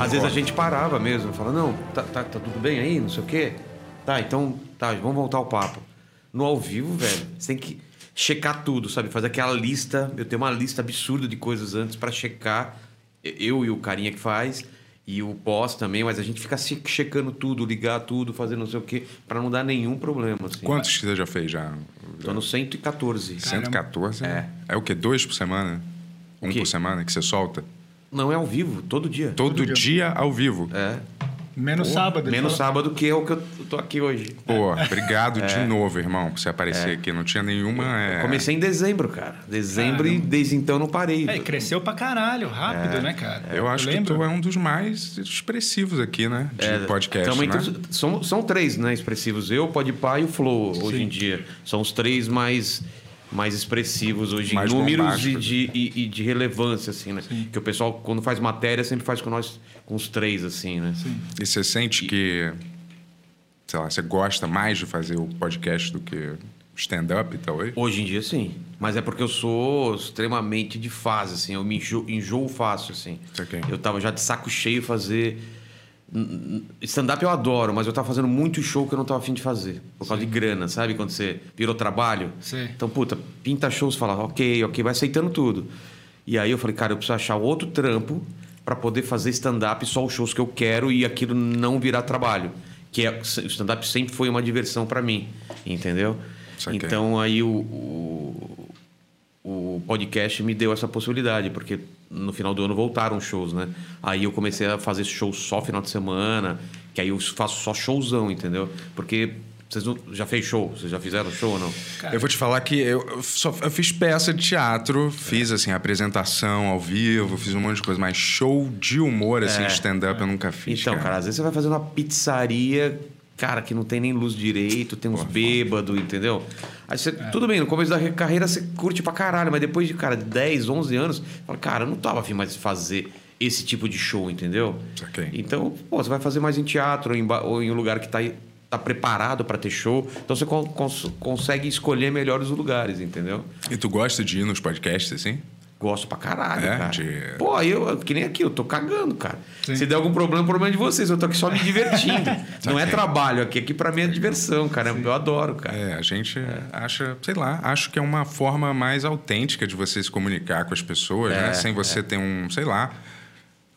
Às vezes a gente parava mesmo, falava, não, tá, tá, tá tudo bem aí, não sei o quê. Tá, então, tá, vamos voltar ao papo. No ao vivo, velho, você tem que checar tudo, sabe? Fazer aquela lista. Eu tenho uma lista absurda de coisas antes para checar. Eu e o carinha que faz. E o pós também, mas a gente fica se checando tudo, ligar tudo, fazer não sei o quê, para não dar nenhum problema. Assim. Quantos que você já fez já? Tô no 114. Caramba. 114? É. É o quê? Dois por semana? Um por semana que você solta? Não é ao vivo, todo dia. Todo, dia. dia. ao vivo. É. Menos sábado. ele Menos falou. sábado que é o que eu tô aqui hoje. Pô, obrigado de novo, irmão, por você aparecer aqui. Não tinha nenhuma. é, Comecei em dezembro, cara. Dezembro e desde então não parei. É, e cresceu pra caralho, rápido, né, cara? Eu acho que lembro. tu é um dos mais expressivos aqui, né? De podcast, Tamo né? entre são, são três, né, expressivos. Eu, Podpah e o Flow, hoje em dia. São os três mais, mais expressivos hoje Mais em números e bombásticos. de, e, e de relevância, assim, né? Que o pessoal, quando faz matéria, sempre faz com nós, com os três, assim, né? E você sente que, sei lá, você gosta mais de fazer o podcast do que stand-up, talvez? Hoje em dia, sim. Mas é porque eu sou extremamente de fase, assim. Eu me enjoo, enjoo fácil, assim. Saquei. Eu tava já de saco cheio fazer... Stand-up eu adoro, mas eu tava fazendo muito show que eu não tava afim de fazer. Por causa de grana, sabe? Quando você virou trabalho. Sim. Então, puta, pinta shows, fala, ok, ok, vai aceitando tudo. E aí eu falei, cara, eu preciso achar outro trampo para poder fazer stand-up só os shows que eu quero e aquilo não virar trabalho. Que é, o stand-up sempre foi uma diversão para mim, entendeu? Então aí o, o, o podcast me deu essa possibilidade, porque no final do ano voltaram shows, né? Aí eu comecei a fazer shows só final de semana, que aí eu faço só showzão, entendeu? Porque vocês não, já fez show? Vocês já fizeram show ou não? Cara, Eu vou te falar que eu, só eu fiz peça de teatro, fiz assim apresentação ao vivo, fiz um monte de coisa, mas show de humor assim, É. stand-up eu nunca fiz. Então, cara. às vezes você vai fazer uma pizzaria, cara, que não tem nem luz direito, tem uns bêbados, entendeu? Aí você, tudo bem, no começo da carreira você curte pra caralho, mas depois de, cara, 10, 11 anos, fala, cara, eu não tava afim mais de fazer esse tipo de show, entendeu? Saquei. Então, pô, você vai fazer mais em teatro ou em, ou em um lugar que tá, tá preparado pra ter show. Então você con- cons- consegue escolher melhor os lugares, entendeu? E tu gosta de ir nos podcasts assim? Gosto pra caralho, É, cara. de- Pô, eu, que nem aqui, eu tô cagando, cara. Sim. Se der algum problema, o problema é de vocês. Eu tô aqui só me divertindo. Não é trabalho aqui. Aqui pra mim é diversão, cara. Eu adoro, cara. É, a gente acha, sei lá, acho que é uma forma mais autêntica de você se comunicar com as pessoas, É, né? Sem você ter um, sei lá,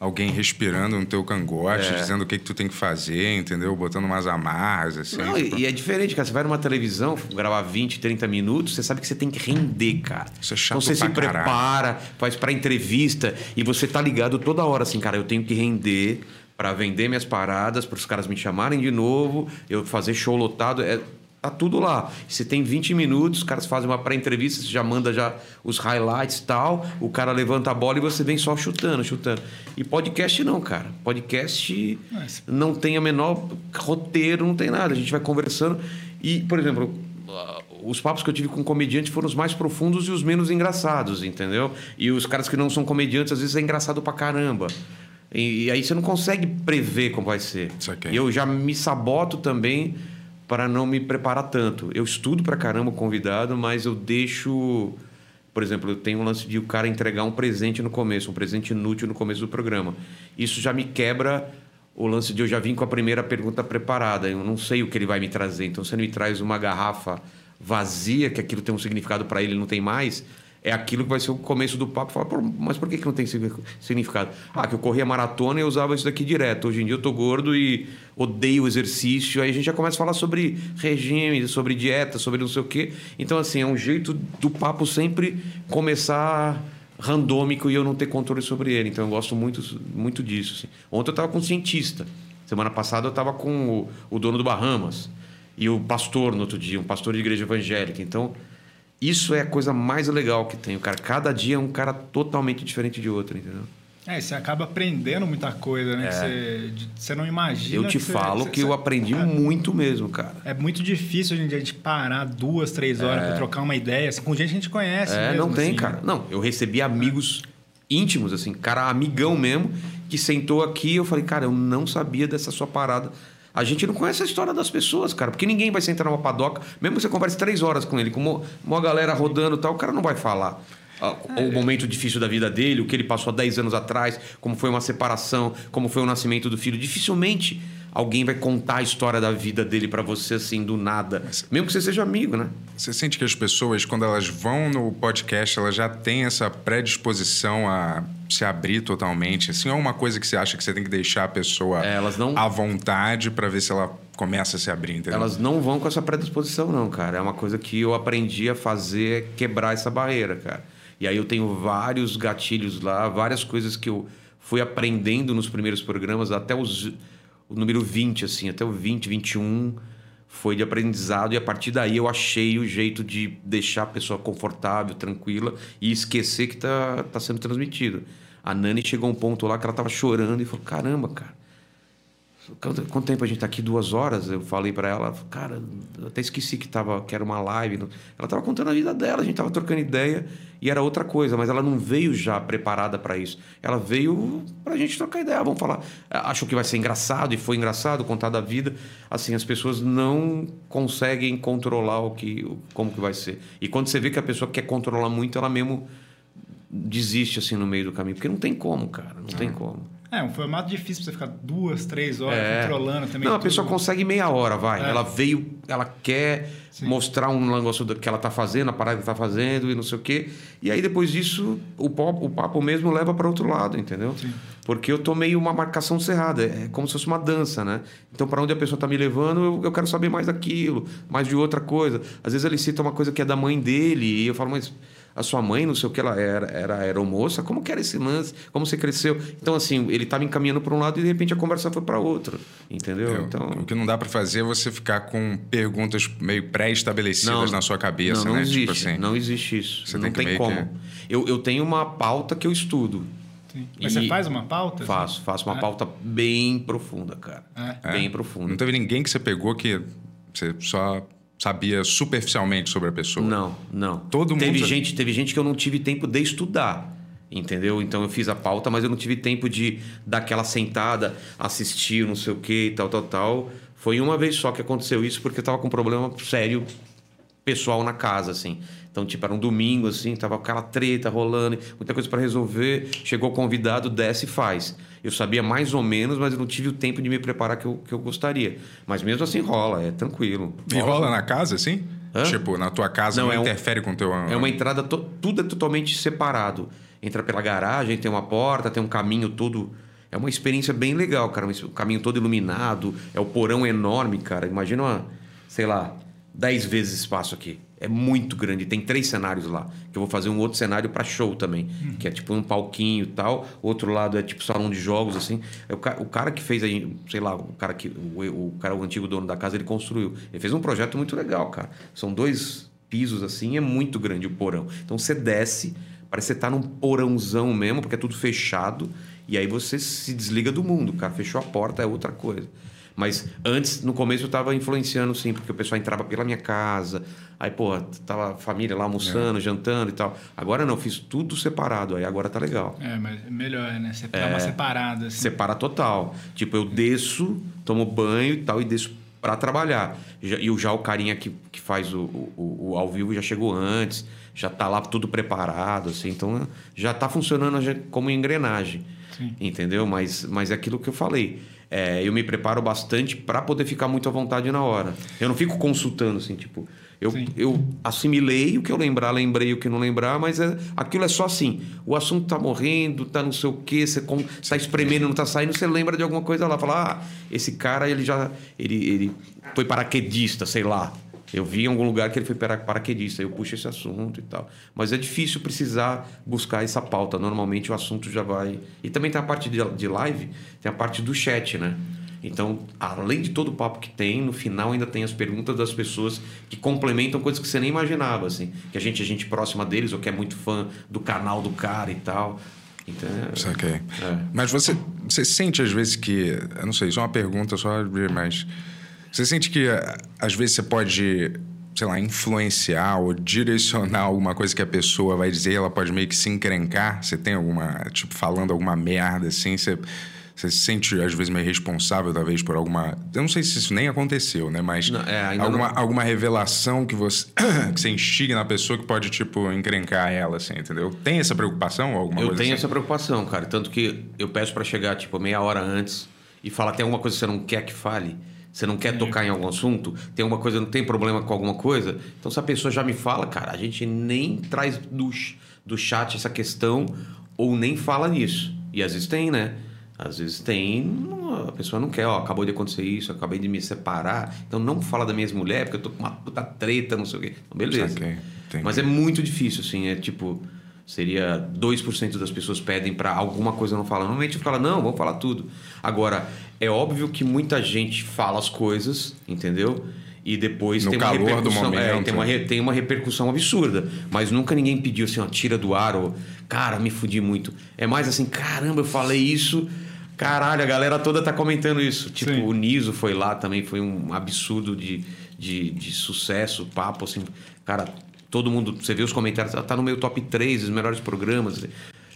alguém respirando no teu cangote, É. dizendo o que, que tu tem que fazer, entendeu? Botando umas amarras, assim. Não, tipo, e, é diferente, cara. Você vai numa televisão, gravar 20, 30 minutos, você sabe que você tem que render, cara. Isso é chato então você se caralho. prepara, faz pra entrevista e você tá ligado toda hora assim, cara, eu tenho que render pra vender minhas paradas, para os caras me chamarem de novo, eu fazer show lotado, é tá tudo lá. Você tem 20 minutos, os caras fazem uma pré-entrevista, você já manda já os highlights e tal, o cara levanta a bola e você vem só chutando, chutando. E podcast não, cara. Podcast Mas- não tem a menor roteiro, não tem nada. A gente vai conversando. E, por exemplo, ah, os papos que eu tive com comediante foram os mais profundos e os menos engraçados, entendeu? E os caras que não são comediantes, às vezes é engraçado pra caramba. E, e aí você não consegue prever como vai ser. Saquei. E eu já me saboto também para não me preparar tanto. Eu estudo pra caramba o convidado, mas eu deixo. Por exemplo, eu tenho um lance de o cara entregar um presente no começo, um presente inútil no começo do programa. Isso já me quebra o lance de eu já vim com a primeira pergunta preparada. Eu não sei o que ele vai me trazer. Então, se ele me traz uma garrafa vazia, que aquilo tem um significado para ele não tem mais, é aquilo que vai ser o começo do papo. Fala, "Pô, mas por que, que não tem signi- significado? Ah, que eu corria maratona e eu usava isso daqui direto. Hoje em dia eu tô gordo e odeio exercício. Aí a gente já começa a falar sobre regime, sobre dieta, sobre não sei o quê. Então, assim, é um jeito do papo sempre começar randômico e eu não ter controle sobre ele. Então eu gosto muito, muito disso. assim. Ontem eu estava com um cientista. Semana passada eu estava com o, o dono do Bahamas. E o pastor no outro dia, um pastor de igreja evangélica. Então, isso é a coisa mais legal que tem. O cara, cada dia é um cara totalmente diferente de outro, entendeu? É, você acaba aprendendo muita coisa, né? que Você, você não imagina. É. Eu te você- falo você- que eu você- aprendi muito mesmo, cara. É muito difícil hoje em dia a gente parar duas, três horas pra trocar uma ideia. Assim, com gente que a gente conhece. É, mesmo, não tem, assim, cara. né? Não, eu recebi amigos íntimos, assim, cara amigão mesmo, que sentou aqui e eu falei, cara, eu não sabia dessa sua parada. A gente não conhece a história das pessoas, cara, porque ninguém vai sentar numa padoca, mesmo que você converse três horas com ele, com uma, galera rodando e tal, o cara não vai falar. O momento difícil da vida dele, o que ele passou há 10 anos atrás, como foi uma separação, como foi o nascimento do filho. Dificilmente alguém vai contar a história da vida dele para você assim do nada, mesmo que você seja amigo, né? Você sente que as pessoas quando elas vão no podcast, elas já têm essa predisposição a se abrir totalmente, assim, ou é uma coisa que você acha que você tem que deixar a pessoa é, elas não... à vontade para ver se ela começa a se abrir, entendeu? Elas não vão com essa predisposição não, cara. É uma coisa que eu aprendi a fazer, é quebrar essa barreira, cara. E aí eu tenho vários gatilhos lá, várias coisas que eu fui aprendendo nos primeiros programas, até os o número 20, assim, até o 20, 21 foi de aprendizado e a partir daí eu achei o jeito de deixar a pessoa confortável, tranquila e esquecer que tá, tá sendo transmitido. A Nani chegou a um ponto lá que ela tava chorando e falou: caramba, cara Quanto, tempo a gente está aqui? Duas horas. Eu falei para ela, cara, até esqueci que, tava, que era uma live. Ela estava contando a vida dela, a gente estava trocando ideia e era outra coisa, mas ela não veio já preparada para isso. Ela veio para a gente trocar ideia. Vamos falar. Achou que vai ser engraçado e foi engraçado contar da vida. Assim, as pessoas não conseguem controlar o que, como que vai ser. E quando você vê que a pessoa quer controlar muito, ela mesmo desiste assim no meio do caminho, porque não tem como, cara, não tem como. É, um formato difícil pra você ficar duas, três horas é. controlando também. Não, a pessoa consegue meia hora, vai. É. Ela veio, ela quer Sim. mostrar um negócio que ela tá fazendo, a parada que tá fazendo e não sei o quê. E aí depois disso, o papo, o papo mesmo leva para outro lado, entendeu? Sim. Porque eu tô meio uma marcação cerrada. É como se fosse uma dança, né? Então, para onde a pessoa tá me levando, eu, eu quero saber mais daquilo, mais de outra coisa. Às vezes ele cita uma coisa que é da mãe dele e eu falo, mas a sua mãe, não sei o que ela era, era aeromoça, como que era esse lance, como você cresceu. Então, assim, ele estava encaminhando para um lado e de repente a conversa foi para outro, entendeu? É, então... O que não dá para fazer é você ficar com perguntas meio pré-estabelecidas na sua cabeça, não, não né? Existe, tipo assim, não existe isso. Você não tem, tem como. Que... Eu, eu tenho uma pauta que eu estudo. Sim. Mas você faz uma pauta? Faço, faço uma é. pauta bem profunda, cara. É. Bem é. profunda. Não teve ninguém que você pegou que você só sabia superficialmente sobre a pessoa? Não, não. Todo teve mundo... gente, teve gente que eu não tive tempo de estudar. Entendeu? Então eu fiz a pauta, mas eu não tive tempo de dar aquela sentada, assistir, não sei o que, tal, tal, tal. Foi uma vez só que aconteceu isso porque eu tava com um problema sério pessoal na casa, assim. Então, tipo, era um domingo, assim, tava aquela treta rolando, muita coisa para resolver. Chegou o convidado, desce e faz. Eu sabia mais ou menos, mas eu não tive o tempo de me preparar que eu, que eu gostaria. Mas mesmo assim rola, é tranquilo. E rola na casa, assim? Hã? Tipo, na tua casa não, não é interfere um, com o teu... É uma entrada, to, tudo é totalmente separado. Entra pela garagem, tem uma porta, tem um caminho todo... É uma experiência bem legal, cara. O caminho todo iluminado, é o porão enorme, cara. Imagina uma, sei lá, dez vezes espaço aqui. É muito grande. Tem três cenários lá. Que eu vou fazer um outro cenário para show também. Uhum. Que é tipo um palquinho e tal. Outro lado é tipo salão de jogos, assim. É o, cara, o cara que fez aí, sei lá, o cara que. O, o cara, o antigo dono da casa, ele construiu. Ele fez um projeto muito legal, cara. São dois pisos assim, é muito grande o porão. Então você desce, parece que você tá num porãozão mesmo, porque é tudo fechado. E aí você se desliga do mundo, cara. Fechou a porta, é outra coisa. Mas antes, no começo, eu estava influenciando, sim, porque o pessoal entrava pela minha casa. Aí, pô, tava a família lá almoçando, é. jantando e tal. Agora não, fiz tudo separado. Aí agora tá legal. É, mas é melhor, né? Você é, uma separada. Assim. Separa total. Tipo, eu desço, tomo banho e tal, e desço para trabalhar. E já o carinha que, que faz o, o, o, ao vivo já chegou antes, já tá lá tudo preparado, assim. Então já tá funcionando como engrenagem. Sim. Entendeu? Mas, mas é aquilo que eu falei é, eu me preparo bastante para poder ficar muito à vontade na hora. Eu não fico consultando, assim, tipo. Eu, eu assimilei o que eu lembrar, lembrei o que não lembrar, mas é, aquilo é só assim. O assunto tá morrendo, tá não sei o quê, você com, tá espremendo, não tá saindo, você lembra de alguma coisa lá. Fala, ah, esse cara, ele já. Ele, ele foi paraquedista, sei lá. Eu vi em algum lugar que ele foi paraquedista, eu puxo esse assunto e tal. Mas é difícil precisar buscar essa pauta. Normalmente o assunto já vai. E também tem a parte de live, tem a parte do chat, né? Então, além de todo o papo que tem, no final ainda tem as perguntas das pessoas que complementam coisas que você nem imaginava, assim. Que a gente é gente próxima deles ou que é muito fã do canal do cara e tal. Então, Saquei. É. Mas você, você sente às vezes que. Eu não sei, isso é uma pergunta só, mas você sente que às vezes você pode, sei lá, influenciar ou direcionar alguma coisa que a pessoa vai dizer, ela pode meio que se encrencar? Você tem alguma, tipo, falando alguma merda assim, você Você se sente, às vezes, meio responsável, talvez, por alguma. Eu não sei se isso nem aconteceu, né? Mas Não, é, alguma, não. alguma revelação que você, que você instiga na pessoa que pode, tipo, encrencar ela, assim, entendeu? Tem essa preocupação ou alguma Eu coisa tenho assim? essa preocupação, cara. Tanto que eu peço pra chegar, tipo, meia hora antes e falar: tem alguma coisa que você não quer que fale? Você não quer tocar em algum assunto? Tem alguma coisa, não tem problema com alguma coisa? Então, se a pessoa já me fala, cara, a gente nem traz do, do chat essa questão ou nem fala nisso. E às vezes tem, né? Às vezes tem, a pessoa não quer, ó, acabou de acontecer isso, acabei de me separar, então não fala da minha mulher, porque eu tô com uma puta treta, não sei o quê. Então, beleza. Mas é muito difícil, assim, é tipo, seria 2% das pessoas pedem pra alguma coisa não falar. Normalmente fala, não, vamos falar tudo. Agora, é óbvio que muita gente fala as coisas, entendeu? E depois No tem uma repercussão. é, momento. tem, uma, re- tem uma repercussão absurda. Mas nunca ninguém pediu assim, ó, tira do ar, ou cara, me fudi muito. É mais assim, caramba, eu falei isso. Caralho, a galera toda tá comentando isso. Tipo, Sim. o Niso foi lá também, foi um absurdo de, de, de sucesso, papo, assim. Cara, todo mundo, você vê os comentários, tá no meu top 3 dos melhores programas.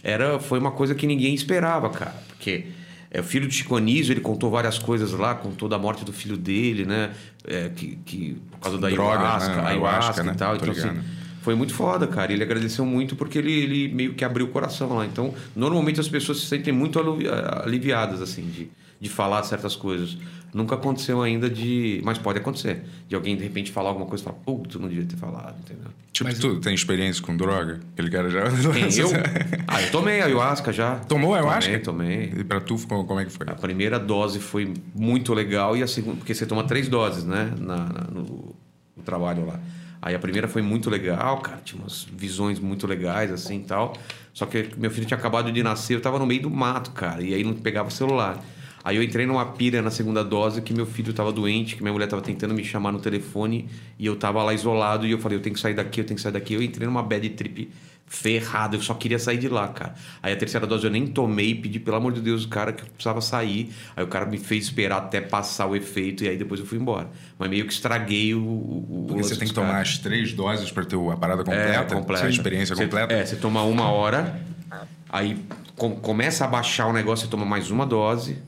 Era, foi uma coisa que ninguém esperava, cara. Porque é, o filho de Chico Anísio, ele contou várias coisas lá, contou da morte do filho dele, né? É, que, que, por causa da Droga, ayahuasca, né? ayahuasca, né? e tal. Tô Então, assim, foi muito foda, cara. Ele agradeceu muito porque ele, ele meio que abriu o coração lá. Então, normalmente as pessoas se sentem muito alivi- aliviadas, assim, de, de falar certas coisas. Nunca aconteceu ainda de. Mas pode acontecer. De alguém, de repente, falar alguma coisa e falar, pô, tu não devia ter falado, entendeu? Tipo, Mas- tu tem experiência com droga? Aquele cara já... Quem, eu? Ah, eu tomei ayahuasca já. Tomou ayahuasca? Tomei, tomei. E pra tu, como como é que foi? A primeira dose foi muito legal e a segunda, porque você toma três doses, né, na, na- no, no trabalho lá. Aí a primeira foi muito legal, cara, tinha umas visões muito legais assim e tal. Só que meu filho tinha acabado de nascer, eu tava no meio do mato, cara, e aí não pegava celular. Aí eu entrei numa pira na segunda dose que meu filho tava doente, que minha mulher tava tentando me chamar no telefone e eu tava lá isolado e eu falei, eu tenho que sair daqui, eu tenho que sair daqui. Eu entrei numa bad trip ferrada, eu só queria sair de lá, cara. Aí a terceira dose eu nem tomei, pedi pelo amor de Deus o cara que eu precisava sair. Aí o cara me fez esperar até passar o efeito e aí depois eu fui embora. Mas meio que estraguei o. o Porque você tem que tomar caras. as três doses pra ter a parada completa? É, completa. Sua experiência Você- completa? É, você toma uma hora, aí com- começa a baixar o negócio, você toma mais uma dose.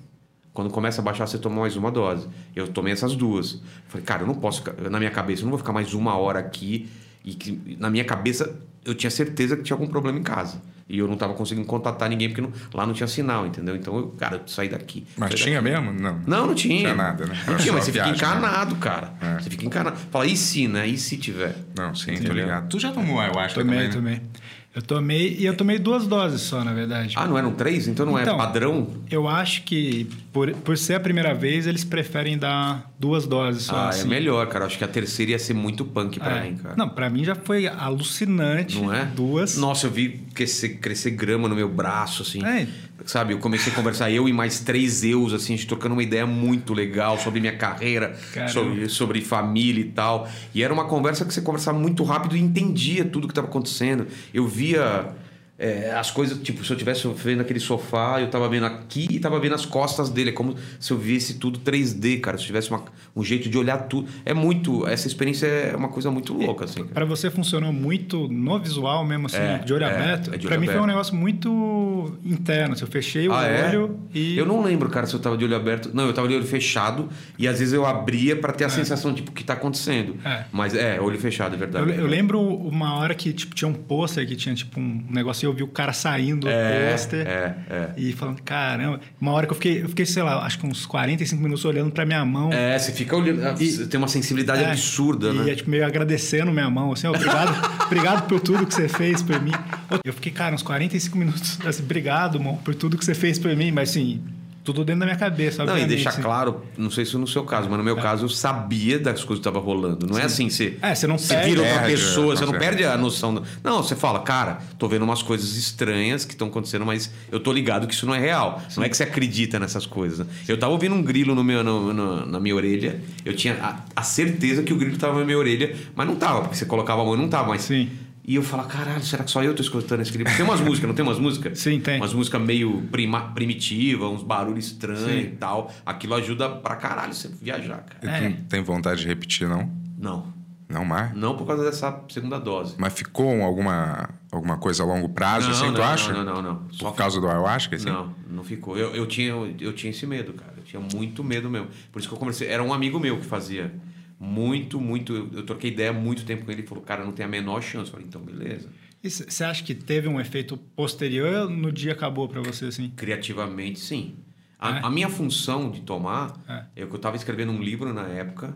Quando começa a baixar, você toma mais uma dose. Eu tomei essas duas. Falei, cara, eu não posso. Na minha cabeça, eu não vou ficar mais uma hora aqui. E que, na minha cabeça, eu tinha certeza que tinha algum problema em casa. E eu não tava conseguindo contatar ninguém, porque não- lá não tinha sinal, entendeu? Então, eu, cara, eu saí daqui. Mas Saí tinha mesmo? Não. não, não tinha. Tinha nada, né? Não Era tinha, mas você fica viagem, né? encanado, cara. É. Você fica encanado. Fala, e se, né? E se tiver? Não, sim, tô Entendeu? ligado. Tu já tomou ayahuasca Tomei, também, né? tomei. Eu tomei e eu tomei duas doses só, na verdade. Ah, não eram três? Então não Então, é padrão? Eu acho que, por, por ser a primeira vez, eles preferem dar duas doses só. Ah, assim. é melhor, cara. Acho que a terceira ia ser muito punk pra É. mim, cara. Não, pra mim já foi alucinante. Não é? Duas. Nossa, eu vi crescer, crescer grama no meu braço, assim. É. Sabe, eu comecei a conversar, eu e mais três eus, assim, a gente trocando uma ideia muito legal sobre minha carreira, Caramba. sobre, sobre família e tal. E era uma conversa que você conversava muito rápido e entendia tudo que estava acontecendo. Eu via é, as coisas, tipo, se eu tivesse vendo aquele sofá, eu tava vendo aqui e tava vendo as costas dele. É como se eu visse tudo 3D, cara. Se eu tivesse uma- um jeito de olhar tudo. É muito. Essa experiência é uma coisa muito louca, assim. Pra você funcionou muito no visual mesmo, assim, É, de olho é, aberto? é olho mim foi um negócio muito interno. assim, Eu fechei o Ah, é? olho e. Eu não lembro, cara, se eu tava de olho aberto. Não, eu tava de olho fechado e às vezes eu abria pra ter a sensação, tipo, o que tá acontecendo. É. Mas é, olho fechado, é verdade. Eu, eu lembro uma hora que tipo, tinha um pôster que tinha tipo um negócio eu vi o cara saindo do É, pôster é, é. e falando, caramba. Uma hora que eu fiquei, eu fiquei, sei lá, acho que uns 45 minutos olhando pra minha mão. É, você fica olhando. E- tem uma sensibilidade É, absurda, e né? é, tipo, meio agradecendo minha mão, assim, ó, obrigado, obrigado por tudo que você fez por mim. Eu fiquei, cara, uns 45 minutos, assim, obrigado, irmão, por tudo que você fez por mim, mas assim, tudo dentro da minha cabeça, Não, e obviamente, deixar claro, não sei se no seu caso, mas no meu caso eu sabia das coisas que estavam rolando. Não é assim, você, É, você não você perde- vira outra Perde, pessoa, você não perde a noção. do- Não, você fala, cara, tô vendo umas coisas estranhas que estão acontecendo, mas eu tô ligado que isso não é real. Não é que você acredita nessas coisas. né? Eu tava ouvindo um grilo no meu, no- no- na minha orelha, eu tinha a, a certeza que o grilo tava na minha orelha, mas não tava, porque você colocava a mão e não tava, mas. Sim. E eu falo, caralho, será que só eu tô escutando esse grilo? Tem umas músicas, não tem umas músicas? Sim, tem. Umas músicas meio prima, primitiva, uns barulhos estranhos Sim. e tal. Aquilo ajuda pra caralho você viajar, cara. E É. tem vontade de repetir, não? Não. Não mais? Não por causa dessa segunda dose. Mas ficou alguma, alguma coisa a longo prazo, não, assim, não, tu acha? Não, não, não. não. Por causa do ayahuasca, assim? Não, não ficou. Eu, eu, tinha, eu tinha esse medo, cara. Eu tinha muito medo mesmo. Por isso que eu comecei. Era um amigo meu que fazia. Muito, muito. Eu, troquei ideia há muito tempo com ele. Ele falou, cara, não tem a menor chance. Eu falei, então, beleza. E você acha que teve um efeito posterior no dia acabou para você assim? Criativamente, sim. A, É? a minha função de tomar É. é que eu estava escrevendo um livro na época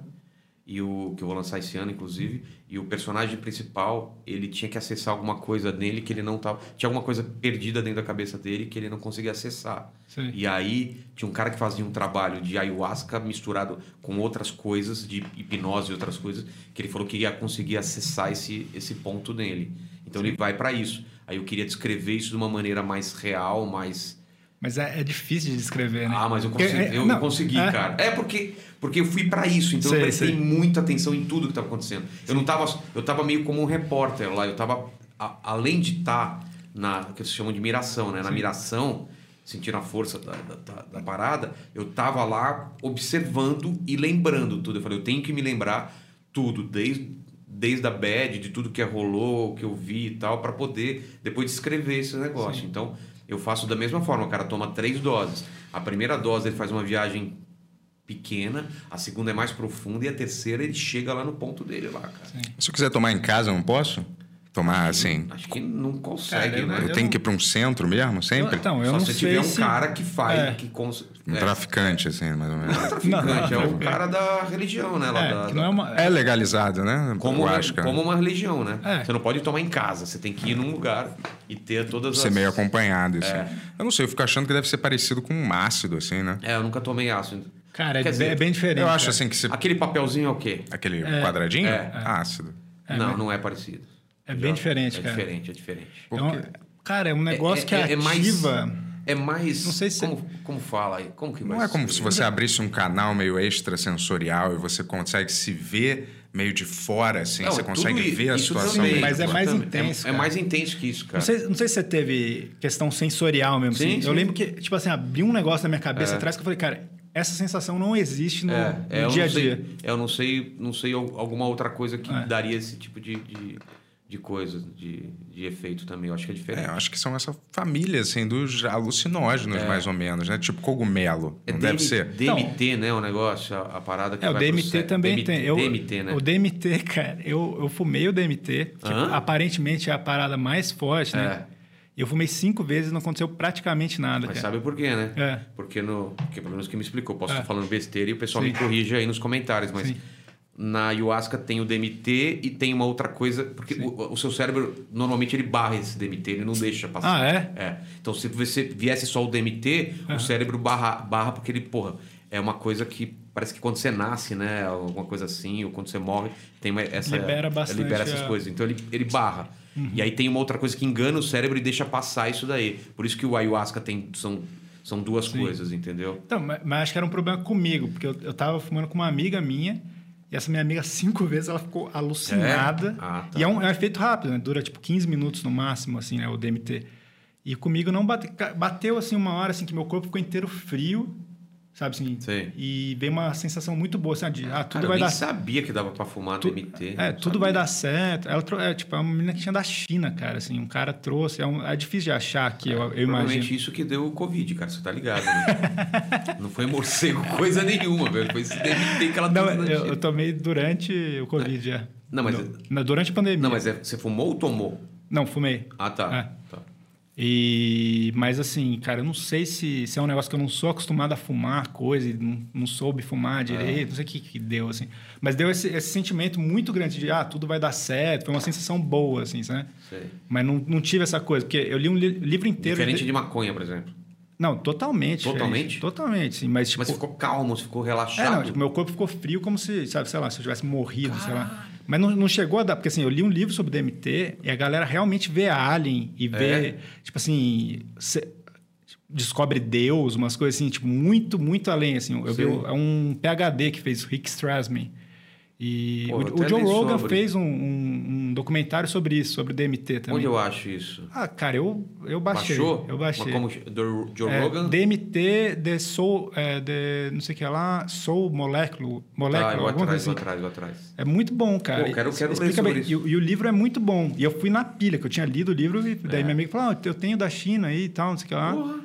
e o que eu vou lançar esse ano inclusive e o personagem principal ele tinha que acessar alguma coisa nele que ele não tava tinha alguma coisa perdida dentro da cabeça dele que ele não conseguia acessar. Sim. e aí tinha um cara que fazia um trabalho de ayahuasca misturado com outras coisas de hipnose e outras coisas que ele falou que ia conseguir acessar esse esse ponto nele. Então ele vai para isso. Aí eu queria descrever isso de uma maneira mais real mais Mas é, é difícil de descrever, né? ah, mas eu consegui, é, eu não, consegui é. cara. É porque, porque eu fui pra isso, então eu prestei sei. muita atenção em tudo que estava acontecendo. Eu não tava, eu tava meio como um repórter lá, eu tava a- além de estar na que eles chamam de miração, né? Na miração, sentindo a força da, da, da- da parada, eu tava lá observando e lembrando tudo. Eu falei, eu tenho que me lembrar tudo, desde desde a bad, de tudo que rolou, que eu vi e tal, para poder depois descrever esse negócio. Então, eu faço da mesma forma. O cara toma três doses. A primeira dose ele faz uma viagem pequena, a segunda é mais profunda e a terceira ele chega lá no ponto dele lá, cara. Se eu quiser tomar em casa, eu não posso? Tomar assim. Acho que não consegue, Cara, né? Eu, eu tenho não- que ir para um centro mesmo, sempre? Então, eu Só não se sei tiver um se... cara que faz, É. que cons... Um é, traficante, assim, mais ou menos. Não, traficante, é o é. cara da religião, né? Lá É, da, que não é uma... É legalizado, né? Como, acho, cara. como uma religião, né? É. Você não pode tomar em casa, você tem que ir num lugar e ter todas Ser as... meio acompanhado, assim. É. Eu não sei, eu fico achando que deve ser parecido com um ácido, assim, né? É, eu nunca tomei ácido. Cara, é, Quer bem- dizer, é bem diferente. Eu acho cara. assim que se... Aquele papelzinho é o quê? Aquele quadradinho? É. Ácido. não, não é parecido. É bem diferente, é cara. diferente, é diferente. Então, Porque- cara, é um negócio É- que é- é mais- ativa... É mais... Não sei se- Como, como fala aí? Como que Não é como se você abrisse um canal meio extrasensorial e você consegue se ver meio de fora, assim. Não, você consegue ver a situação. também, Mas é mais intenso, É, é mais intenso que isso, cara. Não sei, não sei se você teve questão sensorial mesmo. Sim, assim. sim. Eu lembro que, tipo assim, abriu um negócio na minha cabeça É. atrás que eu falei, cara, essa sensação não existe no, É, no é, dia a sei- dia. é, Eu não sei, não sei al- alguma outra coisa que É. daria esse tipo de, de, de coisa, de, de efeito também. Eu acho que é É, diferente. eu acho que são essa família, assim, dos alucinógenos, mais ou menos, né? Tipo cogumelo. É não deve DM ser. DMT, né? O negócio, a, a parada que É, o pro DMT cé- também DMT, tem. Eu, DMT, né? O DMT, cara, eu, eu fumei o DMT, que Hã? aparentemente é a parada mais forte, né? E Eu fumei cinco vezes e não aconteceu praticamente nada, Mas cara. sabe por quê, né? É. Porque, no, porque pelo menos que me explicou. Posso É. estar falando besteira e o pessoal Sim. me corrige aí nos comentários, mas Sim. Na ayahuasca tem o DMT e tem uma outra coisa, porque o, o seu cérebro normalmente ele barra esse DMT, ele não deixa passar. Ah, é? É. Então se você viesse só o DMT, o cérebro barra, barra porque ele, porra, é uma coisa que parece que quando você nasce, né, alguma coisa assim, ou quando você morre, tem uma, essa Libera bastante libera essas Uhum. coisas. Então ele, ele barra. E aí tem uma outra coisa que engana o cérebro e deixa passar isso daí. Por isso que o ayahuasca tem são são duas coisas, entendeu? Então, mas, mas acho que era um problema comigo, porque eu, eu tava fumando com uma amiga minha, e essa minha amiga, cinco vezes, ela ficou alucinada. É? Ah, tá. E é um, é um efeito rápido, né? Dura tipo 15 minutos no máximo, assim, né? O DMT. E comigo não bate, bateu, assim, uma hora, assim, que meu corpo ficou inteiro frio, sabe assim? Sei. E veio uma sensação muito boa, assim, de, ah, tudo Cara, vai eu nem dar sabia que dava pra fumar Tu-. É, tudo sabia. vai dar certo. Ela trou- é, tipo, é uma menina que tinha da China, cara, assim, um cara trouxe. É, um- é difícil de achar aqui, eu, eu Provavelmente imagino. isso que deu o Covid, cara, você tá ligado, né? não foi morcego coisa nenhuma, velho. Foi esse DMT que ela Não, eu, eu tomei durante o Covid já. Não, mas- No- na- durante a pandemia. Não, mas é- você fumou ou tomou? Não, fumei. Ah, tá. É. tá. E, mas assim, cara, eu não sei se, se é um negócio que eu não sou acostumado a fumar coisa e não, não soube fumar direito, não sei o que, que deu, assim. Mas deu esse, esse sentimento muito grande de, ah, tudo vai dar certo. Foi uma sensação boa, assim, sabe? Sei. Mas não, não tive essa coisa, porque eu li um li- livro inteiro... Diferente de- de maconha, por exemplo. Não, totalmente. Totalmente? Totalmente, sim. Mas, tipo... Mas ficou calmo, ficou É, relaxado. não, tipo, meu corpo ficou frio como se, sabe, sei lá, se eu tivesse morrido, sei lá. Mas não, não chegou a dar, porque assim, eu li um livro sobre DMT e a galera realmente vê Alien e vê, É? tipo assim, cê- descobre Deus, umas coisas assim, tipo, muito, muito além, assim. Eu vi Sim. é um PhD que fez, o Rick Strassman. E Pô, o, eu o Joe Rogan sobre. fez um, um- um documentário sobre isso, sobre o DMT também. Onde eu acho isso? Ah, cara, eu, eu baixei. Baixou? Eu baixei. Mas como do Joe É, Rogan? DMT de Soul, é, de não sei o que lá, Soul Molecule, Ah, Molecule, eu vou alguma atrás, coisa vou assim. atrás, vou atrás. É muito bom, cara. Pô, quero- quero Explica bem. isso. E, o- e o livro é muito bom. E eu fui na pilha, que eu tinha lido o livro, e daí É. minha amiga falou: ah, eu tenho da China aí e tal, não sei o que lá. Porra.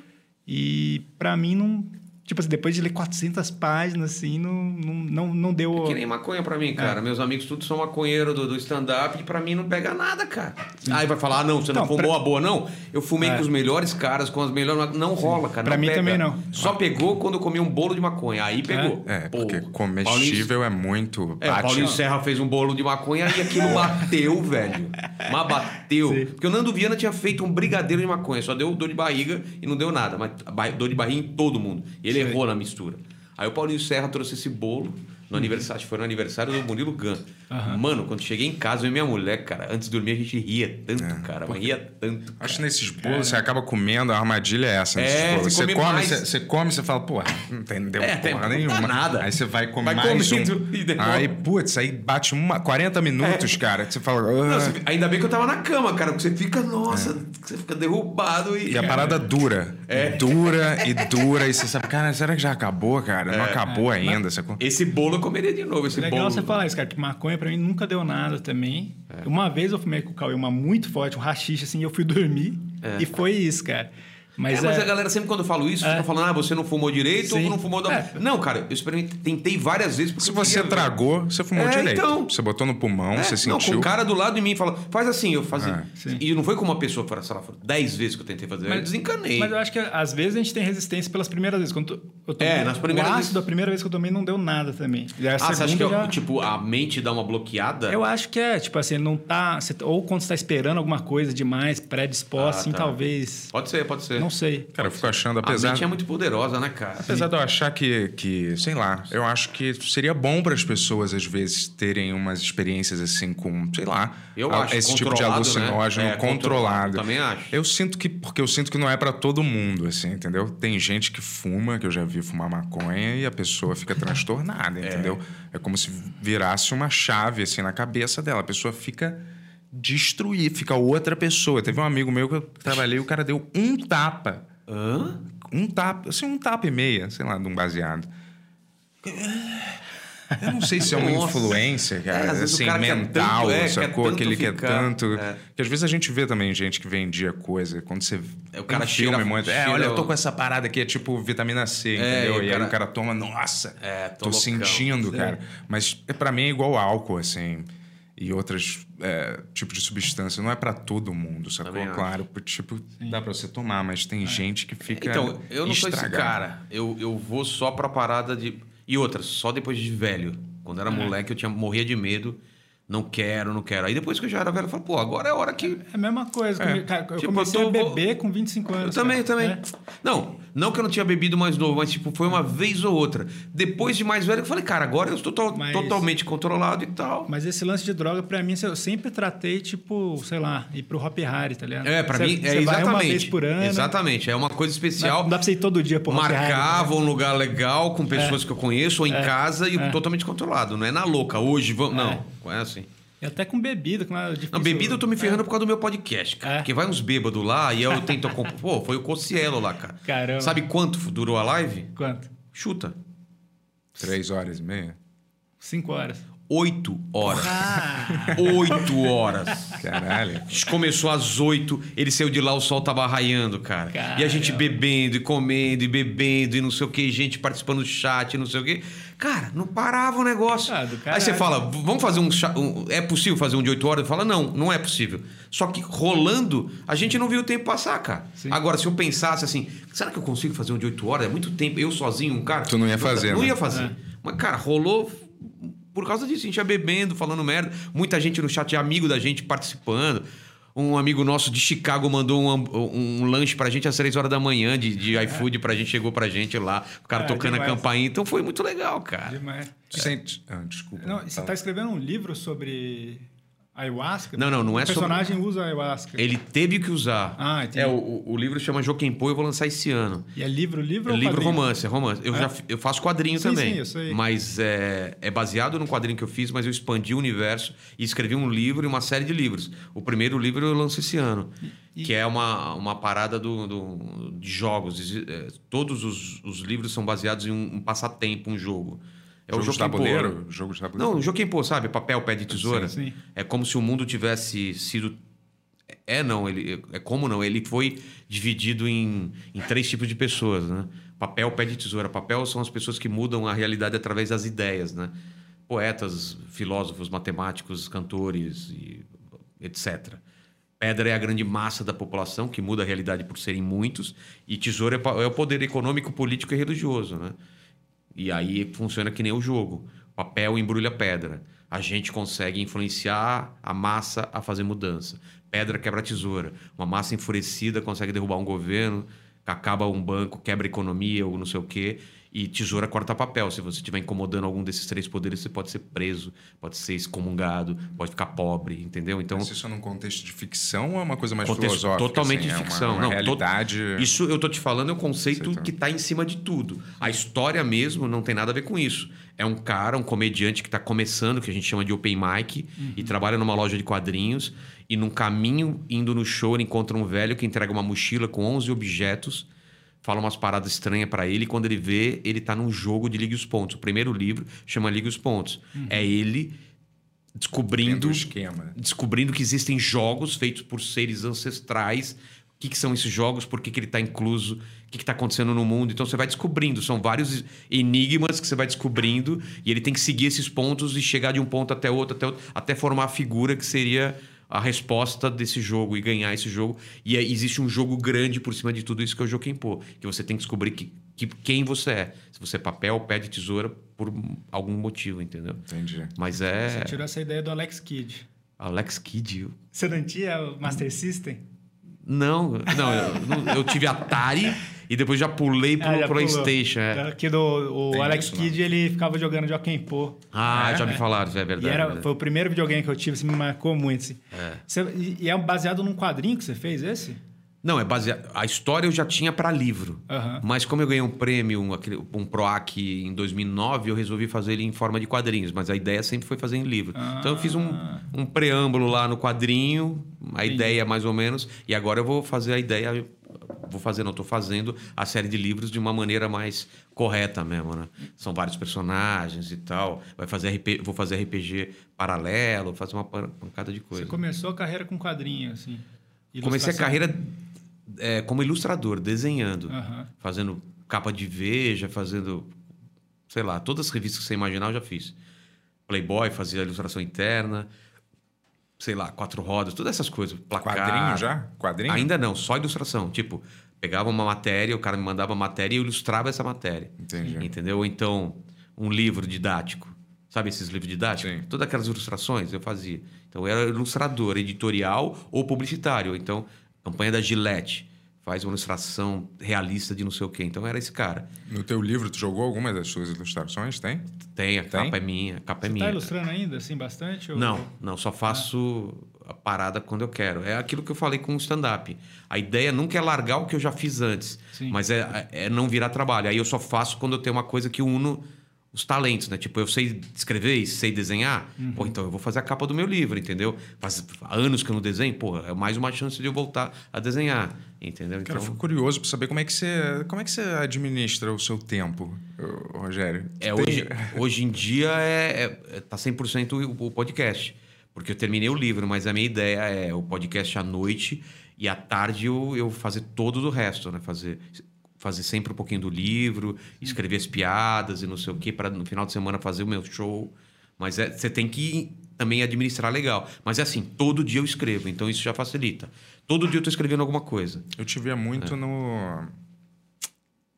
E pra mim não. Tipo assim, depois de ler 400 páginas, assim, não, não, não, não deu. Que nem maconha pra mim, É. cara. Meus amigos todos são maconheiros do, do stand-up e pra mim não pega nada, cara. Aí vai falar, ah, não, você não, Não, fumou pra- a boa, não. Eu fumei É. com os melhores caras, com as melhores. Não rola, cara. Pra não mim pega. também não. Só pegou quando eu comi um bolo de maconha. Aí pegou. É, Pô, porque Paulinho- comestível é muito. É, bate- Paulinho Serra fez um bolo de maconha e aquilo bateu, velho. Mas bateu. Sim. Porque o Nando Viana tinha feito um brigadeiro de maconha, só deu dor de barriga e não deu nada. Mas dor de barriga em todo mundo. E ele Sim. errou na mistura. Aí o Paulinho Serra trouxe esse bolo no aniversário, foi no aniversário do Murilo Gun. Aham. Mano, quando cheguei em casa, eu e minha mulher, cara, antes de dormir a gente ria tanto, cara. Mas ria tanto. Acho que cara. nesses bolos você acaba comendo, a armadilha é essa. nesses É, bolos. você Você come você, você come, você fala, pô, não tem, não deu É, tem- porra não nenhuma. dá nada. Aí você vai comer Vai mais comendo um. e. Aí, putz, aí bate uma, 40 minutos, cara. que Você fala. Não, "Ah". você- ainda bem que eu tava na cama, cara, porque você fica, nossa, você fica derrubado e. E a parada dura. É. Dura e dura. E você sabe, cara, será que já acabou, cara? É. Não acabou ainda. Esse bolo eu comeria de novo, esse É legal bolo. você falar isso, cara, que maconha pra mim nunca deu nada também. É. Uma vez eu fumei com o Cauê uma muito forte, um rachixe, assim, e eu fui dormir. E foi isso, cara. Mas, é, mas é- a galera sempre quando eu falo isso, fica falando, ah, você não fumou direito Sim. ou não fumou da. É. Não, cara, eu experimentei, tentei várias vezes porque Se você tragou, você fumou É, direito. então. Você botou no pulmão, É, você não, sentiu. com o cara do lado de mim fala, faz assim, eu fazia. É. E não foi com uma pessoa, sei lá, foram 10 vezes que eu tentei fazer. eu desencanei. Mas eu acho que às vezes a gente tem resistência pelas primeiras vezes. Quando eu tomei, É, nas primeiras o vezes- ácido, a primeira vez que eu tomei não deu nada também. E a ah, você acha que já- tipo, a mente dá uma bloqueada? Eu acho que é, tipo assim, não tá. ou quando você tá esperando alguma coisa demais, predisposto, Ah, assim, tá. talvez. Pode ser, pode ser. Não sei. Cara, eu fico achando, A apesar. mente é muito poderosa, né, cara? Apesar de eu achar que, que, sei lá, eu acho que seria bom para as pessoas, às vezes, terem umas experiências assim com, sei lá, Eu a- acho, esse tipo de controlado, alucinógeno né? É, controlado. controlado, também acho. Eu sinto que, porque eu sinto que não é para todo mundo, assim, entendeu? Tem gente que fuma, que eu já vi fumar maconha, e a pessoa fica transtornada, entendeu? É como se virasse uma chave, assim, na cabeça dela. A pessoa fica destruir, fica outra pessoa. Teve um amigo meu que eu trabalhei, o cara deu um tapa Hã? um tapa, assim, um tapa e meia, sei lá, de um baseado. Eu não sei se é uma Nossa. influência, É, cara, o assim, cara mental, tanto, é, sacou? quer tanto Aquele que é tanto. é. Que às vezes a gente vê também gente que vendia coisa. Quando você. É, o cara em cheira- filme muito. É, olha, eu tô com essa parada aqui, é tipo vitamina C, É, entendeu? e E, aí cara- o cara toma, nossa, É, tô tô, loucão. sentindo, cara. Mas é, pra mim é igual álcool, assim. E outros é, tipos de substância. Não é pra todo mundo, sacou? Também acho. Claro, tipo, dá pra você tomar, mas tem gente que fica. Então, eu não sou esse estragado. cara. Eu, eu vou só pra parada de. E outra, só depois de velho. Quando É. era moleque, eu tinha, morria de medo. Não quero, não quero. Aí depois que eu já era velho, eu falei, pô, agora é a hora que. É a mesma coisa. comigo, cara, eu Tipo, comecei eu tô- a beber com 25 anos. Eu também, eu cara. também. É. Não, não que eu não tinha bebido mais novo, mas tipo, foi uma vez ou outra. Depois de mais velho, eu falei, cara, agora eu estou to- Mas- totalmente controlado e tal. Mas esse lance de droga, pra mim, eu sempre tratei, tipo, sei lá, ir pro Hop Harry, tá ligado? É, pra Você- mim, é exatamente. uma vez por ano. Exatamente, é uma coisa especial. Não dá pra você ir todo dia pro Hop Harry. Marcava né? um lugar legal com pessoas que eu conheço ou em É. casa e É. totalmente controlado. Não é na louca, hoje vamos. Não, não é assim. E até com bebida, que não é difícil. Não, bebida eu tô me ferrando por causa do meu podcast, cara. É. Porque vai uns bêbados lá e eu tento. Pô, foi o Cocielo lá, cara. Caramba. Sabe quanto durou a live? Quanto? Chuta. Três horas e meia? Cinco horas. Oito horas. Ah! Oito horas. Caralho. A gente começou às oito, ele saiu de lá, o sol tava raiando, cara. E a gente Caramba. bebendo e comendo e bebendo e não sei o que, gente participando do chat, não sei o que. Cara, não parava o negócio. Ah, Aí você fala, "V- vamos fazer um, um- É possível fazer um de oito horas? Fala, não, não é possível. Só que rolando, a gente não viu o tempo passar, cara. Sim. Agora, se eu pensasse assim, será que eu consigo fazer um de oito horas? É muito tempo, eu sozinho, um cara. Tu não ia fazer, Não né? ia fazer. É. Mas, cara, rolou por causa disso. A gente ia bebendo, falando merda. Muita gente no chat, amigo da gente participando. Um amigo nosso de Chicago mandou um, um, um lanche pra gente às três horas da manhã de, de iFood pra gente, chegou pra gente lá, o cara É, tocando demais. a campainha. Então foi muito legal, cara. Demais. Ah, desculpa. Não, você tá escrevendo um livro sobre Ayahuasca? Não, não, não é O personagem usa ayahuasca. Ele teve que usar. Ah, entendi. É, o, o livro chama Jokenpô, eu vou lançar esse ano. E é livro, livro É ou livro quadrinho? romance, é romance. Eu É? já eu faço quadrinho Sim, também. sim, eu sei. Mas é, é baseado num quadrinho que eu fiz, mas eu expandi o universo e escrevi um livro e uma série de livros. O primeiro livro eu lanço esse ano, E- que é uma, uma parada do, do- de jogos. É, todos os, os livros são baseados em um, um passatempo, um jogo. É jogo o de Jokenpô. tabuleiro? Jogo de tabuleiro? Não, o Jokenpô, sabe? Papel, pé de tesoura. Sim, sim. É como se o mundo tivesse sido. É não, ele é como não. Ele foi dividido em, em três tipos de pessoas, né? Papel, pé de tesoura. Papel são as pessoas que mudam a realidade através das ideias, né? Poetas, filósofos, matemáticos, cantores e etc. Pedra é a grande massa da população que muda a realidade por serem muitos e tesoura é é o poder econômico, político e religioso, né? E aí funciona que nem o jogo. Papel embrulha pedra. A gente consegue influenciar a massa a fazer mudança. Pedra quebra tesoura. Uma massa enfurecida consegue derrubar um governo, acaba um banco, quebra economia ou não sei o quê. E tesoura corta papel. Se você estiver incomodando algum desses três poderes, você pode ser preso, pode ser excomungado, pode ficar pobre, entendeu? Então, Mas isso é num contexto de ficção ou é uma coisa mais Contexto filosófica? totalmente assim? de É uma- ficção. uma Não, to- realidade... Isso eu tô te falando é um conceito Conceito. que está em cima de tudo. A história mesmo não tem nada a ver com isso. É um cara, um comediante que está começando, que a gente chama de open mic, e trabalha numa loja de quadrinhos. E num caminho, indo no show, ele encontra um velho que entrega uma mochila com 11 objetos, fala umas paradas estranhas para ele. E quando ele vê, ele tá num jogo de Liga os Pontos. O primeiro livro chama Liga os Pontos. É ele descobrindo esquema. descobrindo que existem jogos feitos por seres ancestrais. O que, que são esses jogos? Por que, que ele está incluso? O que está acontecendo no mundo? Então você vai descobrindo. São vários enigmas que você vai descobrindo e ele tem que seguir esses pontos e chegar de um ponto até outro, até outro, até formar a figura que seria a resposta desse jogo e ganhar esse jogo. E aí existe um jogo grande por cima de tudo isso que é o Jokenpô, que você tem que descobrir que, que- quem você é. Se você é papel, pé de tesoura, por algum motivo, entendeu? Entendi. Mas é Você tirou essa ideia do Alex Kidd. Alex Kidd. Você não tinha o Master System? Não, não, eu, eu tive Atari e depois já pulei pro Ah, já. PlayStation. é. Aqui do, o Tem Alex isso, Kidd, ele ficava jogando Joaquim Pô. Ah, É, já me é. falaram, é verdade. é era, verdade. foi o primeiro videogame que eu tive, assim, me marcou muito. Assim. Você- e, e é baseado num quadrinho que você fez, esse? Não, é baseado. A história eu já tinha para livro. Aham. Mas como eu ganhei um prêmio, um, um PROAC em 2009, eu resolvi fazer ele em forma de quadrinhos. Mas a ideia sempre foi fazer em livro. Então eu fiz um, Ah. um preâmbulo lá no quadrinho, a Entendi. ideia mais ou menos. E agora eu vou fazer a ideia. Vou fazer, não, estou fazendo a série de livros de uma maneira mais correta mesmo, né? São vários personagens e tal. Vai fazer RP, vou fazer RPG paralelo, fazer uma pan- pancada de coisa. Você começou a carreira com quadrinho, assim. Comecei a ilustração. carreira é, como ilustrador, desenhando, Aham. fazendo capa de Veja, fazendo, sei lá, todas as revistas que você imaginar eu já fiz. Playboy, fazia ilustração interna, sei lá, quatro rodas, todas essas coisas. Placar. Quadrinho já? Quadrinho? Ainda não, só ilustração. Tipo, pegava uma matéria, o cara me mandava a matéria e eu ilustrava essa matéria. Entendi. Entendeu? Ou então, um livro didático. Sabe esses livros didáticos? Sim. Todas aquelas ilustrações eu fazia. Então, eu era ilustrador, editorial ou publicitário. Então, campanha da Gillette. Faz uma ilustração realista de não sei o quê. Então, era esse cara. No teu livro, tu jogou alguma das suas ilustrações? Tem? Tem, a Tem? capa é minha, a capa é Você minha. tá ilustrando ainda, assim, bastante? ou- Não, não, só faço a parada quando eu quero. É aquilo que eu falei com o stand-up. A ideia nunca é largar o que eu já fiz antes, Sim. mas é, é não virar trabalho. Aí eu só faço quando eu tenho uma coisa que uno os talentos, né? Tipo, eu sei escrever e sei desenhar, Uhum. pô, então eu vou fazer a capa do meu livro, entendeu? Faz anos que eu não desenho, pô, é mais uma chance de eu voltar a desenhar, entendeu? Cara, eu Então, fico curioso para saber como é que você, como é que você administra o seu tempo, Rogério. É, Tem- hoje, hoje em dia é, é, é- tá 100% o, o podcast. Porque eu terminei o livro, mas a minha ideia é o podcast à noite e à tarde eu, eu fazer todo o resto, né? Fazer, fazer sempre um pouquinho do livro, escrever as piadas e não sei o quê, para no final de semana fazer o meu show. Mas é, você tem que também administrar legal. Mas é assim, todo dia eu escrevo, então isso já facilita. Todo dia eu tô escrevendo alguma coisa. Eu te via É. muito no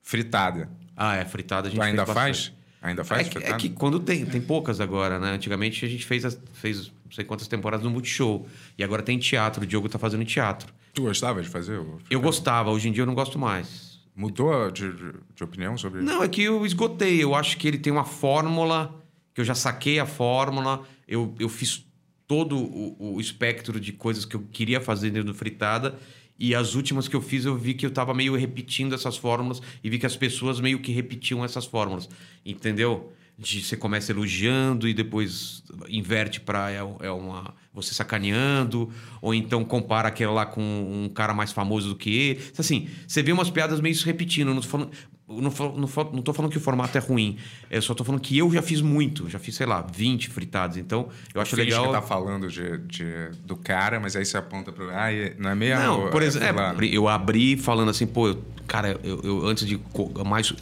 fritada. Ah, é, fritada a gente Tu ainda faz? Ainda faz É fritada? é que quando tem, tem poucas agora, né? Antigamente a gente fez, as- fez não sei quantas temporadas no Multishow. E agora tem teatro, o Diogo tá fazendo teatro. Tu gostava de fazer? Eu gostava, hoje em dia eu não gosto mais. Mudou de, de- opinião sobre Não, é que eu esgotei. Eu acho que ele tem uma fórmula, que eu já saquei a fórmula, eu, eu fiz todo o, o espectro de coisas que eu queria fazer dentro do fritada. E as últimas que eu fiz, eu vi que eu tava meio repetindo essas fórmulas e vi que as pessoas meio que repetiam essas fórmulas. Entendeu? De você começa elogiando e depois inverte para é, é uma você sacaneando, ou então compara aquele lá com um cara mais famoso do que ele. Assim, você vê umas piadas meio se repetindo. Não tô falando, não, não, não tô falando que o formato é ruim. Eu só tô falando que eu já fiz muito. Já fiz, sei lá, 20 fritados. Então, eu acho legal. que tá falando de, de, do cara, mas aí você aponta pro. Ah, não é meio. Não, por exemplo, é, eu abri falando assim, pô, eu, cara, eu, eu antes de mais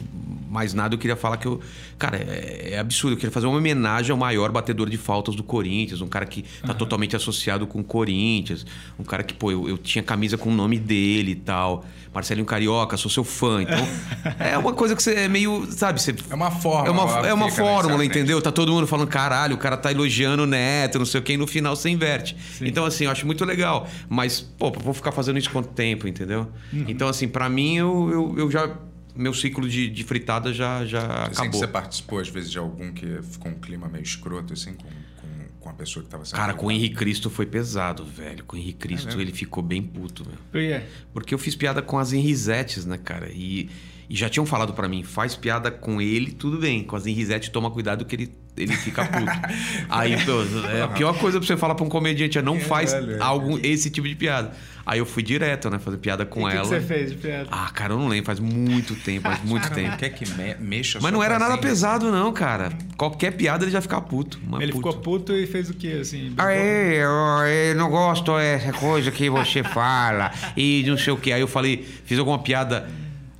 mais nada, eu queria falar que eu. Cara, é, é, absurdo. Eu queria fazer uma homenagem ao maior batedor de faltas do Corinthians, um cara que tá uhum. totalmente associado com o Corinthians, um cara que, pô, eu, eu tinha camisa com o nome dele e tal. Marcelinho Carioca, sou seu fã. Então, é uma coisa que você é meio, sabe? Você, é uma fórmula. É uma, é uma fórmula, entendeu? Tá todo mundo falando, caralho, o cara tá elogiando o neto, não sei o quê, e no final você inverte. Sim. Então, assim, eu acho muito legal. Mas, pô, vou ficar fazendo isso quanto tempo, entendeu? Uhum. Então, assim, para mim, eu, eu, eu já meu ciclo de, de fritada já, já você acabou. Você participou, às vezes, de algum que ficou um clima meio escroto, assim, com, com, com a pessoa que estava sendo. Cara, com o Henrique Cristo foi pesado, velho. Com o Henrique Cristo, é ele ficou bem puto, meu. Por quê? Porque eu fiz piada com as Henrisetes, né, cara? E, e já tinham falado para mim, faz piada com ele, tudo bem. Com as Henrisetes, toma cuidado que ele, ele fica puto. Aí, pô, é a pior coisa pra você falar pra um comediante é não é, faz velho, é, algum, esse tipo de piada. Aí eu fui direto, né? Fazer piada com e ela. O que, você fez de piada? Ah, cara, eu não lembro. Faz muito tempo, faz muito cara, tempo. Quer que me mexa Mas não era nada pesado, não, cara. Qualquer piada ele já ficava puto. Ele puto. ficou puto e fez o quê, assim? Aí, eu, eu não gosto dessa coisa que você fala. E não sei o quê. Aí eu falei, fiz alguma piada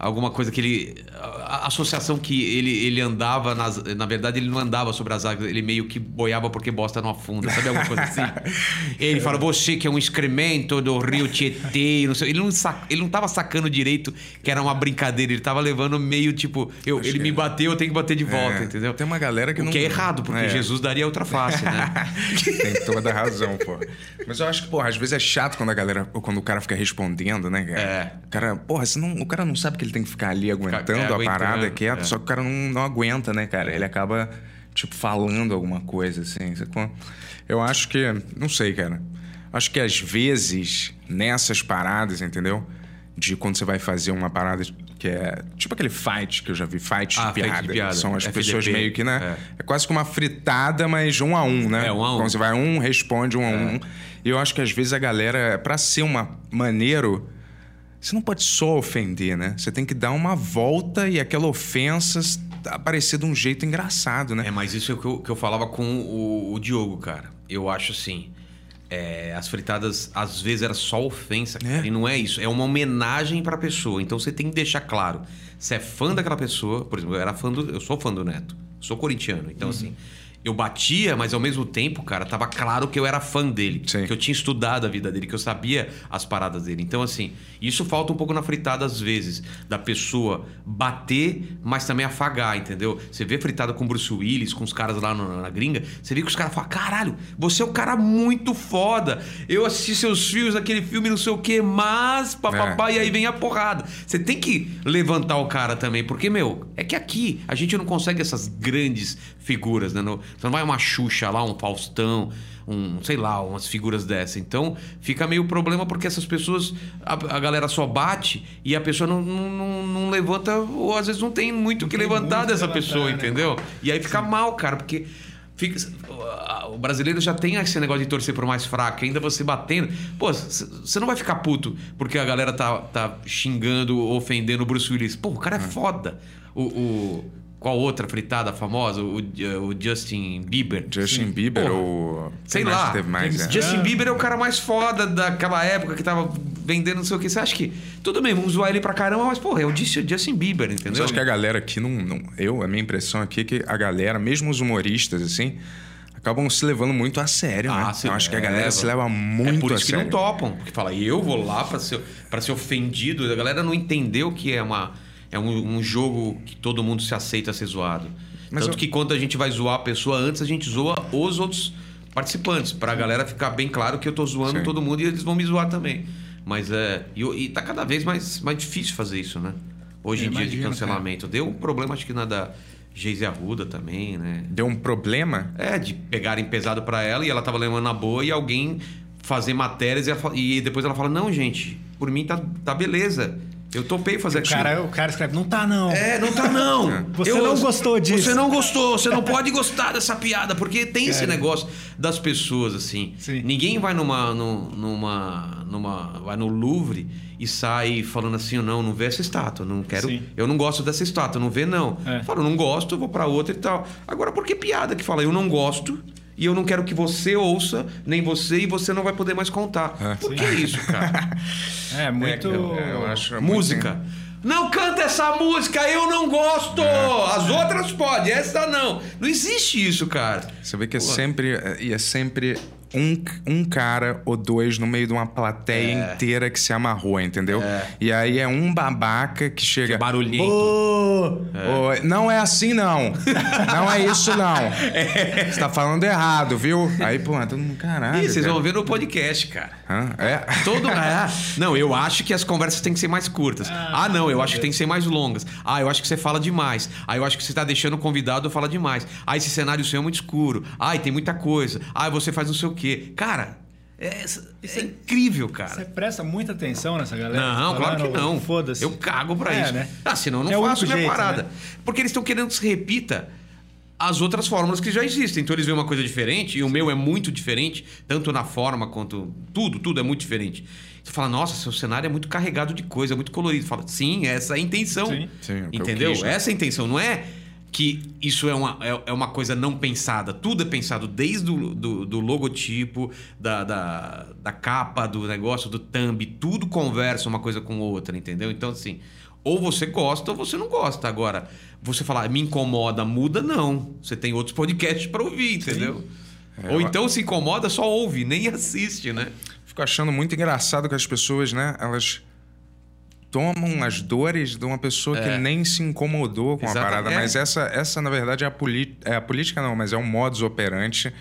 alguma coisa que ele a associação que ele, ele andava, nas, na verdade, ele não andava sobre as águas, ele meio que boiava porque bosta não afunda, sabe alguma coisa assim? ele fala, você que é um excremento do rio Tietê, não sei. Ele não, sac, ele não tava sacando direito que era uma brincadeira, ele tava levando meio tipo, eu, ele me bateu, eu tenho que bater de volta, é, entendeu? Tem uma galera que o não. que é errado, porque é. Jesus daria outra face, né? tem toda a razão, pô. Mas eu acho que, porra, às vezes é chato quando a galera, quando o cara fica respondendo, né, cara? É. O cara, porra, senão, o cara não sabe que ele tem que ficar ali aguentando a parada é, quieto, é. só que o cara não, não aguenta, né, cara? Ele acaba, tipo, falando alguma coisa, assim. Eu acho que. Não sei, cara. Acho que às vezes, nessas paradas, entendeu? De quando você vai fazer uma parada que é tipo aquele fight que eu já vi, fight ah, de piada. De piada. São as FDP. pessoas meio que, né? É. é. quase que uma fritada, mas um a um, né? É, um a um. Quando você vai um, responde um a é. um. E eu acho que às vezes a galera, para ser uma maneiro você não pode só ofender, né? Você tem que dar uma volta e aquela ofensa aparecer de um jeito engraçado, né? É, mas isso é o que eu, que eu falava com o, o Diogo, cara. Eu acho assim. É, as fritadas às vezes era só ofensa, é. e não é isso. É uma homenagem para a pessoa. Então você tem que deixar claro. Você é fã daquela pessoa, por exemplo, eu era fã do, eu sou fã do Neto, sou corintiano. Então uhum. assim, eu batia, mas ao mesmo tempo, cara, tava claro que eu era fã dele. Sim. Que eu tinha estudado a vida dele, que eu sabia as paradas dele. Então, assim, isso falta um pouco na fritada às vezes. Da pessoa bater, mas também afagar, entendeu? Você vê fritada com Bruce Willis, com os caras lá na, na gringa, você vê que os caras falam: caralho, você é um cara muito foda. Eu assisti seus filmes, aquele filme, não sei o quê, mas papapá, é. e aí vem a porrada. Você tem que levantar o cara também, porque, meu, é que aqui a gente não consegue essas grandes figuras, né? No, você não vai uma Xuxa lá, um Faustão, um, sei lá, umas figuras dessa. Então, fica meio problema porque essas pessoas, a, a galera só bate e a pessoa não, não, não, levanta, ou às vezes não tem muito o que levantar dessa levantar, pessoa, né? entendeu? E aí fica Sim. mal, cara, porque fica, o brasileiro já tem esse negócio de torcer pro mais fraco, ainda você batendo. Pô, você não vai ficar puto porque a galera tá, tá xingando, ofendendo o Bruce Willis. Pô, o cara é hum. foda. o, o qual outra fritada famosa? O, o Justin Bieber. Justin Sim. Bieber Porra. ou. Sei lá. Mais, é. Justin Bieber é o cara mais foda daquela época que tava vendendo não sei o que. Você acha que. Tudo bem, vamos zoar ele pra caramba, mas, porra, é o Justin Bieber, entendeu? Você acha que a galera aqui não, não. Eu, a minha impressão aqui é que a galera, mesmo os humoristas, assim acabam se levando muito a sério, ah, né? Eu acho que a galera se leva muito a sério. É por isso que não topam. Porque fala, eu vou lá para ser, pra ser ofendido. A galera não entendeu que é uma é um, um, jogo que todo mundo se aceita ser zoado. Mas Tanto eu... que quando a gente vai zoar a pessoa antes, a gente zoa os outros participantes, para a galera ficar bem claro que eu tô zoando Sim. todo mundo e eles vão me zoar também. Mas é. E, e tá cada vez mais, mais difícil fazer isso, né? Hoje eu em dia de cancelamento. Deu um problema, acho que na da Geise Arruda também, né? Deu um problema? É, de pegarem pesado pra ela e ela tava levando na boa e alguém fazer matérias e, ela e depois ela fala: Não, gente, por mim tá, tá beleza. Eu topei fazer O cara, o cara escreve, não tá não. É, não tá não. Você não gostou disso. Você não gostou, você não pode gostar dessa piada, porque tem esse negócio das pessoas assim. Sim. Ninguém vai numa nu- numa numa vai no Louvre e sai falando assim, não, não vê essa estátua, não quero, Sim. eu não gosto dessa estátua, não vê não. É. Fala, não gosto, eu vou pra outra e tal. Agora por que piada que fala, eu não gosto? E eu não quero que você ouça, nem você, e você não vai poder mais contar. É. Por que isso, cara? É, muito... É, eu acho muito- música. Não canta essa música, eu não gosto! As outras pode, essa não. Não existe isso, cara. Você vê que é Pô. sempre, e é sempre um, um cara ou dois no meio de uma plateia É. inteira que se amarrou, entendeu? E aí é um babaca que chega. barulhento. "Ô, ô, não é assim, não. Não é isso, não. Você tá falando errado, viu? Aí, pô, todo mundo, caralho. Ih, vocês cara. vão ver no podcast, cara. Hã? É? Todo. é. Não, eu acho que as conversas têm que ser mais curtas. Ah, não, eu acho que tem que ser mais longas. Ah, eu acho que você fala demais. Ah, eu acho que você tá deixando o convidado falar demais. Ah, esse cenário seu é muito escuro. Ah, e tem muita coisa. Ah, você faz não sei o quê. Cara, é, é incrível, cara. Você presta muita atenção nessa galera? Não, claro que não. Foda-se. Eu cago pra É, isso. né? Ah, senão eu não É o faço minha jeito, parada. né? Porque eles estão querendo que se repita as outras fórmulas que já existem. Então eles veem uma coisa diferente, e o meu é muito diferente, tanto na forma quanto. Tudo, tudo é muito diferente. Você fala, nossa, seu cenário é muito carregado de coisa, é muito colorido. Fala, sim, essa é a intenção. Sim. Sim, é Entendeu? quis, né? Essa é a intenção. Não é que isso é uma, é, é uma coisa não pensada. Tudo é pensado desde o do, do logotipo, da, da, da capa, do negócio, do thumb. Tudo conversa uma coisa com outra, entendeu? Então, assim, ou você gosta ou você não gosta. Agora, você falar, me incomoda, muda, não. Você tem outros podcasts para ouvir, entendeu? É, ou então se incomoda, só ouve, nem assiste, né? Fico achando muito engraçado que as pessoas, né? Elas tomam as dores de uma pessoa que nem se incomodou com a Exatamente. parada. É. Mas essa, essa na verdade, é a, é a política, não, mas é um modus operandi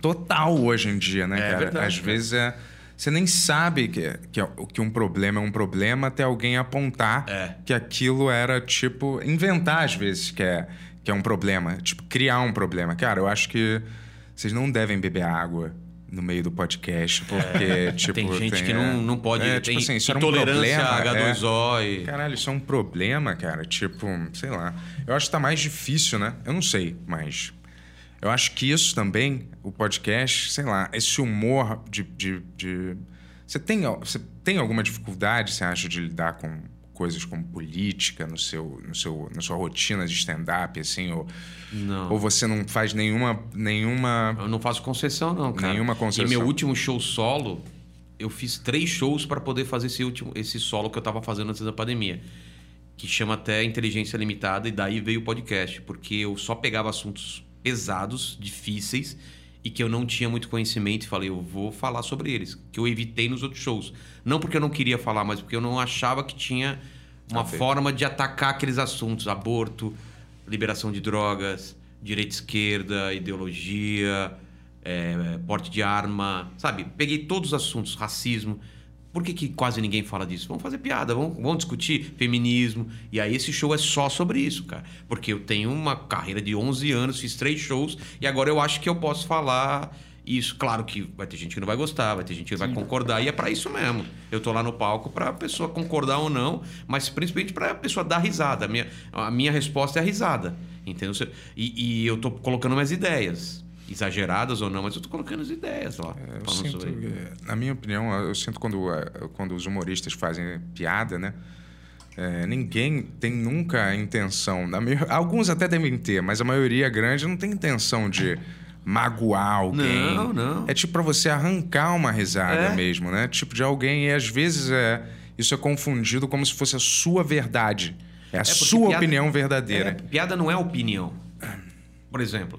total hoje em dia, né, É cara? verdade, Às vezes é. Você nem sabe que, que, que um problema é um problema até alguém apontar É. que aquilo era, tipo, inventar às vezes que é, que é um problema. Tipo, criar um problema. Cara, eu acho que vocês não devem beber água no meio do podcast, porque, tipo... É. tem gente que é, não, não pode. É, tem tipo assim, isso era um problema. a é. H2O e. Caralho, isso é um problema, cara. Tipo, sei lá. Eu acho que tá mais difícil, né? Eu não sei, mas. Eu acho que isso também, o podcast, sei lá, esse humor de. de, de- Você, tem, você tem alguma dificuldade, você acha, de lidar com coisas como política no seu, no seu, na sua rotina de stand-up, assim? Ou, Não. ou você não faz nenhuma. nenhuma Eu não faço concessão, não, cara. Nenhuma concessão. E meu último show solo, eu fiz três shows para poder fazer esse último, esse solo que eu tava fazendo antes da pandemia. Que chama até Inteligência Limitada, e daí veio o podcast. Porque eu só pegava assuntos pesados, difíceis, e que eu não tinha muito conhecimento, e falei, eu vou falar sobre eles. Que eu evitei nos outros shows. Não porque eu não queria falar, mas porque eu não achava que tinha uma Ok. forma de atacar aqueles assuntos. Aborto, liberação de drogas, direita esquerda, ideologia, é, porte de arma, sabe? Peguei todos os assuntos, racismo. Por que, que quase ninguém fala disso? Vamos fazer piada, vamos, vamos discutir feminismo. E aí esse show é só sobre isso, cara. Porque eu tenho uma carreira de 11 anos, fiz três shows e agora eu acho que eu posso falar isso. Claro que vai ter gente que não vai gostar, vai ter gente que vai concordar e é pra isso mesmo. Eu tô lá no palco pra pessoa concordar ou não, mas principalmente pra pessoa dar risada. A minha, a minha resposta é a risada, entendeu? E, e eu tô colocando minhas ideias. Exageradas ou não, mas eu tô colocando as ideias lá. Eu falando sinto, sobre- que, na minha opinião, eu sinto quando, eh, quando os humoristas fazem piada, né? eh, ninguém tem nunca a intenção. minha- alguns até devem ter, mas a maioria grande não tem intenção de magoar alguém. Não, não. É tipo pra você arrancar uma risada É. mesmo, né? Tipo de alguém e às vezes é isso é confundido como se fosse a sua verdade. É a porque sua piada- opinião verdadeira. É, piada não é opinião. Por exemplo,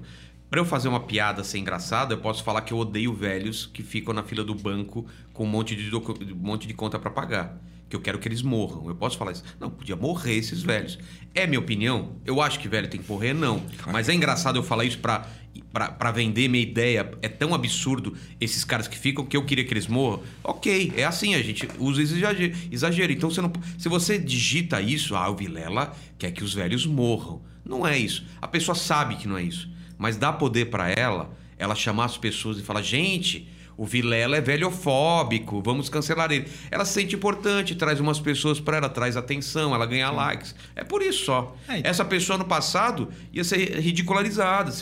Pra eu fazer uma piada ser engraçada, eu posso falar que eu odeio velhos que ficam na fila do banco com um monte de, um monte de conta pra pagar. Que eu quero que eles morram. Eu posso falar isso. Não, podia morrer esses velhos. É minha opinião? Eu acho que velho tem que morrer, não. Mas é engraçado eu falar isso pra, pra, pra vender minha ideia. É tão absurdo esses caras que ficam que eu queria que eles morram. Ok, é assim, a gente usa exagero. exagero. Então, você não, se você digita isso, ah, o Vilela quer que os velhos morram. Não é isso. A pessoa sabe que não é isso. Mas dá poder pra ela, ela chamar as pessoas e falar: gente, o Vilela é velhofóbico, vamos cancelar ele. Ela se sente importante, traz umas pessoas pra ela, traz atenção, ela ganha likes. É por isso só. É, Essa pessoa no passado ia ser ridicularizada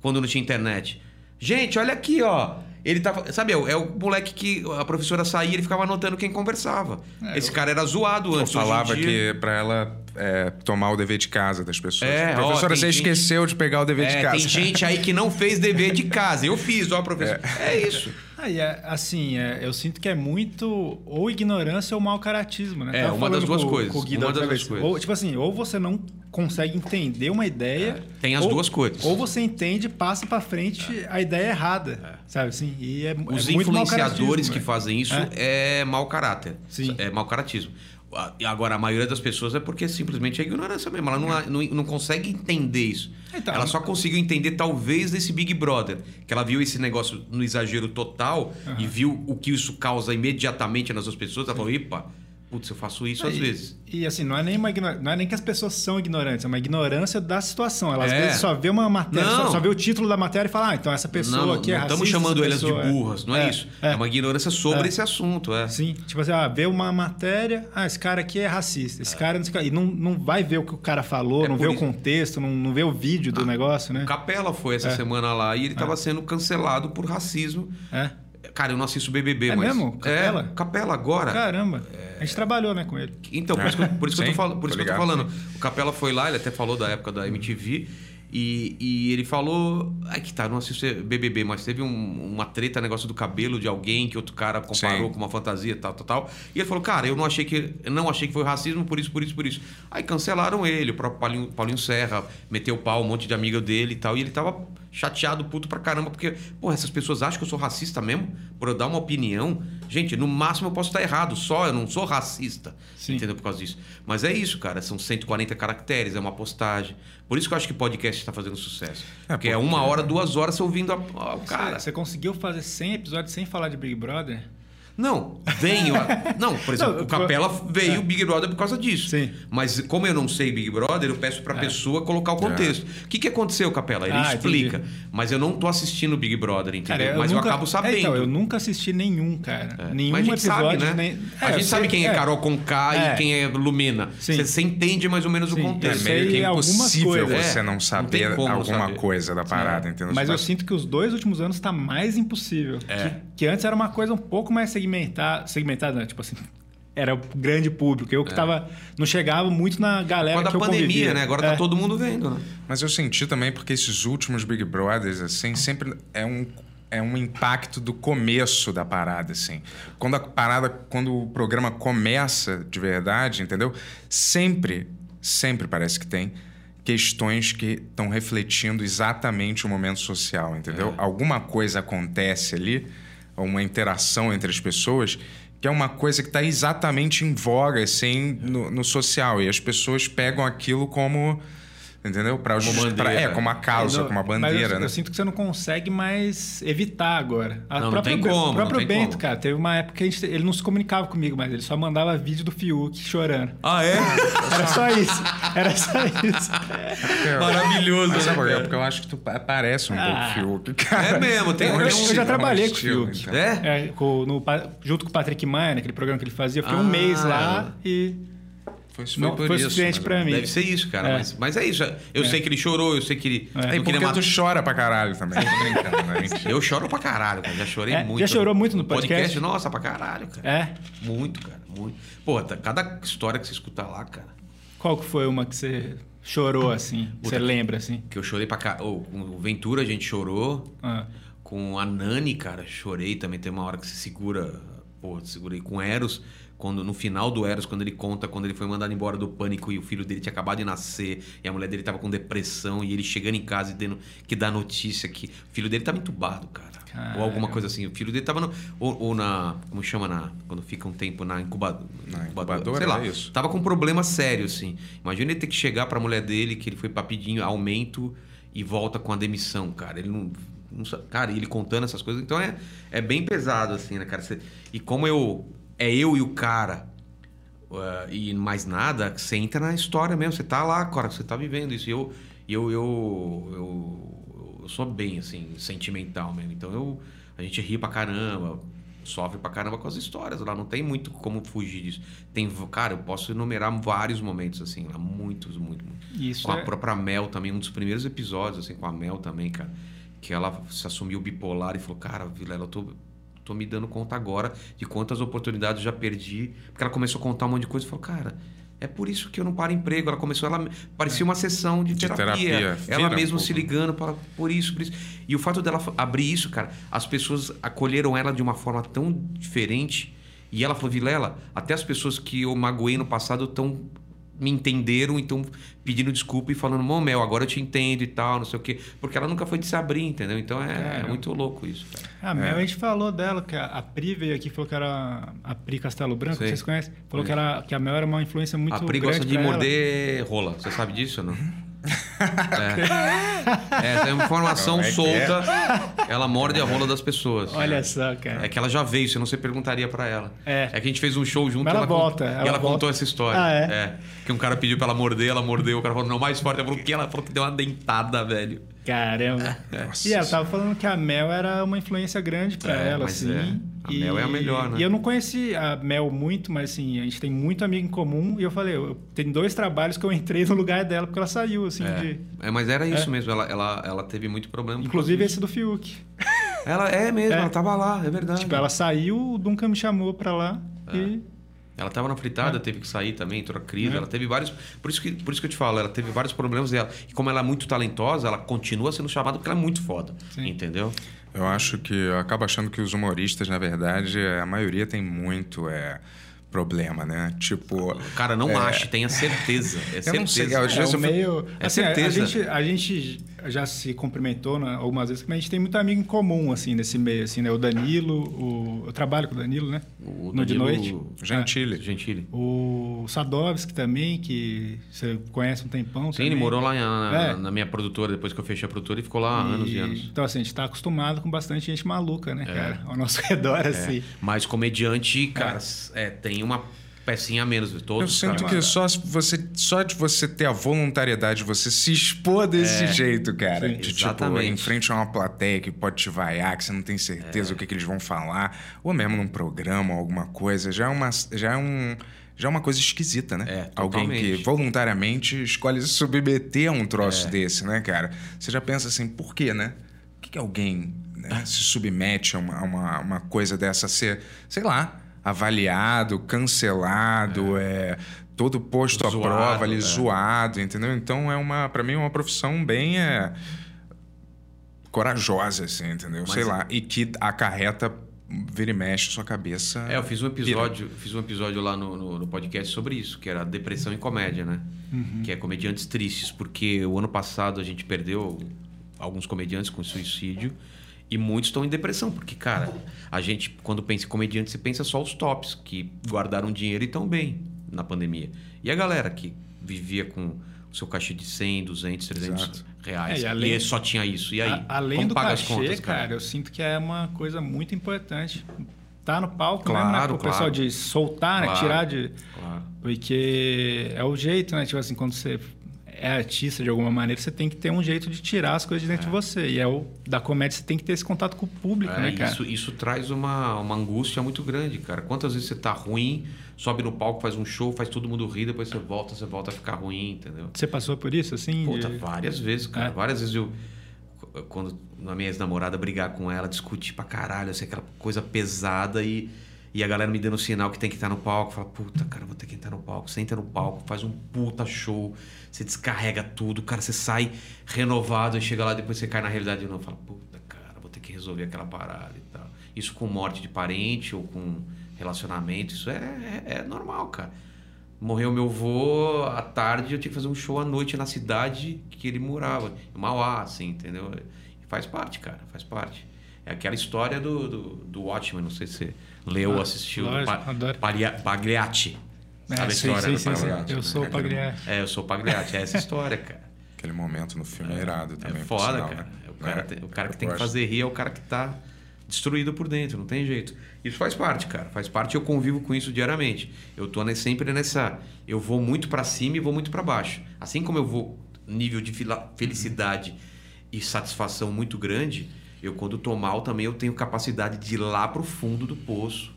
quando não tinha internet. Gente, olha aqui, ó. Ele tava. Sabe, é o- é o moleque que a professora saía e ele ficava anotando quem conversava. É, Esse eu- cara era zoado Eu antes. hoje em falava dia- que pra ela é, tomar o dever de casa das pessoas. É, ó, Professora, tem você gente- esqueceu de pegar o dever de É, casa. tem gente aí que não fez dever de casa. Eu fiz, ó, professor. É, isso. Aí, é, assim, é, eu sinto que é muito ou ignorância ou mau caratismo, né? É, Tava uma das duas com- coisas, com uma das duas vez. coisas. Ou, tipo assim, ou você não consegue entender uma ideia. É, tem as ou- duas coisas. Ou você entende, passa pra frente a ideia errada, sabe assim? E é, Os é mau influenciadores que né? fazem isso é, mau caráter. Sim. É mau caratismo. Agora, a maioria das pessoas é porque simplesmente é ignorância mesmo. Ela não, não, não consegue entender isso. Então, ela só conseguiu entender, talvez, desse Big Brother. Que ela viu esse negócio no exagero total e viu o que isso causa imediatamente nas outras pessoas. Ela falou: epa, putz, eu faço isso às E- vezes. E assim, não é, nem uma não é nem que as pessoas são ignorantes, é uma ignorância da situação. Ela às É. vezes só vê uma matéria, só, só vê o título da matéria e fala, ah, então essa pessoa não, aqui é não racista. estamos chamando elas de pessoa é- burras, não é, isso. É, uma ignorância sobre É. esse assunto. É. Sim, tipo assim, ah, vê uma matéria, ah, esse cara aqui é racista, esse cara não o e não, não vai ver o que o cara falou, É não vê o isso- Ah, contexto, não, não vê o vídeo do negócio, né? O Capela foi essa É. semana lá e ele estava sendo cancelado por racismo. É. Cara, eu não assisto BBB, É mas. mesmo? Capela? É, Capela agora. Caramba, a gente trabalhou, né, com ele. Então, por isso que, eu- por isso que eu tô. Por tô isso que eu tô falando. O Capela foi lá, ele até falou da época da MTV. E, e ele falou. Ai que tá, eu não assisto BBB, mas teve um- uma treta, negócio do cabelo de alguém que outro cara comparou Sim. com uma fantasia, tal, tal, tal. E ele falou, cara, eu não achei que. não achei que foi racismo, por isso, por isso, por isso. Aí cancelaram ele, o próprio Paulinho, Paulinho Serra meteu o pau, um monte de amigo dele e tal. E ele tava chateado, puto pra caramba, porque, pô, essas pessoas acham que eu sou racista mesmo? Por eu dar uma opinião. Gente, no máximo eu posso estar errado, só eu não sou racista. Sim. Entendeu? Por causa disso. Mas é isso, cara. São 140 caracteres, é uma postagem. Por isso que eu acho que podcast está fazendo sucesso. É, porque é uma hora, duas horas você ouvindo a, a- o cara. Você, você conseguiu fazer 100 episódios sem falar de Big Brother? Não, venho. a- Não, por exemplo, Não, o Capela veio é. o Big Brother por causa disso. Sim. Mas como eu não sei Big Brother, eu peço pra pessoa colocar o contexto. O que, que aconteceu, Capela? Ele Ah, explica. entendi. Mas eu não tô assistindo Big Brother, entendeu? Mas eu acabo sabendo. É, então, eu nunca assisti nenhum, cara. Nenhum Mas a gente episódio. sabe, né? nem- a É, eu gente sabe sei- quem é, Carol Conká É. e quem é Lumena. Sim. Você, entende mais ou menos Sim, o É contexto. sei meio que algumas impossível coisas. você É, não saber não alguma saber. coisa da parada, entendeu? Mas eu Você- sinto que os dois últimos anos tá mais impossível. É. Que, que antes era uma coisa um pouco mais segmentada, segmentada, né? tipo assim, era o grande público. Eu que tava não chegava muito na galera Quando que a eu pandemia, convivia. né? Agora É. tá todo mundo vendo, né? Mas eu senti também porque esses últimos Big Brothers, assim, sempre é um, é um impacto do começo da parada, assim. Quando a parada, quando o programa começa de verdade, entendeu? Sempre, sempre parece que tem questões que estão refletindo exatamente o momento social, entendeu? Alguma coisa acontece ali, uma interação entre as pessoas que é uma coisa que está exatamente em voga, assim, no, no social. E as pessoas pegam aquilo como, entendeu? Pra, Como just- pra- bandeira. é, como uma causa, Não, como uma mas bandeira, eu, né? eu sinto que você não consegue mais evitar agora. A Não, não própria tem Be- como, O não próprio tem Bento, como. cara, teve uma época que a gente, ele não se comunicava comigo, mas ele só mandava vídeo do Fiuk chorando. Ah, é? Era só isso. Era só isso. Maravilhoso, Mas né, cara? Porque eu acho que tu pa- parece um Ah. pouco Fiuk, cara. É mesmo, tem Eu, um eu estilo, já é um trabalhei com o Fiuk. então. É? É, com- no junto com o Patrick Maia, naquele programa que ele fazia. Eu fiquei Ah, um mês lá e Foi, não por foi isso, suficiente mas- pra mim. Deve ser isso, cara. É. Mas, mas é isso. Eu É. sei que ele chorou, eu sei que ele É. não É porque matar. tu chora pra caralho também. Tô brincando, né? Eu choro pra caralho, cara. Já chorei É, muito. já chorou muito no podcast? Nossa, pra caralho, cara. É. Muito, cara. Muito. Pô, tá- cada história que você escuta lá, cara. Qual que foi uma que você chorou assim? Você lembra assim? Que eu chorei pra caralho. com o Ventura a gente chorou. Ah, Com a Nani, cara, chorei também. Tem uma hora que você segura pô, segurei com Eros, quando no final do Eros, quando ele conta quando ele foi mandado embora do pânico e o filho dele tinha acabado de nascer e a mulher dele tava com depressão e ele chegando em casa e dando que dá notícia que o filho dele tava entubado, cara. Caramba. Ou alguma coisa assim. O filho dele tava no ou, ou na, como chama na, quando fica um tempo na incubadora, Na incubadora, sei lá. é isso. Tava com um problema sério assim. Imagina ele ter que chegar pra mulher dele que ele foi pra pedir aumento e volta com a demissão, cara. Ele não não Cara, e ele contando essas coisas, então é, é bem pesado, assim, né, cara? Cê- e como eu. É eu e o cara uh, e mais nada, você entra na história mesmo. Você tá lá, cara, você tá vivendo isso. E eu, eu, eu, eu, eu sou bem, assim, sentimental mesmo. Então eu, a gente ri pra caramba, sofre pra caramba com as histórias lá. Não tem muito como fugir disso. Tem, cara, eu posso enumerar vários momentos, assim, lá, muitos, muito, muito. Isso Com a é- própria Mel também, um dos primeiros episódios, assim, com a Mel também, cara. Que ela se assumiu bipolar e falou, cara, Vilela, eu tô, tô me dando conta agora de quantas oportunidades eu já perdi. Porque ela começou a contar um monte de coisa e falou, cara, é por isso que eu não paro emprego. Ela começou, ela parecia uma sessão de De terapia. terapia. Ela um mesma pouco. se ligando para por isso, por isso. E o fato dela abrir isso, cara, as pessoas acolheram ela de uma forma tão diferente. E ela falou, Vilela, até as pessoas que eu magoei no passado estão me entenderam, então pedindo desculpa e falando, Mô, Mel, agora eu te entendo e tal, não sei o quê. Porque ela nunca foi de se abrir, entendeu? Então é, é muito louco isso, cara. A Mel, a gente falou dela, que a, a Pri veio aqui e falou que era a Pri Castelo Branco, Sei. vocês conhecem? Falou que, era, que a Mel era uma influência muito a grande Pri gosta de pra ela. morder rola. Você sabe disso ou não? é. é, tem uma informação é que solta. Ela morde a rola das pessoas. Olha só, cara. É que ela já veio, senão você perguntaria pra ela. É. que a gente fez um show junto Mas e ela volta, e ela ela volta. contou essa história. Ah, é? Que um cara pediu pra ela morder, ela mordeu, o cara falou, não, mais forte. Ela falou que ela falou que deu uma dentada, velho. Caramba. Nossa E ela tava falando que a Mel era uma influência grande pra É, ela, assim. é. A e, Mel é a melhor, né? E eu não conheci a Mel muito, mas assim, a gente tem muito amigo em comum. E eu falei, eu, tem dois trabalhos que eu entrei no lugar dela, porque ela saiu, assim, É. de... É, mas era isso mesmo, ela, ela, ela teve muito problema. Inclusive esse do Fiuk. Ela é mesmo, É. ela tava lá, é verdade. Tipo, ela saiu, o Duncan me chamou pra lá e... Ela tava na fritada, teve que sair também, entrou a crise. É. Ela teve vários. Por isso, que, por isso que eu te falo, ela teve vários problemas dela. E como ela é muito talentosa, ela continua sendo chamada porque ela é muito foda. Sim. Entendeu? Eu acho que eu acabo achando que os humoristas, na verdade, a maioria tem muito é, problema, né? Tipo, Cara, não ache, tenha certeza. É Eu certeza. não sei, às É, vezes eu fico- meio... É assim, a- a, certeza. gente, a gente já se cumprimentou né, algumas vezes, mas a gente tem muito amigo em comum, assim, nesse meio, assim, né? O Danilo, o... eu trabalho com o Danilo, né? O no de Danilo noite. Gentili. Gentili. O Sadovski também, que você conhece um tempão Sim, ele também. morou lá na, É. na minha produtora, depois que eu fechei a produtora, e ficou lá há anos e anos. Então, assim, a gente tá acostumado com bastante gente maluca, né, É. cara? Ao nosso redor, assim. Mas comediante, cara, é, tem uma pecinha a menos. Eu Todos os sinto que só, você, só de você ter a voluntariedade, você se expor desse jeito, cara. Sim. de, tipo, Exatamente. em frente a uma plateia que pode te vaiar, que você não tem certeza o que, que eles vão falar, ou mesmo num programa alguma coisa, já é uma, já é um, já é uma coisa esquisita, né? É, Alguém que voluntariamente escolhe se submeter a um troço É. desse, né, cara? Você já pensa assim, por quê, né? Por que, que alguém né, se submete a uma, a uma, uma coisa dessa ser, sei lá, avaliado, cancelado, é. todo posto à Zoado, prova ali, é. zoado, entendeu? Então é uma, para mim, é uma profissão bem é, corajosa, assim, entendeu? Mas sei é- lá, e que acarreta vira e mexe sua cabeça. É, eu fiz um episódio, fiz um episódio lá no, no, no podcast sobre isso, que era depressão e comédia, né? Que é comediantes tristes, porque o ano passado a gente perdeu alguns comediantes com suicídio e muitos estão em depressão, porque, cara, a gente, quando pensa em comediante, você pensa só os tops, que guardaram dinheiro e estão bem na pandemia. E a galera que vivia com o seu cachê de 100, 200, 300 Exato. reais, É, e e, além- só tinha isso. E aí? A- além como do paga cachê, as contas, cara, eu sinto que é uma coisa muito importante. Tá no palco, Claro, né? O claro. pessoal de soltar, né? Claro. Tirar de... Claro. Porque é o jeito, né? Tipo assim, quando você é artista de alguma maneira, você tem que ter um jeito de tirar as coisas de dentro de você. E é o da comédia, você tem que ter esse contato com o público, É, né, cara? isso, isso traz uma, uma angústia muito grande, cara. Quantas vezes você tá ruim, sobe no palco, faz um show, faz todo mundo rir, depois você volta, você volta a ficar ruim, entendeu? Você passou por isso, assim? Puta, de- várias vezes, cara. É. Várias vezes eu, quando na minha ex-namorada, brigar com ela, discutir pra caralho, assim, aquela coisa pesada e, e a galera me dando sinal que tem que estar no palco. Fala, puta, cara, vou ter que entrar no palco. Você entra no palco, faz um puta show, você descarrega tudo, cara, você sai renovado e chega lá, depois você cai na realidade de novo. Fala, puta, cara, vou ter que resolver aquela parada e tal. Isso com morte de parente ou com relacionamento, isso é, é, é normal, cara. Morreu meu avô à tarde, eu tinha que fazer um show à noite na cidade que ele morava, em Mauá, assim, entendeu? Faz parte, cara, faz parte. É aquela história do, do, do Watchmen, não sei se você leu Ah, assistiu, lógico, Pagliatti. Sabe a É, sim, história sim, do sim, sim. Pagliatti? Eu sou o Pagliatti. É, eu sou o Pagliatti, é essa história, cara. Aquele momento no filme é irado É também. por foda, sinal, cara. né? O cara, É, o cara que tem que fazer rir é o cara que tá destruído por dentro, não tem jeito. Isso faz parte, cara. Faz parte, eu convivo com isso diariamente. Eu tô sempre nessa. Eu vou muito para cima e vou muito para baixo. Assim como eu vou nível de felicidade e satisfação muito grande, eu quando tô mal também eu tenho capacidade de ir lá pro fundo do poço.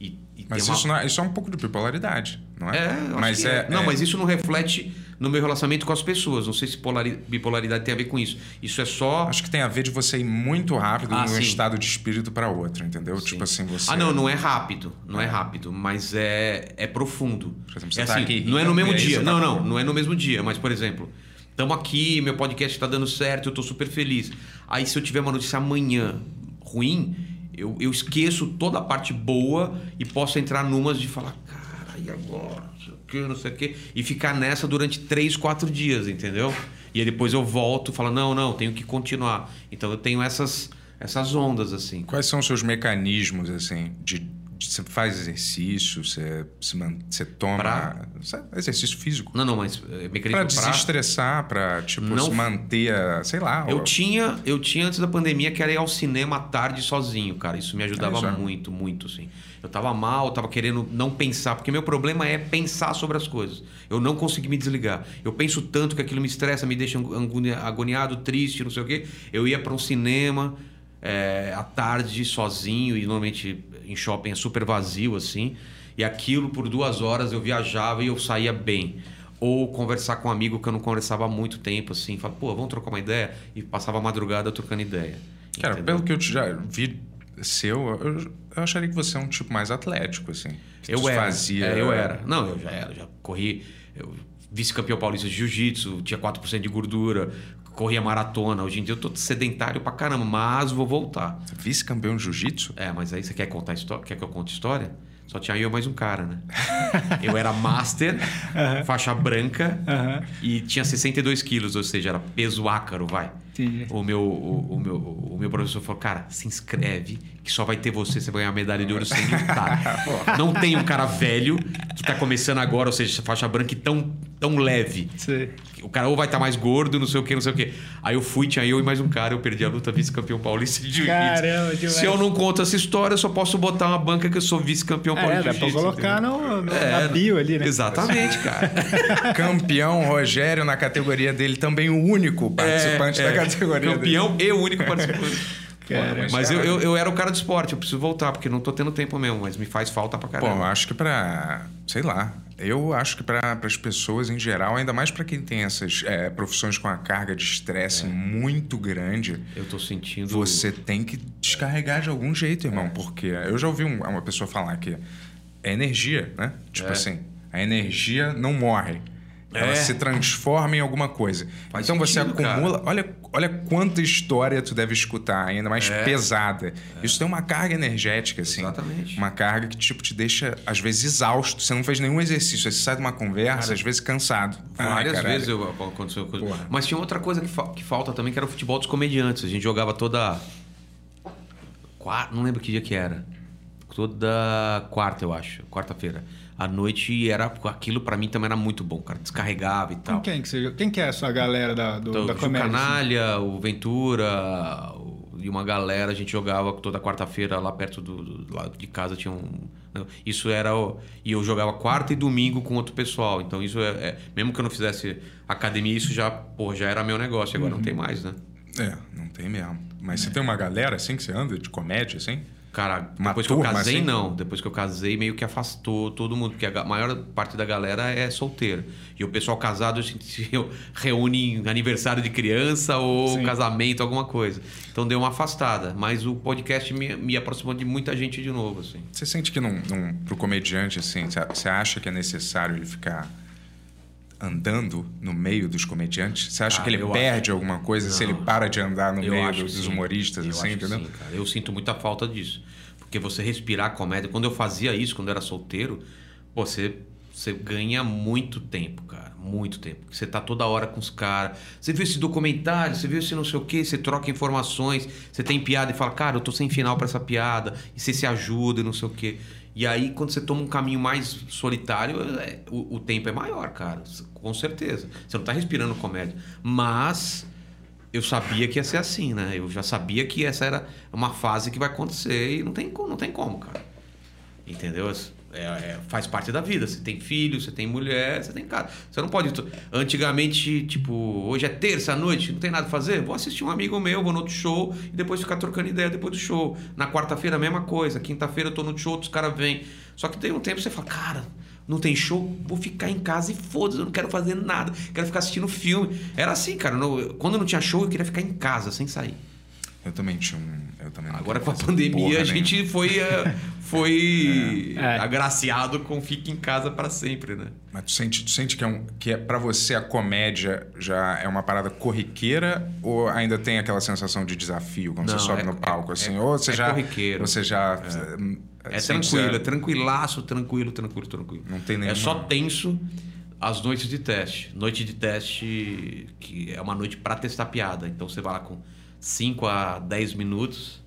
E, e Mas uma- isso, não é, isso é um pouco de bipolaridade, não é? é, mas que é, Não, é- mas isso não reflete no meu relacionamento com as pessoas. Não sei se polari- bipolaridade tem a ver com isso. Isso é só. Acho que tem a ver de você ir muito rápido Ah, de um sim. estado de espírito para outro, entendeu? Sim. Tipo assim, você. Ah, não, não é rápido. Não é, rápido, mas é, é profundo. Por exemplo, você é tá assim, aqui não é no mesmo dia. Não, tá- não, não é no mesmo dia. Mas, por exemplo, estamos aqui, meu podcast está dando certo, eu estou super feliz. Aí, se eu tiver uma notícia amanhã ruim, eu, eu esqueço toda a parte boa e posso entrar numas de falar, cara, e agora? Não sei o quê, não sei o quê. E ficar nessa durante três, quatro dias, entendeu? E aí depois eu volto e falo, não, não, tenho que continuar. Então eu tenho essas, essas ondas, assim. Quais são os seus mecanismos, assim, de- você faz exercício, você, se man- você toma Pra? exercício físico? Não, não, mas Pra mecanismo pra... desestressar, pra, tipo, Não- se manter, sei lá... Eu ó, tinha, eu tinha antes da pandemia que era ir ao cinema à tarde sozinho, cara. Isso me ajudava É, muito, muito, assim. Eu tava mal, tava querendo não pensar, porque meu problema é pensar sobre as coisas. Eu não consegui me desligar. Eu penso tanto que aquilo me estressa, me deixa agoniado, triste, não sei o quê. Eu ia para um cinema é, à tarde sozinho e normalmente em shopping é super vazio assim. E aquilo por duas horas eu viajava e eu saía bem. Ou conversar com um amigo que eu não conversava há muito tempo, assim, falar, pô, vamos trocar uma ideia? E passava a madrugada trocando ideia. Cara, Entendeu? pelo que eu já vi seu, eu, eu acharia que você é um tipo mais atlético, assim. Que Eu era. Fazia... É, eu era. Não, eu já era. Já corri. eu- Vice-campeão paulista de jiu-jitsu, tinha 4% de gordura, corria maratona. Hoje em dia eu tô sedentário pra caramba, mas vou voltar. Vice-campeão de jiu-jitsu? É, mas aí você quer contar história? Quer que eu conte história? Só tinha eu mais um cara, né? eu era master, faixa branca Aham. e tinha 62 quilos, ou seja, era peso ácaro, vai. Entendi. O meu, o, o meu, o meu professor falou, cara, se inscreve que só vai ter você, você vai ganhar a medalha de ouro sem lutar. não tem um cara velho que tá começando agora, ou seja, faixa branca e tão, tão leve. Sei. O cara ou vai estar mais gordo, não sei o que, não sei o que. Aí eu fui, tinha eu e mais um cara, eu perdi a luta vice-campeão paulista de. Caramba, demais. Se eu não conto essa história, eu só posso botar uma banca que eu sou vice-campeão É, paulista dá de pra jiu-jitsu. colocar entendeu? no, no, É, na bio ali, né? Exatamente, cara. Campeão Rogério na categoria dele, também o único participante É, da é, categoria dele. Campeão e o único participante. Cara, Mas eu, cara, eu, eu era o cara do esporte, eu preciso voltar, porque não tô tendo tempo mesmo, mas me faz falta pra caramba. acho que pra. Sei lá. Eu acho que para as pessoas em geral, ainda mais para quem tem essas é, profissões com a carga de estresse muito grande, eu tô sentindo. você tem que descarregar de algum jeito, É. irmão. Porque eu já ouvi um- uma pessoa falar que é energia, né? Tipo É. assim, a energia não morre. Ela É. se transforma em alguma coisa. Faz então você sentido, cara. acumula. Olha, olha quanta história tu deve escutar, ainda mais É. pesada. Isso tem uma carga energética, assim. Exatamente. Uma carga que, tipo, te deixa, às vezes, exausto. Você não fez nenhum exercício. Aí você sai de uma conversa, às vezes, cansado. Ai, Várias caralho. vezes eu, aconteceu coisa. Porra. Mas tinha outra coisa que, fa- que falta também, que era o futebol dos comediantes. A gente jogava toda. Não lembro que dia que era. Toda quarta, eu acho. Quarta-feira. À noite e era. Aquilo pra mim também era muito bom, cara. Descarregava e Com tal. quem que você... Quem que é a sua galera da, do, Então, da o comédia? assim? Canalha, o Ventura o- e uma galera, a gente jogava toda quarta-feira lá perto do, do lado de casa tinha um. Isso era. o- E eu jogava quarta e domingo com outro pessoal. Então isso é. é- mesmo que eu não fizesse academia, isso já, pô, já era meu negócio. Agora Uhum. não tem mais, né? É, não tem mesmo. Mas você tem uma galera, assim, que você anda de comédia, assim? Cara, Uma depois que eu turma, casei, assim? não. Depois que eu casei, meio que afastou todo mundo, porque a maior parte da galera é solteira. E o pessoal casado a gente se reúne em aniversário de criança ou Sim. casamento, alguma coisa. Então deu uma afastada. Mas o podcast me, me aproximou de muita gente de novo, assim. Você sente que num, num, pro comediante, assim, você acha que é necessário ele ficar andando no meio dos comediantes? Você acha Ah, que ele perde alguma coisa se Não. ele para de andar no meio acho dos, sim. humoristas, Eu assim, acho entendeu? sim, cara. Eu sinto muita falta disso. Porque você respirar a comédia. Quando eu fazia isso, quando eu era solteiro, você, você ganha muito tempo, cara. Muito tempo. Você tá toda hora com os caras. Você viu esse documentário, você viu esse não sei o quê, você troca informações, você tem piada e fala, cara, eu tô sem final para essa piada. E você se ajuda e não sei o quê. E aí, quando você toma um caminho mais solitário, é, o, o tempo é maior, cara. Com certeza. Você não tá respirando comédia. Mas eu sabia que ia ser assim, né? Eu já sabia que essa era uma fase que vai acontecer e não tem, não tem como, cara. Entendeu? É, é, faz parte da vida. Você tem filho, você tem mulher, você tem casa. Você não pode. Antigamente, tipo, hoje é terça à noite, não tem nada a fazer? Vou assistir um amigo meu, vou no outro show e depois ficar trocando ideia depois do show. Na quarta-feira, a mesma coisa. Quinta-feira eu tô no show, outros caras vêm. Só que tem um tempo que você fala, cara, não tem show, vou ficar em casa e foda-se, eu não quero fazer nada, quero ficar assistindo filme. Era assim, cara. quando não tinha show, eu queria ficar em casa, sem sair. Eu também tinha um. Eu também Agora com a pandemia a gente foi, uh, foi é. agraciado com fique em casa para sempre, né? Mas tu sente, tu sente que, é um, que é, para você a comédia já é uma parada corriqueira ou ainda tem aquela sensação de desafio quando Não, você sobe é, no palco? É, assim, ou você é já. Corriqueiro. Você já. É, tranquilo, é tranquilaço, tranquilo, tranquilo, tranquilo. Não tem nenhuma... É só tenso as noites de teste. Noite de teste que é uma noite para testar piada. Então você vai lá com 5 a 10 minutos,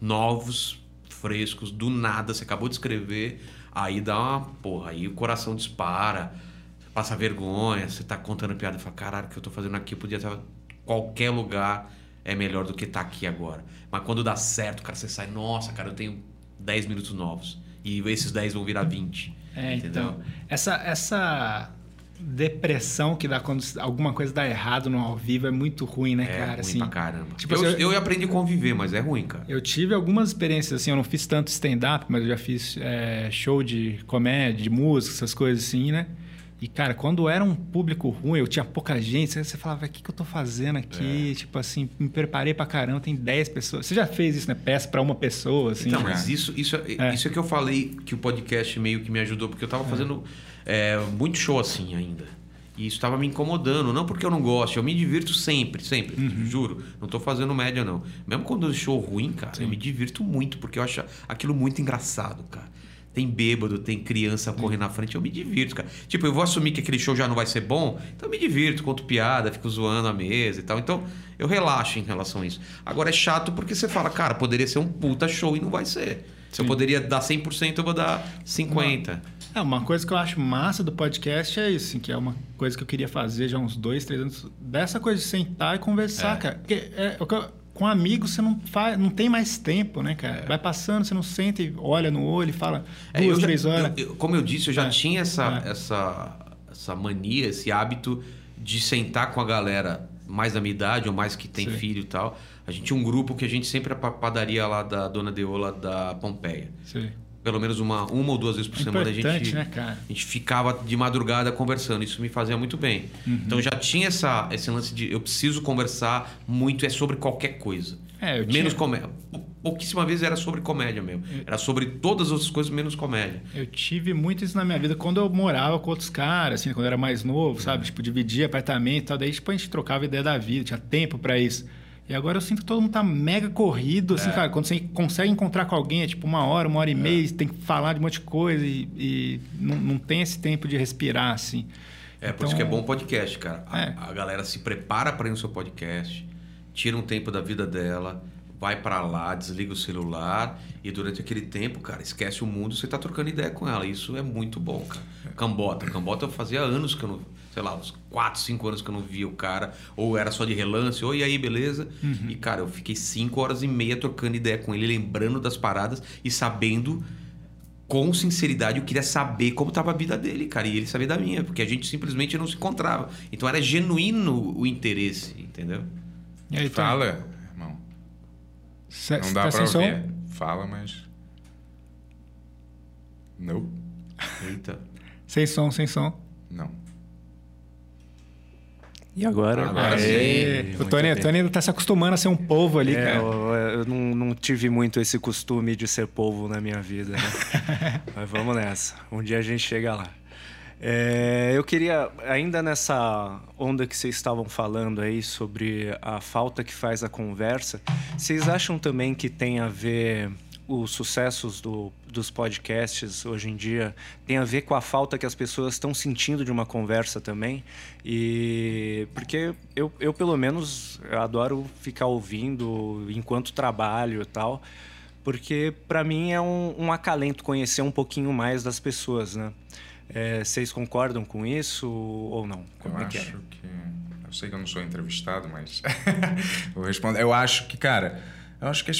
novos, frescos, do nada, você acabou de escrever, aí dá uma. Porra, aí o coração dispara, passa vergonha, você tá contando piada e fala: caralho, o que eu tô fazendo aqui? Eu podia estar. Qualquer lugar é melhor do que tá aqui agora. Mas quando dá certo, cara, você sai, nossa, cara, eu tenho 10 minutos novos. E esses 10 vão virar 20. É, entendeu? então. Essa, essa depressão que dá quando alguma coisa dá errado no ao vivo é muito ruim, né, é cara? Ruim assim, pra caramba. Tipo, eu, eu, eu aprendi a conviver, mas é ruim, cara. Eu tive algumas experiências assim, eu não fiz tanto stand-up, mas eu já fiz é, show de comédia, de música, essas coisas assim, né? E, cara, quando era um público ruim, eu tinha pouca gente, você falava, o que, que eu tô fazendo aqui? É. Tipo assim, me preparei pra caramba, tem 10 pessoas. Você já fez isso, né? Peça pra uma pessoa, assim. Então, mas isso, isso, é, é. isso é que eu falei que o podcast meio que me ajudou, porque eu tava é. fazendo é, muito show assim ainda. E isso estava me incomodando. Não porque eu não gosto, eu me divirto sempre, sempre. Uhum. Juro. Não estou fazendo média, não. Mesmo quando eu show ruim, cara, Sim. eu me divirto muito, porque eu acho aquilo muito engraçado, cara. Tem bêbado, tem criança correndo na frente, eu me divirto, cara. Tipo, eu vou assumir que aquele show já não vai ser bom, então eu me divirto, conto piada, fico zoando a mesa e tal. Então, eu relaxo em relação a isso. Agora é chato porque você fala, cara, poderia ser um puta show e não vai ser. Se Sim. eu poderia dar 100%, eu vou dar 50%. É, uma coisa que eu acho massa do podcast é isso, assim, que é uma coisa que eu queria fazer já há uns dois, três anos. Dessa coisa de sentar e conversar, é. cara. Porque é, com amigos você não faz, não tem mais tempo, né, cara? É. Vai passando, você não senta e olha no olho e fala é, duas, três horas. Eu, eu, como eu disse, eu já é. tinha essa, essa, essa mania, esse hábito de sentar com a galera mais da minha idade ou mais que tem Sim. filho e tal. A gente tinha um grupo que a gente sempre pra padaria lá da Dona Deola da Pompeia. Sim pelo menos uma, uma ou duas vezes por é semana a gente, né, cara? a gente ficava de madrugada conversando. Isso me fazia muito bem. Uhum. Então já tinha essa, esse lance de eu preciso conversar muito, é sobre qualquer coisa. É, eu menos tinha... comédia. Pouquíssima vez era sobre comédia mesmo. Era sobre todas as outras coisas, menos comédia. Eu tive muito isso na minha vida. Quando eu morava com outros caras, assim, quando eu era mais novo, sabe? Tipo, dividia apartamento e tal. Daí, tipo, a gente trocava ideia da vida, tinha tempo para isso. E agora eu sinto que todo mundo tá mega corrido, assim, é. cara. Quando você consegue encontrar com alguém, é tipo uma hora, uma hora e é. meia, tem que falar de um monte de coisa e, e não, não tem esse tempo de respirar, assim. É, por então, isso que é então, bom podcast, cara. É. A, a, galera se prepara para ir no seu podcast, tira um tempo da vida dela, vai para lá, desliga o celular e durante aquele tempo, cara, esquece o mundo, você tá trocando ideia com ela. Isso é muito bom, cara. Cambota. Cambota eu fazia anos que eu não sei lá, uns 4, 5 anos que eu não via o cara, ou era só de relance, ou e aí, beleza? Uhum. E, cara, eu fiquei 5 horas e meia trocando ideia com ele, lembrando das paradas e sabendo com sinceridade, eu queria saber como estava a vida dele, cara, e ele sabia da minha, porque a gente simplesmente não se encontrava. Então era genuíno o interesse, entendeu? E aí. Fala, Cê, não dá tá pra ouvir. Som? Fala, mas. Não. Eita. sem som, sem som. Não. E agora? Agora. O Tony, Tony ainda tá se acostumando a ser um povo ali, é, cara. Eu, eu não, não, tive muito esse costume de ser povo na minha vida, né? Mas vamos nessa. Um dia a gente chega lá. É, eu queria, ainda nessa onda que vocês estavam falando aí sobre a falta que faz a conversa, vocês acham também que tem a ver os sucessos do, dos podcasts hoje em dia tem a ver com a falta que as pessoas estão sentindo de uma conversa também. E porque eu, eu pelo menos eu adoro ficar ouvindo enquanto trabalho e tal, porque para mim é um, um acalento conhecer um pouquinho mais das pessoas, né? É, vocês concordam com isso ou não? Como eu é acho que, é? que eu sei que eu não sou entrevistado, mas vou responder. Eu acho que, cara eu acho que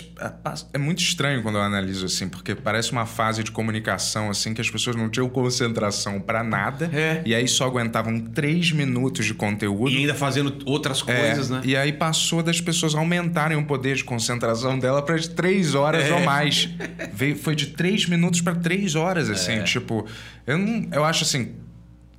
é muito estranho quando eu analiso assim, porque parece uma fase de comunicação assim que as pessoas não tinham concentração para nada é. e aí só aguentavam três minutos de conteúdo e ainda fazendo outras é, coisas, é, né? E aí passou das pessoas aumentarem o poder de concentração dela para três horas é. ou mais. Veio, foi de três minutos para três horas assim, é. tipo, eu não, eu acho assim,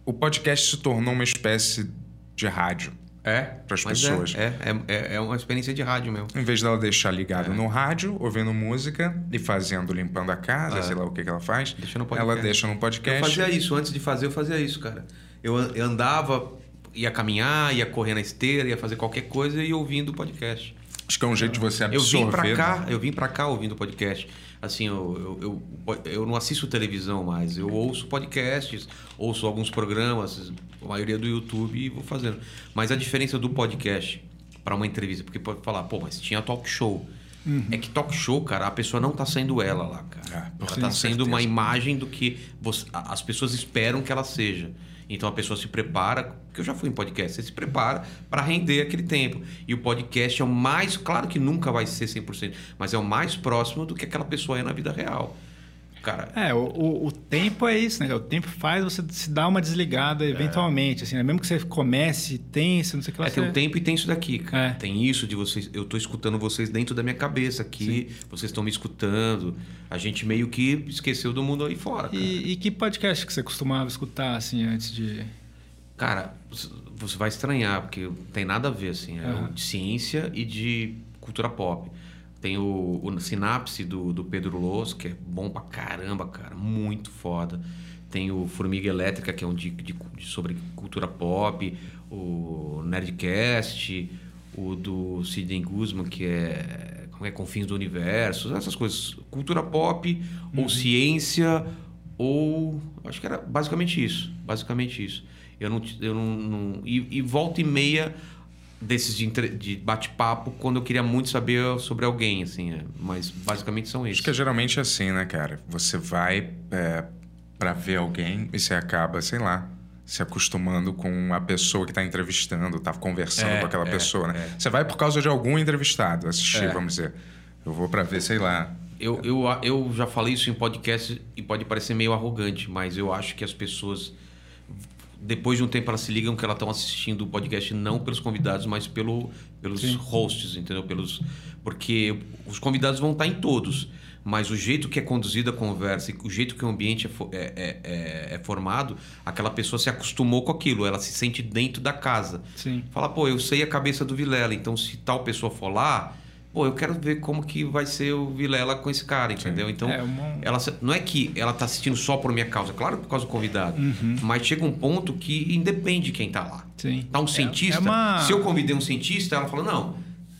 o podcast se tornou uma espécie de rádio. É. Para as pessoas. É, é, é, é, uma experiência de rádio mesmo. Em vez dela deixar ligado é. no rádio, ouvindo música e fazendo, limpando a casa, é. sei lá o que, que ela faz, ela deixa no podcast. Eu fazia isso, antes de fazer, eu fazia isso, cara. Eu, eu andava, ia caminhar, ia correr na esteira, ia fazer qualquer coisa e ouvindo o podcast. Acho que é um jeito de você absorver. Eu vim para cá, né? eu vim para cá ouvindo o podcast assim, eu, eu, eu, eu, não assisto televisão mais, eu ouço podcasts, ouço alguns programas, a maioria do YouTube e vou fazendo. Mas a diferença do podcast para uma entrevista, porque pode falar, pô, mas tinha talk show. Uhum. É que talk show, cara, a pessoa não tá sendo ela lá, cara. É, ela tá sendo certeza. uma imagem do que você, as pessoas esperam que ela seja. Então a pessoa se prepara, porque eu já fui em podcast, você se prepara para render aquele tempo. E o podcast é o mais, claro que nunca vai ser 100%, mas é o mais próximo do que aquela pessoa é na vida real. Cara, é, o, o, o tempo é isso, né? O tempo faz você se dar uma desligada eventualmente, é. assim, né? Mesmo que você comece tenso, não sei o que lá. É, você... tem um tempo e tem isso daqui, cara. É. Tem isso de vocês. Eu tô escutando vocês dentro da minha cabeça aqui, Sim. vocês estão me escutando. A gente meio que esqueceu do mundo aí fora. E, e, que podcast que você costumava escutar, assim, antes de. Cara, você vai estranhar, porque tem nada a ver, assim. É uhum. de ciência e de cultura pop. Tem o, o Sinapse do, do Pedro Loz, que é bom pra caramba, cara. Muito foda. Tem o Formiga Elétrica, que é um de, de, de sobre cultura pop. O Nerdcast. O do Sidney Guzman, que é, como é Confins do Universo. Essas coisas. Cultura pop, uhum. ou ciência, ou... Acho que era basicamente isso. Basicamente isso. Eu não... Eu não, não e, e volta e meia desses de, de bate-papo quando eu queria muito saber sobre alguém, assim. É. Mas basicamente são esses. Acho que é geralmente assim, né, cara? Você vai é, para ver alguém e você acaba, sei lá, se acostumando com a pessoa que está entrevistando, está conversando é, com aquela é, pessoa, né? É. Você vai por causa de algum entrevistado assistir, é. vamos dizer. Eu vou para ver, sei lá. Eu, eu, eu já falei isso em podcast e pode parecer meio arrogante, mas eu acho que as pessoas depois de um tempo elas se ligam que elas estão assistindo o podcast não pelos convidados, mas pelo, pelos Sim. hosts, entendeu? Pelos, porque os convidados vão estar em todos, mas o jeito que é conduzida a conversa e o jeito que o ambiente é, é, é, é, é formado, aquela pessoa se acostumou com aquilo, ela se sente dentro da casa. Sim. Fala, pô, eu sei a cabeça do Vilela, então se tal pessoa for lá, pô, eu quero ver como que vai ser o Vilela com esse cara, entendeu? Então, é uma... ela não é que ela tá assistindo só por minha causa, claro por causa do convidado, uhum. mas chega um ponto que independe de quem tá lá. Sim. Tá um é, cientista, é uma... se eu convidei um cientista, ela fala, não,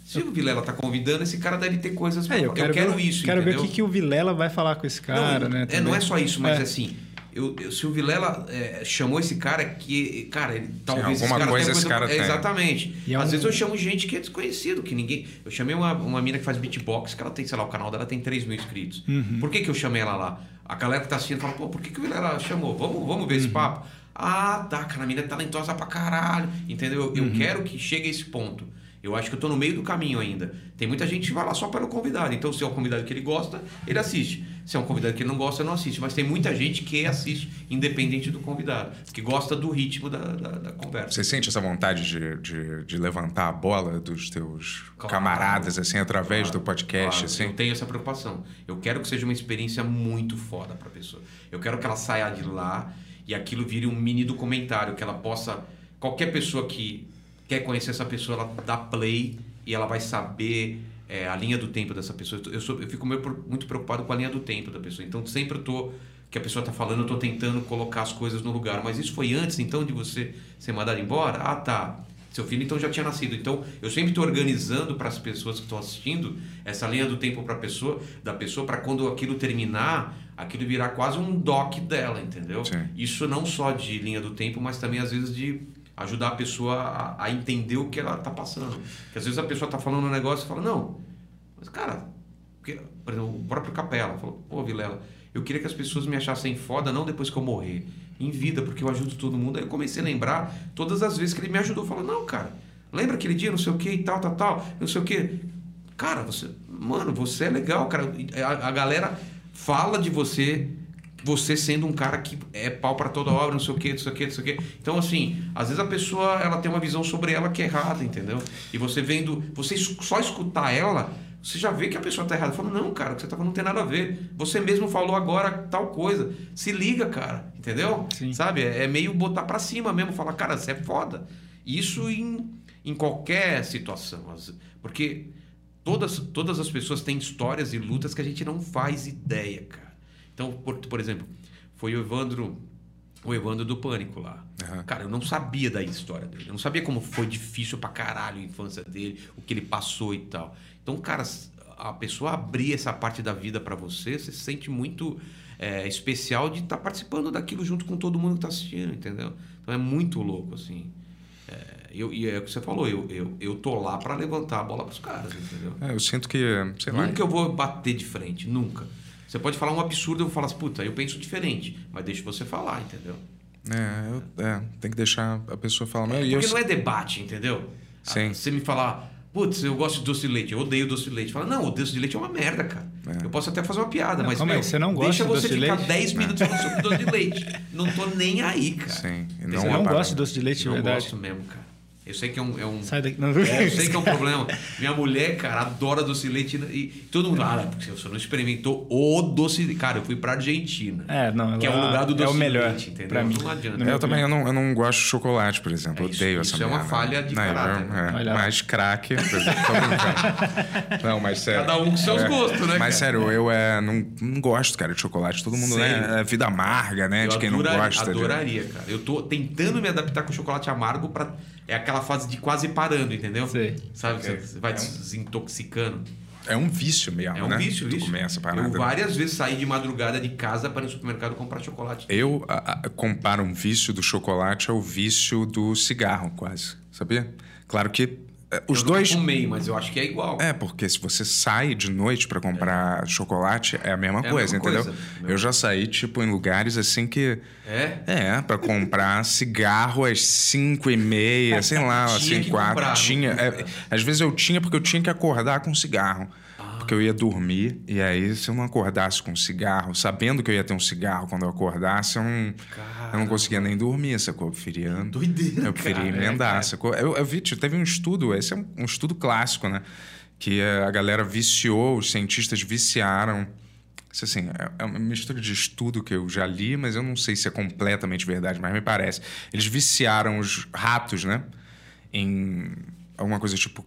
se o Vilela tá convidando, esse cara deve ter coisas... É, eu quero, eu quero ver, isso, Quero entendeu? ver o que, que o Vilela vai falar com esse cara, não, né? É, não é só isso, mas é. assim eu, eu, se o Vilela é, chamou esse cara que, cara, ele, talvez Sim, alguma esse cara coisa esse cara é, Exatamente. É Às um... vezes eu chamo gente que é desconhecido, que ninguém. Eu chamei uma, uma mina que faz beatbox, que ela tem, sei lá, o canal dela tem 3 mil inscritos. Uhum. Por que, que eu chamei ela lá? A galera que tá assistindo fala, pô, por que, que o Vilela chamou? Vamos, vamos ver uhum. esse papo. Ah, tá, cara, a mina é talentosa pra caralho. Entendeu? Eu, uhum. eu quero que chegue a esse ponto. Eu acho que eu estou no meio do caminho ainda. Tem muita gente que vai lá só pelo convidado. Então, se é um convidado que ele gosta, ele assiste. Se é um convidado que não gosta, não assiste. Mas tem muita gente que assiste, independente do convidado, que gosta do ritmo da, da, da conversa. Você sente essa vontade de, de, de, levantar a bola dos teus claro, camaradas, assim, através claro, do podcast? Claro. Assim? Eu tenho essa preocupação. Eu quero que seja uma experiência muito foda para a pessoa. Eu quero que ela saia de lá e aquilo vire um mini documentário, que ela possa. Qualquer pessoa que quer conhecer essa pessoa, ela dá play e ela vai saber é, a linha do tempo dessa pessoa. Eu, sou, eu fico muito preocupado com a linha do tempo da pessoa. Então, sempre eu tô que a pessoa está falando, eu estou tentando colocar as coisas no lugar. Mas isso foi antes, então, de você ser mandado embora? Ah, tá. Seu filho então já tinha nascido. Então, eu sempre estou organizando para as pessoas que estão assistindo essa linha do tempo para pessoa, da pessoa para quando aquilo terminar, aquilo virar quase um doc dela, entendeu? Sim. Isso não só de linha do tempo, mas também às vezes de ajudar a pessoa a, a entender o que ela está passando. Porque às vezes a pessoa está falando um negócio e fala: "Não, mas cara, porque, por exemplo, o próprio Capela falou: "Pô, Vilela, eu queria que as pessoas me achassem foda não depois que eu morrer, em vida, porque eu ajudo todo mundo. Aí eu comecei a lembrar todas as vezes que ele me ajudou. Falou, não, cara, lembra aquele dia, não sei o que e tal, tal, tal, não sei o que. Cara, você, mano, você é legal, cara. A, a galera fala de você, você sendo um cara que é pau para toda obra, não sei o que, não sei o que, não sei o que. Então, assim, às vezes a pessoa ela tem uma visão sobre ela que é errada, entendeu? E você vendo, você só escutar ela você já vê que a pessoa está errada. Fala, não, cara, o que você está falando não tem nada a ver. Você mesmo falou agora tal coisa. Se liga, cara. Entendeu? Sim. Sabe? É, é meio botar para cima mesmo. Falar, cara, você é foda. Isso em, em qualquer situação. Porque todas, todas as pessoas têm histórias e lutas que a gente não faz ideia, cara. Então, por, por exemplo, foi o Evandro o Evandro do Pânico lá. Uhum. Cara, eu não sabia da história dele. Eu não sabia como foi difícil pra caralho a infância dele, o que ele passou e tal. Então, cara, a pessoa abrir essa parte da vida para você, você se sente muito é, especial de estar tá participando daquilo junto com todo mundo que está assistindo, entendeu? Então é muito louco, assim. É, eu, e é o que você falou, eu, eu, eu tô lá para levantar a bola para os caras, entendeu? É, eu sinto que, sei lá. Nunca eu vou bater de frente, nunca. Você pode falar um absurdo, eu vou falar assim, puta, eu penso diferente, mas deixa você falar, entendeu? É, eu, é tem que deixar a pessoa falar. É, porque eu... não é debate, entendeu? Sim. Você me falar, Putz, eu gosto de doce de leite, eu odeio doce de leite. Fala, não, o doce de leite é uma merda, cara. É. Eu posso até fazer uma piada, não, mas meu, aí, você não gosta deixa você de ficar leite? 10 minutos falando sobre doce de leite. Não tô nem aí, cara. Sim. Não você não gosta de doce de leite, de não verdade? gosto mesmo, cara. Eu sei que é um. É um Sai daqui. Não, é, eu sei que é um problema. Minha mulher, cara, adora doce de leite. E todo mundo ah, porque você não experimentou o doce de leite. Cara, eu fui pra Argentina. É, não. Que é o lugar do doce é o melhor, de leite, entendeu? Pra mim. Não adianta. Eu também eu não, eu não gosto de chocolate, por exemplo. É, eu isso- odeio isso essa é uma falha de não, caráter, eu- né? é, mais craque. não, mas sério. Cada um com seus É, gostos, né, cara? Mas sério, eu é, não, não gosto, cara, de chocolate. Todo mundo, Sério? né? É vida amarga, né? Eu de quem não gosta. de- adoraria, cara. Eu tô tentando me adaptar com chocolate amargo para É aquela fase de quase parando, entendeu? Sei. Sabe? Você vai desintoxicando. É um vício mesmo, É um né? vício, Tu vício. começa a Eu parada. várias vezes saí de madrugada de casa para ir no supermercado comprar chocolate. Eu a- a- comparo um vício do chocolate ao vício do cigarro, quase. Sabia? Claro que é, os eu dois. Fumei, mas eu acho que é igual. É, porque se você sai de noite pra comprar chocolate, é a mesma É a coisa, mesma entendeu? coisa. Eu já saí, tipo, em lugares assim que. É? É, pra comprar cigarro às 5 e meia, sei lá, Tinha assim, que 4. comprar, Tinha. é, às vezes eu tinha porque eu tinha que acordar com cigarro. Porque eu ia dormir, e aí se eu não acordasse com cigarro, sabendo que eu ia ter um cigarro quando eu acordasse, eu não, eu não conseguia nem dormir, sacou? Eu preferia. Doideira, Eu preferia cara, é, emendar, cara. sacou? Eu, eu vi, teve um estudo, esse é um, um estudo clássico, né? Que a galera viciou, os cientistas viciaram. Isso assim, é- é uma mistura de estudo que eu já li, mas eu não sei se é completamente verdade, mas me parece. Eles viciaram os ratos, né? Em alguma coisa tipo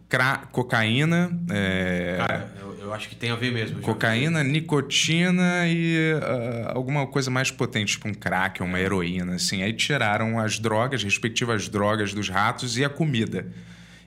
cocaína, é, Cara, eu, acho que tem a ver mesmo. cocaína, nicotina e ah, alguma coisa mais potente, tipo um crack, uma heroína, assim. Aí tiraram as drogas, respectivas drogas dos ratos e a comida.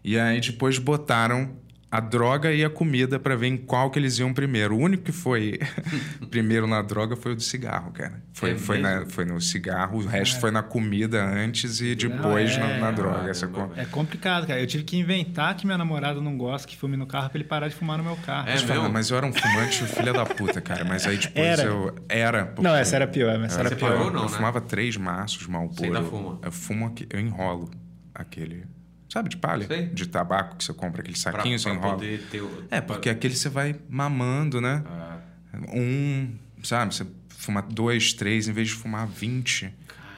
E aí depois botaram a droga e a comida para ver em qual que eles iam primeiro. O único que foi primeiro na droga foi o do cigarro, cara. Foi, É foi, na- foi no cigarro, o resto foi na comida antes e depois é, na, na droga, sacou? velho. É complicado, cara. Eu tive que inventar que minha namorada não gosta que fume no carro pra ele parar de fumar no meu carro. É mesmo? mas eu era um fumante filha da puta, cara. Mas aí depois Era. eu. Era. porque- Não, essa era pior, essa era Você pior. parou, não, eu né? fumava três maços Malboro. Você ainda fuma? Eu fumo aqui, eu enrolo aquele. Sabe, de palha? Sei. De tabaco que você compra, aquele Pra, saquinho, você pra enrola. poder ter o... É, porque aquele você vai mamando, né? Ah, Um, sabe? Você fuma dois, três, em vez de fumar 20,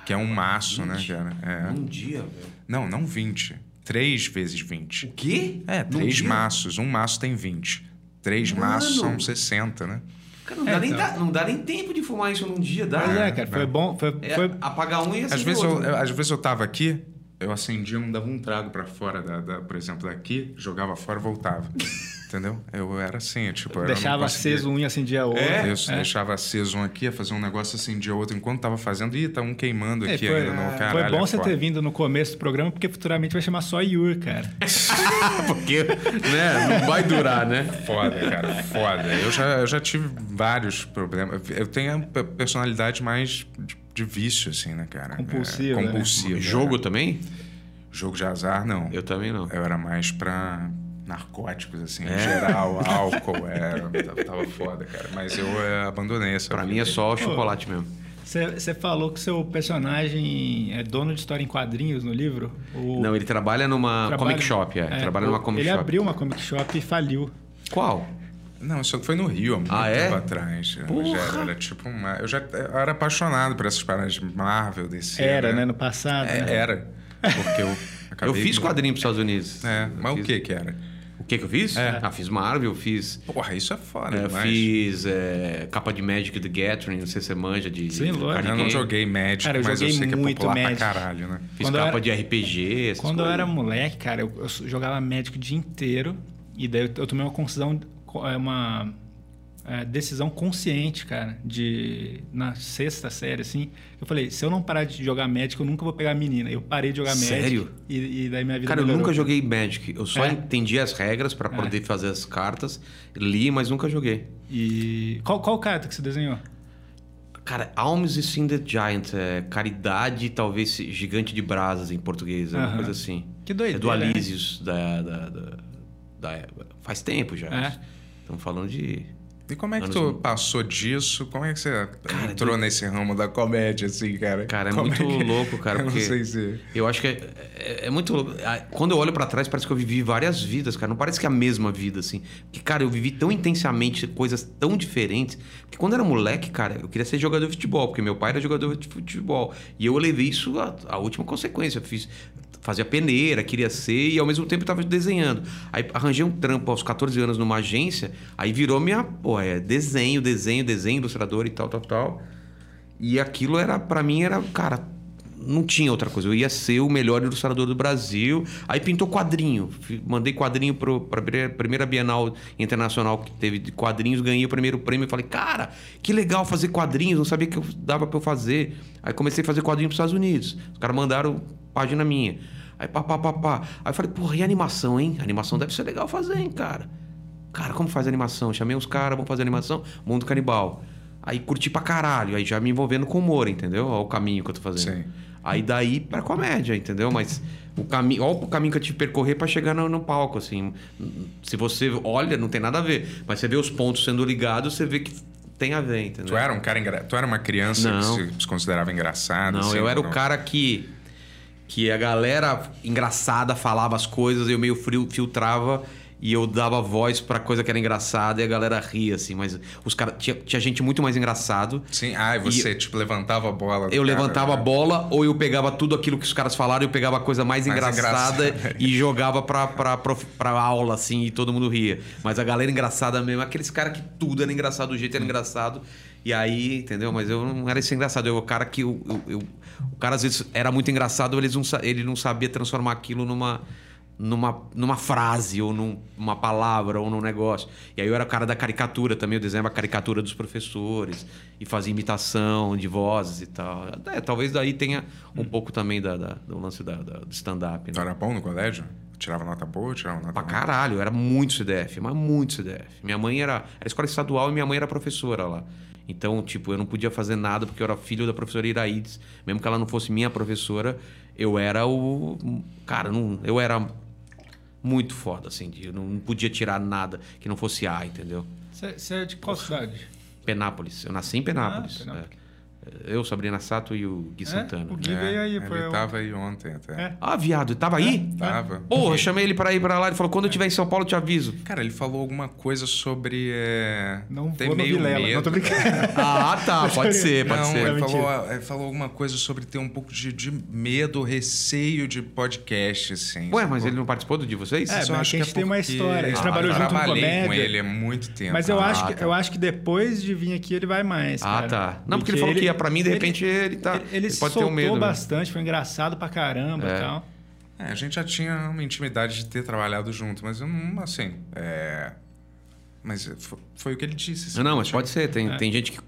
que é um maço, né, 20? cara? É. Um dia, velho. Não, não 20. Três vezes 20. O quê? É, Num três dia? maços. Um maço tem 20. Três Mano! maços são 60, né? Cara, não, É, dá nem, então. dá- não dá nem tempo de fumar isso num dia, dá? Pois é, cara. Foi bom. Foi, É, foi- apagar um e acender Às vezes, outro. eu- às vezes eu tava aqui, eu acendia um, dava um trago pra fora, da, da- por exemplo, daqui, jogava fora voltava. Entendeu? Eu era assim, tipo... eu Deixava aceso um e acendia outro. Isso, deixava aceso um aqui, ia fazer um negócio assim de outro. Enquanto tava fazendo, ih, tá um queimando É, aqui foi, ainda. Não, foi caralho, bom é você ter vindo no começo do programa, porque futuramente vai chamar só Yur, cara. Porque, né, não vai durar, né? Foda, cara, foda. Eu já, eu já tive vários problemas. Eu tenho a pe- personalidade mais de, de vício, assim, né, cara? Compulsiva, É, né? compulsiva. Jogo é. também? Jogo de azar, não. Eu também não. Eu era mais pra narcóticos, assim, É? em geral, álcool, era, tava- tava foda, cara. Mas eu é, abandonei essa Pra mim é só o chocolate mesmo. Você falou que seu personagem é dono de história em quadrinhos no livro? O- Não, ele trabalha numa trabalha- comic shop, é. trabalha numa o- comic ele shop. abriu uma comic shop e faliu. Qual? Não, isso foi no Rio, há muito Ah, é? tempo atrás. Eu já era, era tipo uma... Eu já eu era apaixonado por essas paradas de Marvel, DC. Era, né? No passado. É, né? era. Porque eu acabei... eu fiz de- quadrinho pros Estados Unidos. É, Eu mas o fiz- que que era? O que que eu fiz? É. Ah, fiz Marvel, fiz... Porra, isso é foda é, demais. fiz é, capa de Magic the Gathering, não sei se você manja de... Sim, lógico. Eu não joguei Magic, Cara, eu mas eu joguei sei que é muito popular Magic. pra caralho, né? Fiz Quando eu capa era- de RPG, essas Quando eu coisas. era moleque, cara, eu, eu jogava Magic o dia inteiro. E daí eu, eu tomei uma decisão, uma é, decisão consciente, cara, de na sexta série, assim. Eu falei, se eu não parar de jogar Magic, eu nunca vou pegar a menina. Eu parei de jogar Sério? Magic. E, e daí minha vida Cara, eu melhorou. nunca joguei Magic. Eu só É? entendi as regras pra poder fazer as cartas. Li, mas nunca joguei. E qual, qual carta que você desenhou? Cara, Alms e Cinder Giant. É caridade, talvez gigante de brasas em português. É uma Aham. coisa assim. Que doideira, É do né? Alísios, da, da, da, da- Faz tempo já. É. Estamos falando de... E como é que tu passou disso? Como é que você entrou nesse ramo da comédia, assim, cara? Cara, é Como muito que- louco, cara, Eu não sei se... Eu acho que é, é- é muito louco. Ah, Quando eu olho pra trás, parece que eu vivi várias vidas, cara. Não parece que é a mesma vida, assim. Porque, cara, eu vivi tão intensamente coisas tão diferentes. Porque quando eu era moleque, cara, eu queria ser jogador de futebol, porque meu pai era jogador de futebol. E eu levei isso à, à última consequência. Eu fiz. Fazia peneira, queria ser, e ao mesmo tempo eu tava desenhando. Aí arranjei um trampo aos 14 anos numa agência, aí virou minha. Pô, é desenho, desenho, desenho, ilustrador e tal, tal, tal. E aquilo era, pra mim, era, cara, não tinha outra coisa. Eu ia ser o melhor ilustrador do Brasil. Aí pintou quadrinho. Mandei quadrinho para a primeira Bienal Internacional que teve de quadrinhos, ganhei o primeiro prêmio falei, cara, que legal fazer quadrinhos, não sabia que dava para eu fazer. Aí comecei a fazer quadrinho para os Estados Unidos. Os caras mandaram página minha. Aí pá, pá, pá, pá. Aí eu falei, porra, e animação, hein? Animação deve ser legal fazer, hein, cara. Cara, como faz animação? Chamei uns caras, vamos fazer animação. Mundo Canibal. Aí curti pra caralho. Aí já me envolvendo com humor, entendeu? Olha o caminho que eu tô fazendo. Sim. Aí daí pra comédia, entendeu? Mas o caminho, olha o caminho que eu tive que percorrer pra chegar no, no palco, assim. Se você olha, não tem nada a ver. Mas você vê os pontos sendo ligados, você vê que tem a ver, entendeu? Tu era um cara engra... Tu era uma criança Não. que se, se considerava engraçado? Não, assim, eu era não? o cara que que a galera engraçada falava as coisas, eu meio frio, filtrava e eu dava voz pra coisa que era engraçada e a galera ria assim, mas os caras tinha, tinha gente muito mais engraçado. Sim, ah, e você, tipo, levantava a bola. Eu cara, levantava a né? bola ou eu pegava tudo aquilo que os caras falaram, eu pegava a coisa mais, Mais engraçada engraçada. e jogava pra, pra, prof- pra aula, assim, e todo mundo ria. Mas a galera engraçada mesmo, aqueles caras que tudo era engraçado, do jeito era engraçado. E aí, entendeu? Mas eu não era esse engraçado. Eu era o cara que. Eu, eu- eu- o cara às vezes era muito engraçado, eles não, ele não sabia transformar aquilo numa. Numa, numa frase, ou num- numa palavra, ou num negócio. E aí eu era o cara da caricatura também, eu desenhava a caricatura dos professores e fazia imitação de vozes e tal. É, talvez daí tenha um pouco também da, da- do lance da, da- do stand-up. né? Tu era bom no colégio? Tirava nota boa, tirava nota Pra caralho, era muito CDF, mas muito CDF. Minha mãe era, era escola estadual e minha mãe era professora lá. Então, tipo, eu não podia fazer nada porque eu era filho da professora Iraides. Mesmo que ela não fosse minha professora, eu era o. Cara, não, eu era muito foda, assim. Eu não podia tirar nada que não fosse A, entendeu? Você você é de qual cidade? Penápolis. Eu nasci em Penápolis. Ah, Penápolis. é. Eu, Sabrina Sato e o Gui Santana. O Gui É, veio aí. Ele Foi o- tava aí ontem até. É. Ah, viado, tava aí? Tava. Porra, eu chamei ele pra ir pra lá. Ele falou: quando eu estiver em São Paulo, eu te aviso. Cara, ele falou alguma coisa sobre. É... Não ter vou no meio Vilela. medo. Não tô brincando. Ah, tá. Pode ser, pode não, ser. ele falou, ele falou alguma coisa sobre ter um pouco de, de medo, receio de podcast, assim. Ué, mas ele não participou do de vocês? É, Mas eu mas acho que a que gente é tem uma história. A gente Ah, trabalhou eu junto comédia. com ele há muito tempo. Mas eu, Ah, acho que, tá. eu acho que depois de vir aqui ele vai mais. Ah, cara. tá. Não, porque ele falou que ia pra mim, de repente ele tá- Ele, ele ele se pode ter um medo, né? bastante, foi engraçado pra caramba É. e tal. É, a gente já tinha uma intimidade de ter trabalhado junto, mas eu não, assim. É... Mas foi, foi o que ele disse. assim, Não, mas pode ser. Tem, tem gente que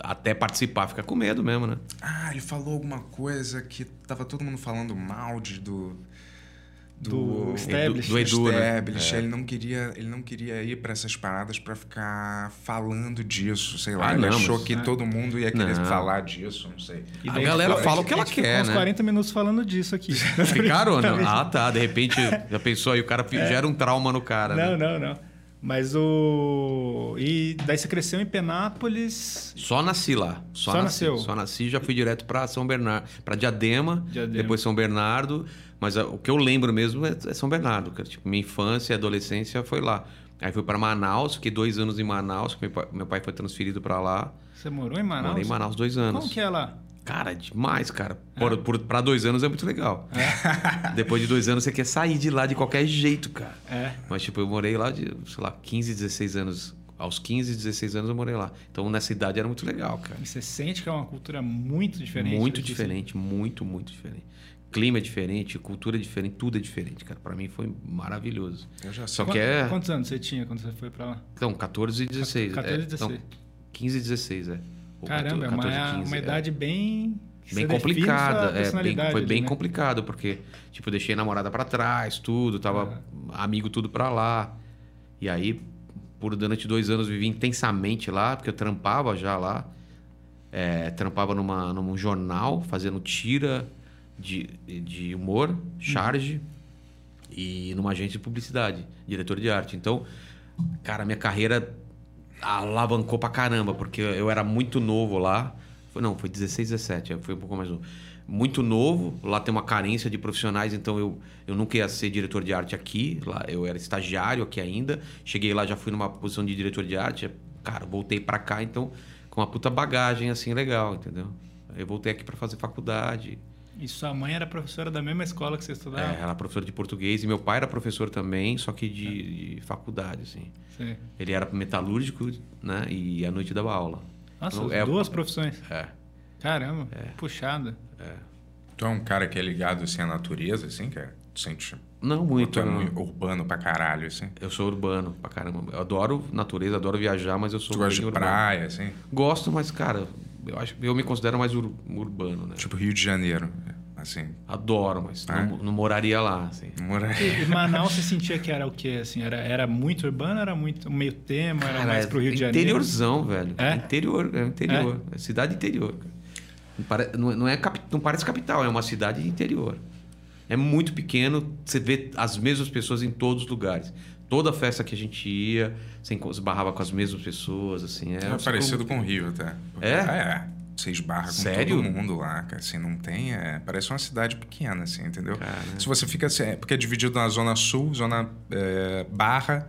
até participar fica com medo mesmo, né? Ah, ele falou alguma coisa que tava todo mundo falando mal de, do. Do Establish. do Edu, né? Establish. Ele não queria, ele não queria ir pra essas paradas pra ficar falando disso, sei lá. Ah, ele não, achou mas- que todo mundo ia querer Não. falar disso, não sei. E A galera fala o que ela quer, uns né? 40 minutos falando disso aqui. Ficaram ou não? Ah, tá. De repente, já pensou aí, o cara gera um trauma no cara, Não, né? não, não. Mas o. E daí você cresceu em Penápolis. Só nasci lá. Só, Só nasci. nasceu? Só nasci e já fui direto pra São Bernardo. Pra Diadema, Diadema. depois São Bernardo. Mas ah, o que eu lembro mesmo é, é São Bernardo, cara. Tipo, minha infância e adolescência foi lá. Aí fui pra Manaus, fiquei dois anos em Manaus, que meu pai, meu pai foi transferido pra lá. Você morou em Manaus? Morei em Manaus dois anos. Como que é lá? Cara, demais, cara. Por, pra dois anos é muito legal. Depois de dois anos você quer sair de lá de qualquer jeito, cara. É. Mas, tipo, eu morei lá de, sei lá, 15, 16 anos. Aos 15, 16 anos eu morei lá. Então, nessa idade era muito legal, cara. E você sente que é uma cultura muito diferente. muito diferente, muito, muito diferente. Clima é diferente, cultura é diferente, tudo é diferente, cara. Pra mim foi maravilhoso. Eu já Só sei. que é. Quantos anos você tinha quando você foi pra lá? Então, 14 e 16. 14 e é, 16. Não, 15 e 16, é. Ou Caramba, é 14 uma, e 15, uma é. idade bem. que Bem define complicada, é, bem, foi ali, bem né? complicado, porque, tipo, deixei a namorada pra trás, tudo, tava amigo tudo pra lá. E aí, por durante dois anos, vivi intensamente lá, porque eu trampava já lá. É, trampava numa, num jornal, fazendo tira de, de humor, charge, e numa agência de publicidade, diretor de arte. Então, cara, minha carreira alavancou pra caramba, porque eu era muito novo lá. Foi, não, foi 16, 17, foi um pouco mais novo. Muito novo, lá tem uma carência de profissionais, então eu, eu nunca ia ser diretor de arte aqui. Lá eu era estagiário aqui ainda. Cheguei lá, já fui numa posição de diretor de arte. Cara, voltei pra cá, então, com uma puta bagagem assim legal, entendeu? Eu voltei aqui pra fazer faculdade. E sua mãe era professora da mesma escola que você estudava? É, ela é professora de português e meu pai era professor também, só que de, de faculdade, assim. Sim. Ele era metalúrgico, né? E à noite dava aula. Nossa, Então, é- duas profissões. É. Caramba, puxada. Tu é um cara que é ligado assim à natureza, assim, cara? Tu sente. Não Ou muito. tu é não. muito urbano pra caralho, assim? Eu sou urbano pra caramba. Eu adoro natureza, adoro viajar, mas eu sou Tu gosta de urbano. praia, assim? Gosto, mas, cara, eu, acho, eu me considero mais ur- urbano, né? Tipo Rio de Janeiro, assim. Adoro, mas Ah. não, não moraria lá, assim. Mora... E, e Manaus você sentia que era o quê? Assim, era, era muito urbano, era muito meio tema, era Cara, mais é pro Rio de Janeiro? Interiorzão, velho. É? Interior, é interior. É cidade interior. cara. Não, não é- não é não parece capital, é uma cidade de interior. É muito pequeno, você vê as mesmas pessoas em todos os lugares. Toda festa que a gente ia, você enco- esbarrava com as mesmas pessoas, assim. É, É parecido com o Rio até. Porque- É? É. Você esbarra com Sério? todo mundo lá, cara. Assim, não tem. É... Parece uma cidade pequena, assim, entendeu? Cara. Se você fica assim. É porque é dividido na Zona Sul, Zona é, Barra,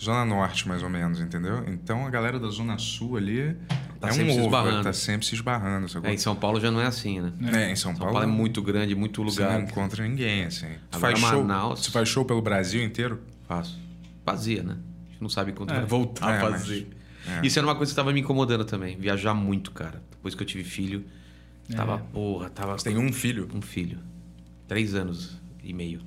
Zona Norte, mais ou menos, entendeu? Então a galera da Zona Sul ali Tá é sempre um se ovo, tá sempre se esbarrando. É, em São Paulo já não é assim, né? É, em São, São Paulo, Paulo é muito grande, muito Você lugar. não encontra ninguém, assim. Tu faz show, Manaus- Você faz show pelo Brasil inteiro? Faço. Fazia, né? A gente não sabe quando É. vai voltar É, a mas- fazer. é. Isso era uma coisa que estava me incomodando também. Viajar muito, cara. Depois que eu tive filho, tava, porra, tava. Você tem um filho. um filho. Três anos e meio.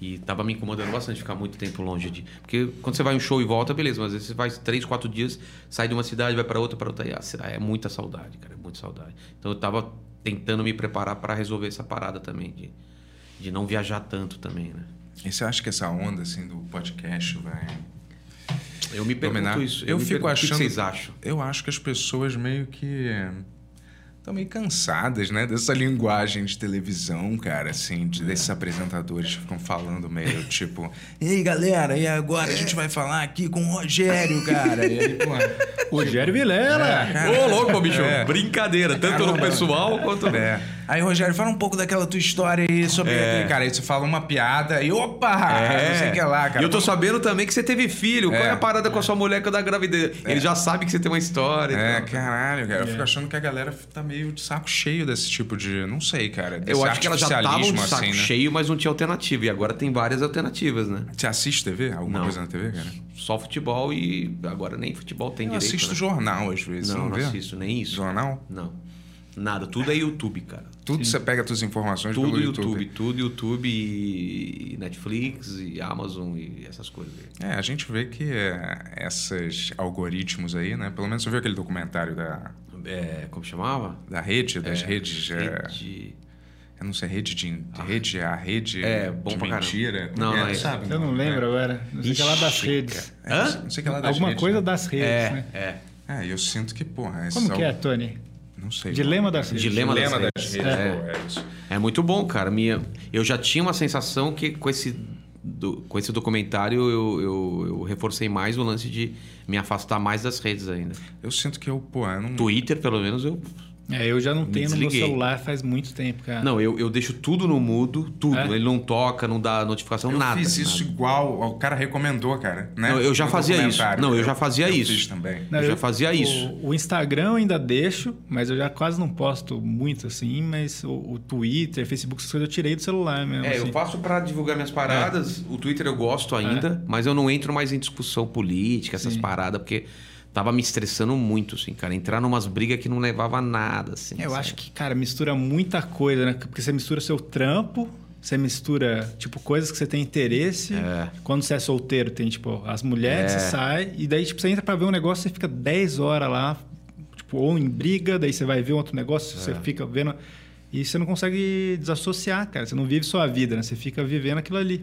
E tava me incomodando bastante ficar muito tempo longe de. Porque quando você vai em um show e volta, beleza, mas às vezes você vai três, quatro dias, sai de uma cidade, vai para outra, para outra. E, ah, é muita saudade, cara, é muita saudade. Então eu tava tentando me preparar para resolver essa parada também, de, de não viajar tanto também, né? E você acha que essa onda, assim, do podcast vai... Eu me pergunto Dominar. isso. Eu me fico pergunto, achando- O que vocês acham? Eu acho que as pessoas meio que estão meio cansadas, né? Dessa linguagem de televisão, cara, assim, de- desses apresentadores que ficam falando meio tipo, e aí, galera, e agora a gente vai falar aqui com o Rogério, cara. E aí, pô, Rogério Vilela! Ô, louco, bicho. É. Brincadeira, tanto no Caramba. pessoal quanto. É. Aí, Rogério, fala um pouco daquela tua história aí sobre É. aquele cara. Aí você fala uma piada e opa! Não sei o que lá, cara. E eu tô sabendo também que você teve filho. Qual é a É. parada com a sua mulher que eu da gravidez? Ele já sabe que você tem uma história. É, então. caralho, cara. Eu fico achando que a galera tá meio de saco cheio desse tipo de. Não sei, cara. Desse Eu acho que elas já estavam de saco assim, né? cheio, mas não tinha alternativa. E agora tem várias alternativas, né? Você assiste TV? Alguma Não. coisa na TV, cara? Só futebol e agora nem futebol tem Eu direito. assisto né? jornal às vezes. Não, Não, não assisto, nem isso. Jornal? Não. Nada. Tudo é YouTube, cara. Tudo você pega as suas informações Tudo pelo YouTube. YouTube. Tudo YouTube e Netflix e Amazon e essas coisas. aí. É, a gente vê que é, esses algoritmos aí, né? Pelo menos você viu aquele documentário da, É, como chamava? da rede, das É, redes. é, Rede- eu não sei, rede de, de rede, a rede É, bom de caramba. mentira. Não, é, não é sabe? Eu não lembro agora. Não sei o que é lá das Ixi, redes. É, não sei- que é lá das Alguma redes, coisa né? das redes, É, né? é. É, eu sinto que, porra, Como que é, Tony? Não sei. Dilema das redes. Dilema das Dilema redes. das redes. É. pô, é isso. É muito bom, cara. Minha, eu já tinha uma sensação que com esse, do- com esse documentário eu, eu, eu reforcei mais o lance de me afastar mais das redes ainda. Eu sinto que eu, pô, eu não. Twitter, pelo menos, eu. É, eu já não Me tenho no meu desliguei. celular faz muito tempo, cara. Não, eu, eu deixo tudo no mudo, tudo. É? Ele não toca, não dá notificação, Eu nada. fiz isso nada. igual, o cara recomendou, cara. Né? Não, eu já No fazia isso. Não, eu já fazia eu isso. Fiz também. Não, eu já fazia isso. O, o Instagram eu ainda deixo, mas eu já quase não posto muito assim. Mas o, o Twitter, Facebook, essas coisas eu tirei do celular mesmo. É, assim. eu faço pra divulgar minhas paradas. O Twitter eu gosto ainda, mas eu não entro mais em discussão política, essas Sim. paradas, porque tava me estressando muito, assim, cara. Entrar numas brigas que não levava a nada, assim. É, eu sabe? acho que, cara, mistura muita coisa, né? Porque você mistura seu trampo, você mistura, tipo, coisas que você tem interesse. É. Quando você é solteiro, tem, tipo, as mulheres, É. você sai, e daí, tipo, você entra pra ver um negócio, você fica 10 horas lá, tipo, ou em briga, daí você vai ver um outro negócio, É. você fica vendo. E você não consegue desassociar, cara. Você não vive sua vida, né? Você fica vivendo aquilo ali.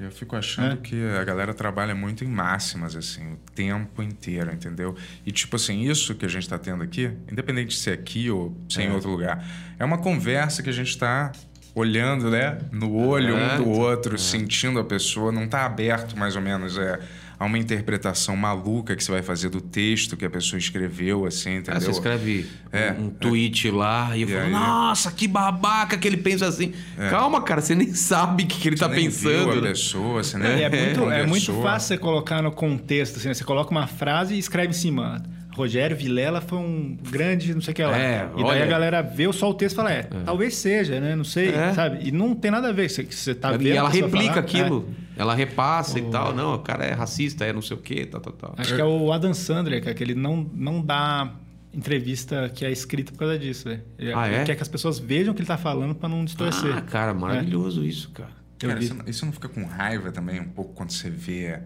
Eu fico achando É. que a galera trabalha muito em máximas, assim, o tempo inteiro, entendeu? E, tipo assim, isso que a gente tá tendo aqui, independente de ser aqui ou ser em outro lugar, é uma conversa que a gente tá olhando, né, no olho É, um do outro, sentindo a pessoa, não tá aberto, mais ou menos, é a uma interpretação maluca que você vai fazer do texto que a pessoa escreveu, assim, Ah, entendeu? você escreve É, um, um tweet lá e eu E falo, aí? nossa, que babaca que ele pensa assim. Calma, cara, você nem sabe o que, que ele Você tá nem pensando. viu a né? pessoa, você É, nem é muito, é muito fácil você colocar no contexto, assim, né? Você coloca uma frase e escreve em cima. Rogério Vilela foi um grande não sei o que lá. É, e daí olha. a galera vê só o texto e fala, é, talvez seja, né? Não sei, É. sabe? E não tem nada a ver com que você tá vendo. e ela replica falar. aquilo. Ela repassa e tal. Não, o cara é racista, é não sei o quê, tal, tal, tal. É. Acho que é o Adam Sandler, cara, que ele não, não dá entrevista que é escrita por causa disso, velho. Ele, Ah, ele é? quer que as pessoas vejam o que ele tá falando pra não distorcer. Ah, cara, maravilhoso isso, cara. Cara, isso, isso não fica com raiva também um pouco quando você vê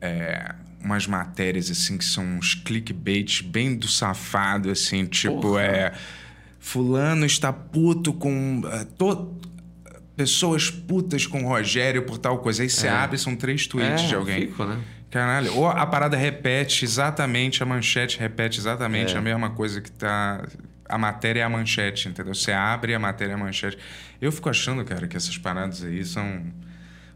é, umas matérias assim que são uns clickbait bem do safado, assim, tipo, Porra. é. Fulano está puto com. é, to- pessoas putas com o Rogério por tal coisa. Aí você abre, são três tweets é, de alguém. Fico, né? Caralho, ou a parada repete exatamente, a manchete repete exatamente É. a mesma coisa que tá. A matéria é a manchete, entendeu? Você abre a matéria é a manchete. Eu fico achando, cara, que essas paradas aí são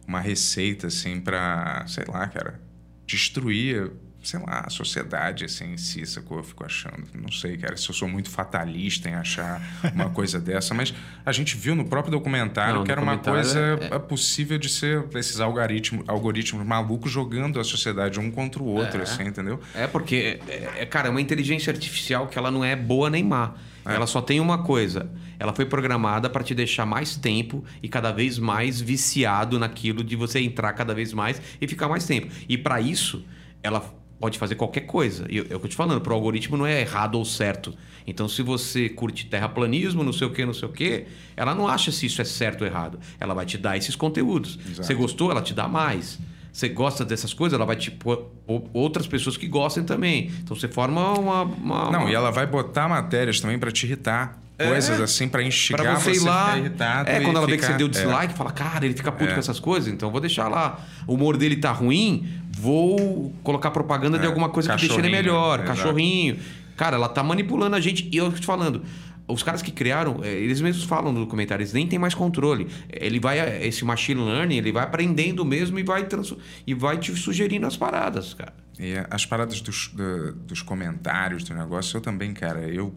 uma receita, assim, pra, sei lá, cara, destruir, sei lá, a sociedade, assim, em si, sacou? Eu fico achando. Não sei, cara, se eu sou muito fatalista em achar uma coisa dessa, mas a gente viu no próprio documentário Não, que era uma coisa é- é possível de ser esses algoritmos, algoritmos malucos jogando a sociedade um contra o outro, É. assim, entendeu? É porque, é, é, cara, é uma inteligência artificial que ela não é boa nem má. Ela só tem uma coisa. Ela foi programada para te deixar mais tempo e cada vez mais viciado naquilo de você entrar cada vez mais e ficar mais tempo. E para isso, ela pode fazer qualquer coisa. E eu- é o que eu te falando, pro algoritmo não é errado ou certo. Então, se você curte terraplanismo, não sei o que, não sei o que, ela não acha se isso é certo ou errado. Ela vai te dar esses conteúdos. Exato. Você gostou, ela te dá mais. Você gosta dessas coisas, ela vai te pôr outras pessoas que gostem também. Então você forma uma. uma- Não, uma- e ela vai botar matérias também pra te irritar. Coisas assim pra instigar Pra você ir lá. ficar. É, quando ela vê que ficar- você deu é. dislike, fala, cara, ele fica puto É. com essas coisas, então vou deixar lá. O humor dele tá ruim, vou colocar propaganda de É, alguma coisa que deixa ele melhor. Cachorrinho. Cara, ela tá manipulando a gente. E eu tô te falando. Os caras que criaram, eh, eles mesmos falam no documentário, eles nem têm mais controle. Ele vai, esse machine learning, ele vai aprendendo mesmo e vai, trans- e vai te sugerindo as paradas, cara. E as paradas dos, do- dos comentários do negócio, eu também, cara, eu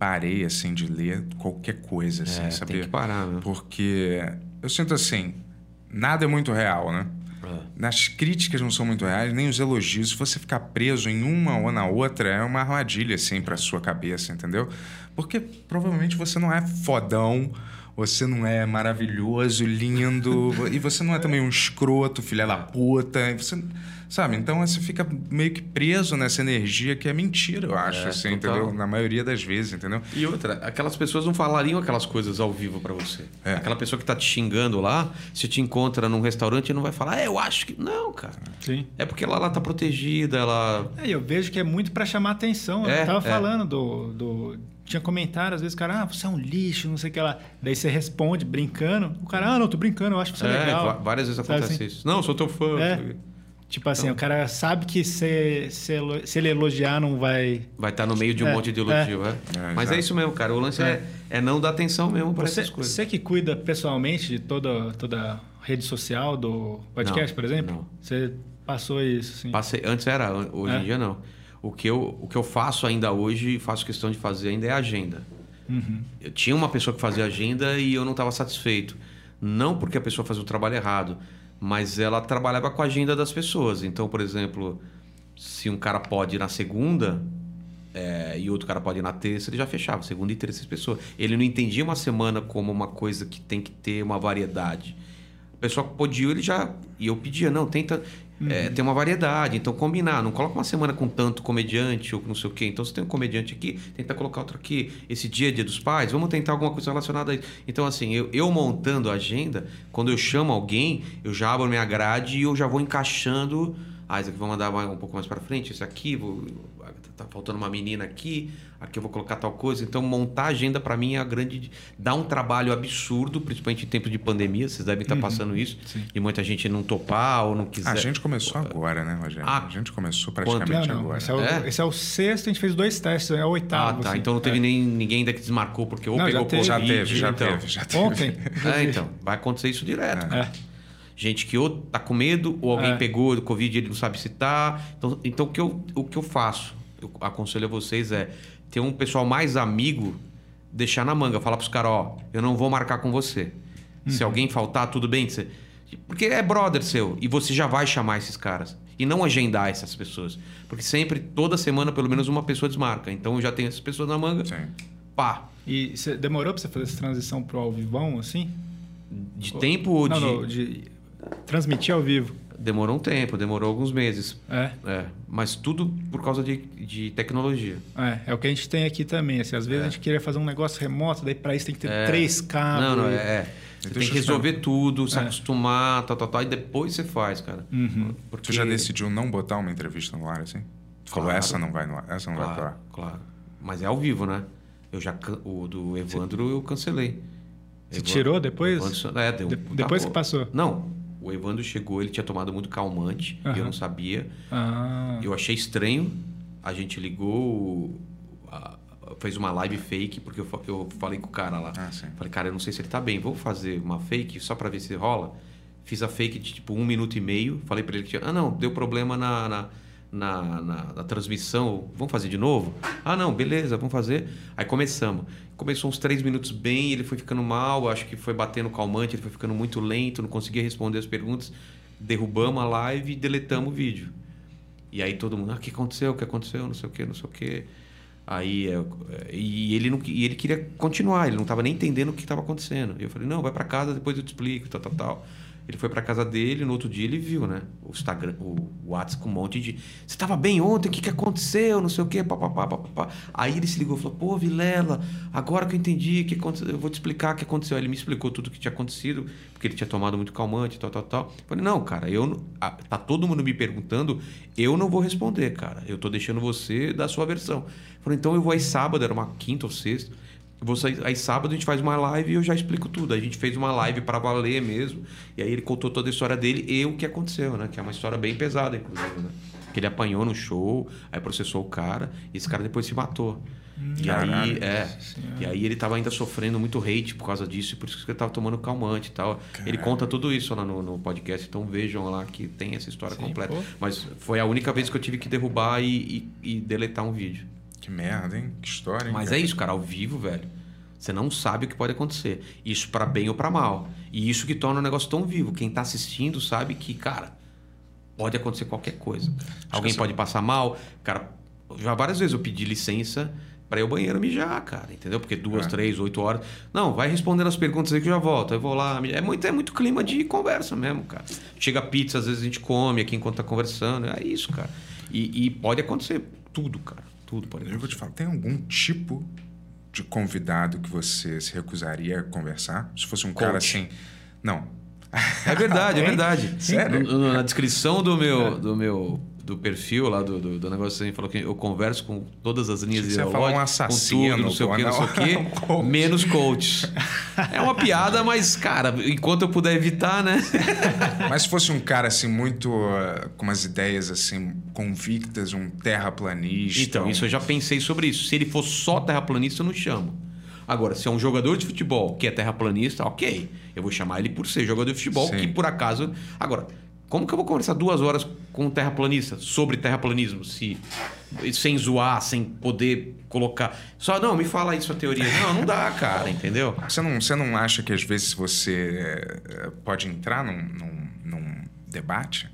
parei, assim, de ler qualquer coisa, assim, É, sabia? tem que parar, né? Porque eu sinto assim, nada é muito real, né? As críticas não são muito reais, nem os elogios. Se você ficar preso em uma ou na outra, é uma armadilha, assim, pra sua cabeça, entendeu? Porque provavelmente você não é fodão você não é maravilhoso, lindo, e você não é também um escroto, filha da puta, e você, sabe? Então você fica meio que preso nessa energia que é mentira, eu acho, É, assim, total. entendeu? Na maioria das vezes, entendeu? E outra, aquelas pessoas não falariam aquelas coisas ao vivo pra você. É. Aquela pessoa que tá te xingando lá, se te encontra num restaurante, não vai falar, é, eu acho que. Não, cara. Sim. É porque ela, ela tá protegida, ela. É, eu vejo que é muito pra chamar atenção. É, eu tava é. falando do, do. Tinha comentário, às vezes o cara, ah, você é um lixo, não sei o que lá. Daí você responde brincando. O cara, ah, não, tô brincando, eu acho você É, legal. va- várias vezes acontece assim? isso. Não, eu sou teu fã. É. Tipo assim, Então- o cara sabe que se, se, se ele elogiar, não vai. Vai estar no meio de um É, monte de elogio, é. É, Mas exato. é isso mesmo, cara. O lance é, é não dar atenção mesmo Você, essas coisas. você que cuida pessoalmente de toda, toda a rede social do podcast, Não, por exemplo? não. Você passou isso, assim. Passei, antes era, hoje É? em dia não. O que, eu, o que eu faço ainda hoje, faço questão de fazer ainda é agenda. Uhum. Eu tinha uma pessoa que fazia agenda e eu não estava satisfeito. Não porque a pessoa fazia o trabalho errado, mas ela trabalhava com a agenda das pessoas. Então, por exemplo, se um cara pode ir na segunda é, e outro cara pode ir na terça, ele já fechava, segunda e terça pessoas. Ele não entendia uma semana como uma coisa que tem que ter uma variedade. A pessoa que podia, ele já. E eu pedia, não, tenta é, ter uma variedade. Então, combinar. Não coloca uma semana com tanto comediante ou não sei o quê. Então, se tem um comediante aqui, tenta colocar outro aqui. Esse dia é dia dos pais, vamos tentar alguma coisa relacionada a isso. Então, assim, eu, eu montando a agenda, quando eu chamo alguém, eu já abro minha grade e eu já vou encaixando. Ah, esse aqui vou mandar um pouco mais para frente, esse aqui, vou, tá faltando uma menina aqui, aqui eu vou colocar tal coisa. Então, montar a agenda para mim é a grande. dá um trabalho absurdo, principalmente em tempos de pandemia, vocês devem estar passando isso, e muita gente não topar ou não quiser. A gente começou agora, né, Rogério? Ah, a gente começou Não, praticamente não. agora. Esse é, o, É? esse é o sexto, a gente fez dois testes, é o Ah, oitavo. tá. assim. Então não teve É. nem ninguém ainda que desmarcou, porque ou Não, já pegou teve. Covid. Já teve, já então. teve, já teve. Ontem. É, então. Vai acontecer isso direto. É. Gente que ou tá com medo, ou alguém É. pegou do Covid e ele não sabe se tá. Então, então o, que eu, o que eu faço, eu aconselho a vocês é ter um pessoal mais amigo, deixar na manga, falar pros caras, ó, eu não vou marcar com você. Uhum. Se alguém faltar, tudo bem. Você... Porque é brother seu, e você já vai chamar esses caras. E não agendar essas pessoas. Porque sempre, toda semana, pelo menos uma pessoa desmarca. Então eu já tenho essas pessoas na manga. Sim. Pá. E você demorou pra você fazer essa transição pro ao vivão, assim? De tempo ou não, de. não, de transmitir ao vivo. Demorou um tempo, demorou alguns meses. É, É, mas tudo por causa de, de tecnologia. é, é o que a gente tem aqui também. Assim, às vezes a gente queria fazer um negócio remoto, daí pra isso tem que ter É. três cabos. não, não, é. é. Você tem que resolver tudo, se É. acostumar, tal, tal, tal, e depois você faz, cara. Uhum. Porque... Tu já decidiu não botar uma entrevista no ar, assim? Tu falou, Claro. essa não vai no ar, essa não vai pro Claro, ar. claro. Mas é ao vivo, né? Eu já o do Evandro eu cancelei. Você Evandro- tirou depois? Evandro- é, deu, De- tá, depois pô. que passou? Não, o Evandro chegou, ele tinha tomado muito calmante, e eu não sabia. Ah, Eu achei estranho. A gente ligou, a- fez uma live fake, porque eu, eu falei com o cara lá. Ah, sim. Falei, cara, eu não sei se ele tá bem. Vou fazer uma fake só pra ver se rola. Fiz a fake de tipo um minuto e meio. Falei pra ele que tinha. Ah, não, deu problema na, na, na, na- na transmissão. Vamos fazer de novo? Ah, não, beleza, vamos fazer. Aí começamos. Começou uns três minutos bem, ele foi ficando mal. Acho que foi batendo calmante, ele foi ficando muito lento, não conseguia responder as perguntas. Derrubamos a live e deletamos o vídeo. E aí todo mundo, ah, o que aconteceu? O que aconteceu? Não sei o que, não sei o que. Aí é, e ele não e ele queria continuar, ele não estava nem entendendo o que estava acontecendo. Eu falei, não, vai para casa, depois eu te explico, tal, tal, tal. Ele foi para casa dele, no outro dia ele viu, né? O Instagram, o WhatsApp com um monte de. Você estava bem ontem, o que, que aconteceu? Não sei o quê, papapá, papapá. Aí ele se ligou e falou, pô, Vilela, agora que eu entendi que aconteceu, eu vou te explicar o que aconteceu. Aí ele me explicou tudo o que tinha acontecido, porque ele tinha tomado muito calmante, tal, tal, tal. Eu falei, não, cara, eu tá todo mundo me perguntando, eu não vou responder, cara. Eu tô deixando você dar sua versão. Falei, então eu vou aí sábado, era uma quinta ou sexta. Sair, aí sábado a gente faz uma live e eu já explico tudo. A gente fez uma live para valer mesmo. E aí ele contou toda a história dele e o que aconteceu, né? Que é uma história bem pesada, inclusive, né? Que ele apanhou no show, aí processou o cara, e esse cara depois se matou. e aí, é. E aí ele tava ainda sofrendo muito hate por causa disso, e por isso que ele tava tomando calmante e tal. Ele conta tudo isso lá no, no podcast, então vejam lá que tem essa história Sim, completa. pô. Mas foi a única vez que eu tive que derrubar e, e- e deletar um vídeo. Que merda, hein? Que história, hein? Mas é cara? isso, cara, ao vivo, velho. Você não sabe o que pode acontecer. Isso pra bem ou pra mal. E isso que torna o negócio tão vivo. Quem tá assistindo sabe que, cara, pode acontecer qualquer coisa. Alguém que pode passar mal. Cara, já várias vezes eu pedi licença pra ir ao banheiro mijar, cara, entendeu? Porque duas, É. três, oito horas. Não, vai respondendo as perguntas aí que eu já volto. Eu vou lá. mijar. É muito, é muito clima de conversa mesmo, cara. Chega pizza, às vezes a gente come aqui enquanto tá conversando. É isso, cara. E, e pode acontecer tudo, cara. Tudo pode Eu vou te falar, tem algum tipo de convidado que você se recusaria a conversar? Se fosse um cara Coach. assim. Não. É verdade, é verdade. Sério? Na descrição do meu, do meu do perfil lá do, do, do negócio, assim, falou que eu converso com todas as linhas que você ia falar um assassino, tudo, não sei o que, não sei o Um coach. menos coach. É uma piada, mas, cara, enquanto eu puder evitar, né? Mas se fosse um cara assim, muito. ah, com umas ideias assim, convictas, um terraplanista. Então, um- isso eu já pensei sobre isso. Se ele for só terraplanista, eu não chamo. Agora, se é um jogador de futebol que é terraplanista, ok. Eu vou chamar ele por ser jogador de futebol, Sim. que por acaso. Agora, como que eu vou conversar duas horas com um terraplanista sobre terraplanismo? Se, sem zoar, sem poder colocar. Só, não, me fala aí sua teoria. Não, não dá, cara, entendeu? Você não, você não acha que às vezes você eh, pode entrar num, num, num debate?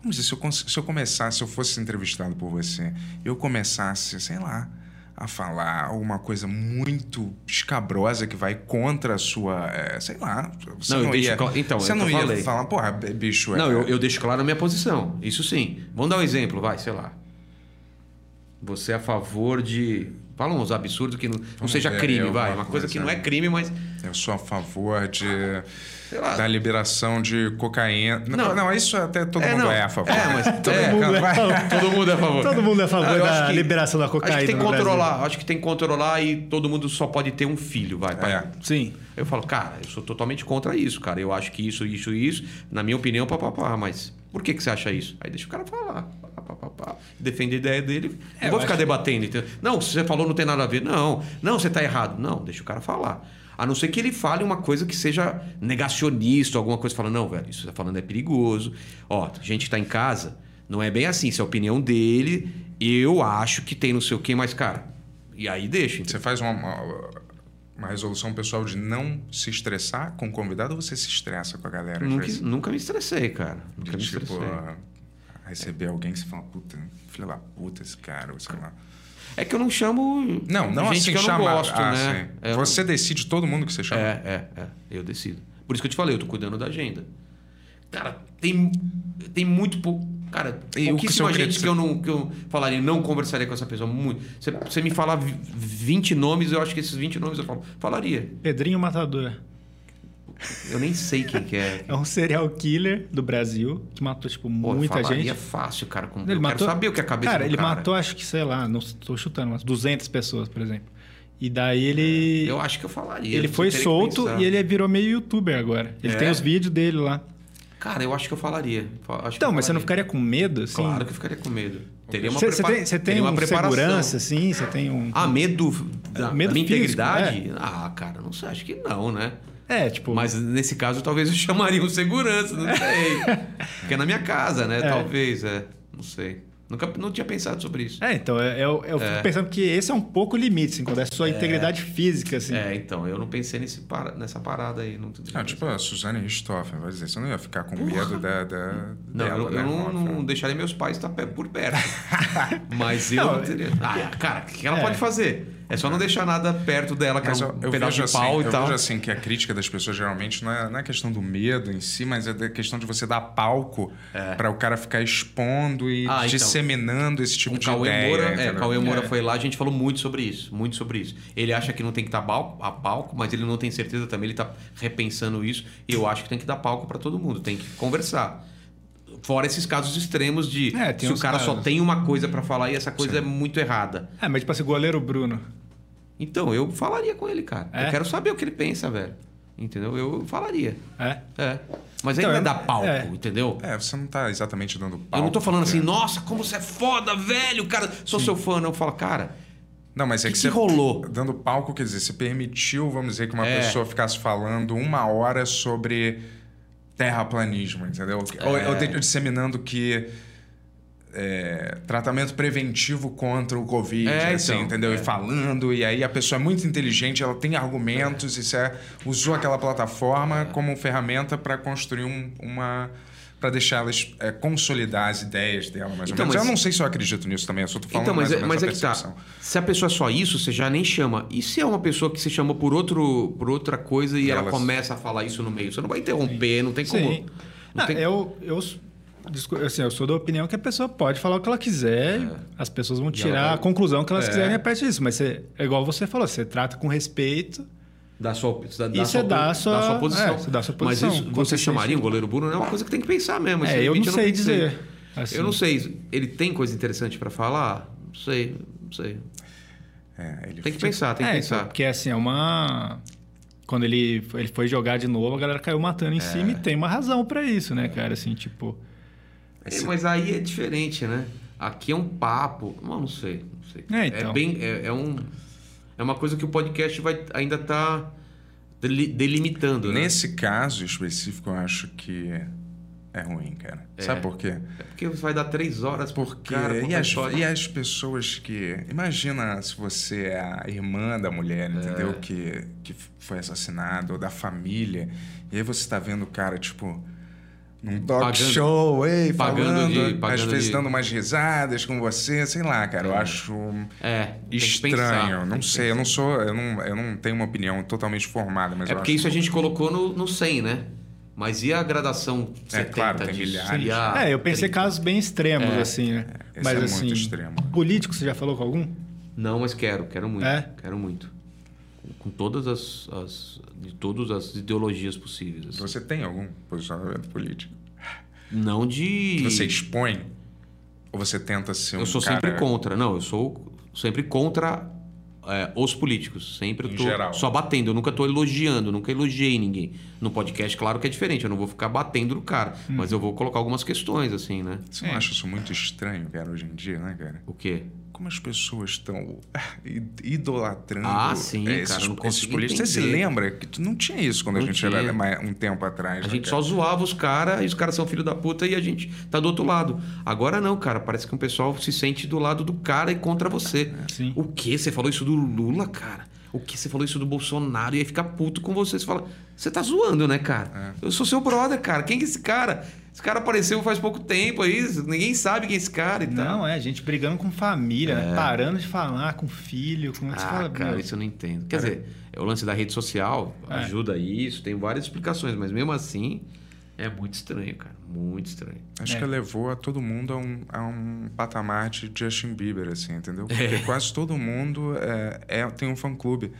Vamos dizer, se eu, se eu começasse, se eu fosse entrevistado por você, eu começasse, sei lá, a falar alguma coisa muito escabrosa que vai contra a sua. eh, sei lá. Você Não, não, deixo ia, cla- então, você é não ia falei. falar, porra, bicho. Não, é- eu, eu deixo claro a minha posição. Isso sim. Vamos dar um exemplo, vai, sei lá. Você é a favor de. Fala uns absurdos que não, não seja ver, crime, eu- vai. uma coisa que não é crime, mas. Eu sou a favor de. Sei lá. Da liberação de cocaína. Não, Não. não, isso até todo É, mundo não. é a favor. É, mas- todo é, mundo é a favor. Todo mundo é a favor. Todo mundo é a favor eu da que- liberação da Acho que cocaína tem que Brasil. controlar. Acho que tem que controlar e todo mundo só pode ter um filho, vai. É. Sim. Eu falo, cara, eu sou totalmente contra isso, cara. Eu acho que isso, isso, isso, na minha opinião, papapá. Mas por que, que você acha isso? Aí deixa o cara falar. Pá, pá, pá, pá. Defende a ideia dele. É, não vou ficar acho debatendo. Não, se você falou não tem nada a ver. Não, não, você tá errado. Não, deixa o cara falar. A não ser que ele fale uma coisa que seja negacionista, alguma coisa falando, não, velho, isso que você tá falando é perigoso. Ó, a gente tá em casa, não é bem assim, isso é a opinião dele, eu acho que tem não sei o quê, mas, cara, e aí deixa. entendeu? Você faz uma, uma, resolução pessoal de não se estressar com o convidado ou você se estressa com a galera? Nunca, vezes? nunca me estressei, cara. Nunca me De, tipo, estressei. ah, receber alguém que você fala, puta, filha da puta esse cara, ou sei lá. É que eu não chamo. Não, não gente assim que eu não chama. gosto, ah, né? sim. É, Você decide todo mundo que você chama. É, é, é. Eu decido. Por isso que eu te falei, eu tô cuidando da agenda. Cara, tem, tem muito pouco. Cara, E o que pouquíssima você gente que eu, não, que eu falaria, não conversaria com essa pessoa. Muito. Você, você me falar vi- 20 nomes, eu acho que esses 20 nomes eu falo, falaria. Pedrinho Matador. Eu nem sei quem que é. É um serial killer do Brasil que matou, tipo, Pô, muita gente. fácil, cara. Com, Ele eu matou... quero saber o que é a cabeça Cara, do ele cara. matou, acho que, sei lá, não estou chutando, mas 200 pessoas, por exemplo. E daí ele. Eu acho que eu falaria. Ele foi solto e ele virou meio youtuber agora. Ele É? tem os vídeos dele lá. Cara, eu acho que eu falaria. Fa- Acho Então, eu mas você não ficaria com medo, assim? Claro que eu ficaria com medo. Teria uma, Você você prepara- tem, você tem uma um segurança, assim? Você tem um... Ah, medo da, Medo da minha físico, integridade? Ah, cara, não sei, acho que não, né? É, tipo... Mas nesse caso, talvez eu chamaria um segurança, não sei. Porque é na minha casa, né? É. Talvez, é. Não sei. Nunca não tinha pensado sobre isso. É, então, eu, eu, eu fico pensando que esse é um pouco o limite, assim, quando é sua integridade física, assim. É, então, eu não pensei nesse para- nessa parada aí. Não, Ah, tipo a Suzane Richthofen, vai dizer, você não ia ficar com medo da, da, não, dela, eu, né? eu não, não deixaria meus pais estar por perto. Mas eu Não, não teria. Ah, cara, o que ela é. pode fazer? É só não deixar nada perto dela, que Mas é eu, um eu pedaço vejo de pau assim, e tal. Eu vejo assim que a crítica das pessoas geralmente não é, não é questão do medo em si, mas é questão de você dar palco para o cara ficar expondo e É. Ah, então. disseminando esse tipo de Cauê ideia. Moura, é? Cauê Moura É. foi lá, a gente falou muito sobre isso, muito sobre isso. Ele acha que não tem que dar palco, a palco, mas ele não tem certeza também, ele tá repensando isso, e eu acho que tem que dar palco para todo mundo, tem que conversar. Fora esses casos extremos de É, se o cara só casos. tem uma coisa para falar e essa coisa Sim. é muito errada. É, mas tipo assim, goleiro Bruno. Então, eu falaria com ele, cara. É? Eu quero saber o que ele pensa, velho. Entendeu? Eu falaria. É? É. Mas aí Então, não é dar palco, é. entendeu? É, você não tá exatamente dando palco. Eu não tô falando assim, nossa, como você é foda, velho, cara, sou seu fã. Não, eu falo, cara, Não, mas é que que, que você rolou? dando palco, quer dizer, você permitiu, vamos dizer, que uma É. pessoa ficasse falando uma hora sobre terraplanismo, entendeu? Ou, É. ou de- disseminando que é, tratamento preventivo contra o Covid, É, assim, então, entendeu? é. E falando, e aí a pessoa é muito inteligente, ela tem argumentos, e você usou aquela plataforma como ferramenta para construir um- uma para deixá-las é, consolidar as ideias dela, mais Então, ou menos. mas- Eu não sei se eu acredito nisso também, eu só tô falando Então, mas, mais ou é, menos mas é que tá. percepção. Se a pessoa é só isso, você já nem chama. E se é uma pessoa que se chama por, outro, por outra coisa e, E ela elas- começa a falar isso no meio? Você não vai interromper, não tem como. Sim. Não Ah, tem- eu, eu, assim, eu sou da opinião que a pessoa pode falar o que ela quiser, as pessoas vão tirar vai- a conclusão que elas É. quiserem a partir disso. Mas você, é igual você falou, você trata com respeito. Dá sua, dá, E você dá a sua- dá sua posição. é, você dá sua posição. Mas isso, você chamaria um goleiro burro? Não é uma coisa que tem que pensar mesmo. É, eu limite não sei dizer. assim. Eu não sei. Ele tem coisa interessante para falar? Não sei, não sei. É, ele Tem que fica- pensar, tem que é, pensar. então, porque assim, é uma. Quando ele, ele foi jogar de novo, a galera caiu matando em cima e tem uma razão pra isso, né, cara? Assim, tipo. É, mas aí é diferente, né? Aqui é um papo. Não, não sei, não sei. É, então. bem, é, é um, é uma coisa que o podcast vai ainda tá deli- delimitando, né? Nesse caso específico, eu acho que é ruim, cara. Sabe por quê? É porque vai dar três horas por Porque cara e, as, e as pessoas que. Imagina se você é a irmã da mulher, É. entendeu? Que, que foi assassinada, ou da família. E aí você tá vendo o cara, tipo. Num talk Pagando- show, ei, pagando falando, de- às vezes de- dando umas risadas com você, sei lá, cara. Eu acho É, tem que estranho. pensar, não que sei, eu não sou. Eu não, eu não tenho uma opinião totalmente formada, mas É eu porque acho isso a gente colocou no, no 100, né? Mas e a gradação 70 claro, tem milhares. É, eu pensei 30? casos bem extremos, É. assim, né? Esse Mas é assim. muito extremo. Político, você já falou com algum? Não, mas quero, quero muito. É? Quero muito. Com, todas as, as- de todas as ideologias possíveis. assim. Você tem algum posicionamento político? Não de. Que você expõe? Ou você tenta ser um Eu sou cara... sempre contra. Não, eu sou sempre contra é, os políticos. Sempre Em tô geral. só batendo. Eu nunca tô elogiando, nunca elogiei ninguém. No podcast, claro que é diferente. Eu não vou ficar batendo no cara. Hum. Mas eu vou colocar algumas questões, assim, né? Você não acha isso muito estranho, cara, hoje em dia, né, cara? O quê? Como as pessoas estão idolatrando Ah, sim, esses, cara, não esses políticos. Você se lembra que não tinha isso quando Não a gente tinha. era um tempo atrás. A né, gente cara? só zoava os caras e os caras são filho da puta e a gente tá do outro lado. Agora não, cara. Parece que o pessoal se sente do lado do cara e contra você. Sim. O que? Você falou isso do Lula, cara? O que? Você falou isso do Bolsonaro e aí fica puto com você. Você fala, você tá zoando, né, cara? É. Eu sou seu brother, cara. Quem que é esse cara? Esse cara apareceu faz pouco tempo aí. Ninguém sabe quem é esse cara e tal. Não, é, gente brigando com família, né? Parando de falar com filho, com. Você Ah, fala, cara, meu, isso eu não entendo. Quer dizer, é o lance da rede social É. ajuda isso, tem várias explicações, mas mesmo assim é muito estranho, cara. Muito estranho. Acho É. que levou a todo mundo a um, a um patamar de Justin Bieber, assim, entendeu? Porque É. quase todo mundo é, é- tem um fã-clube,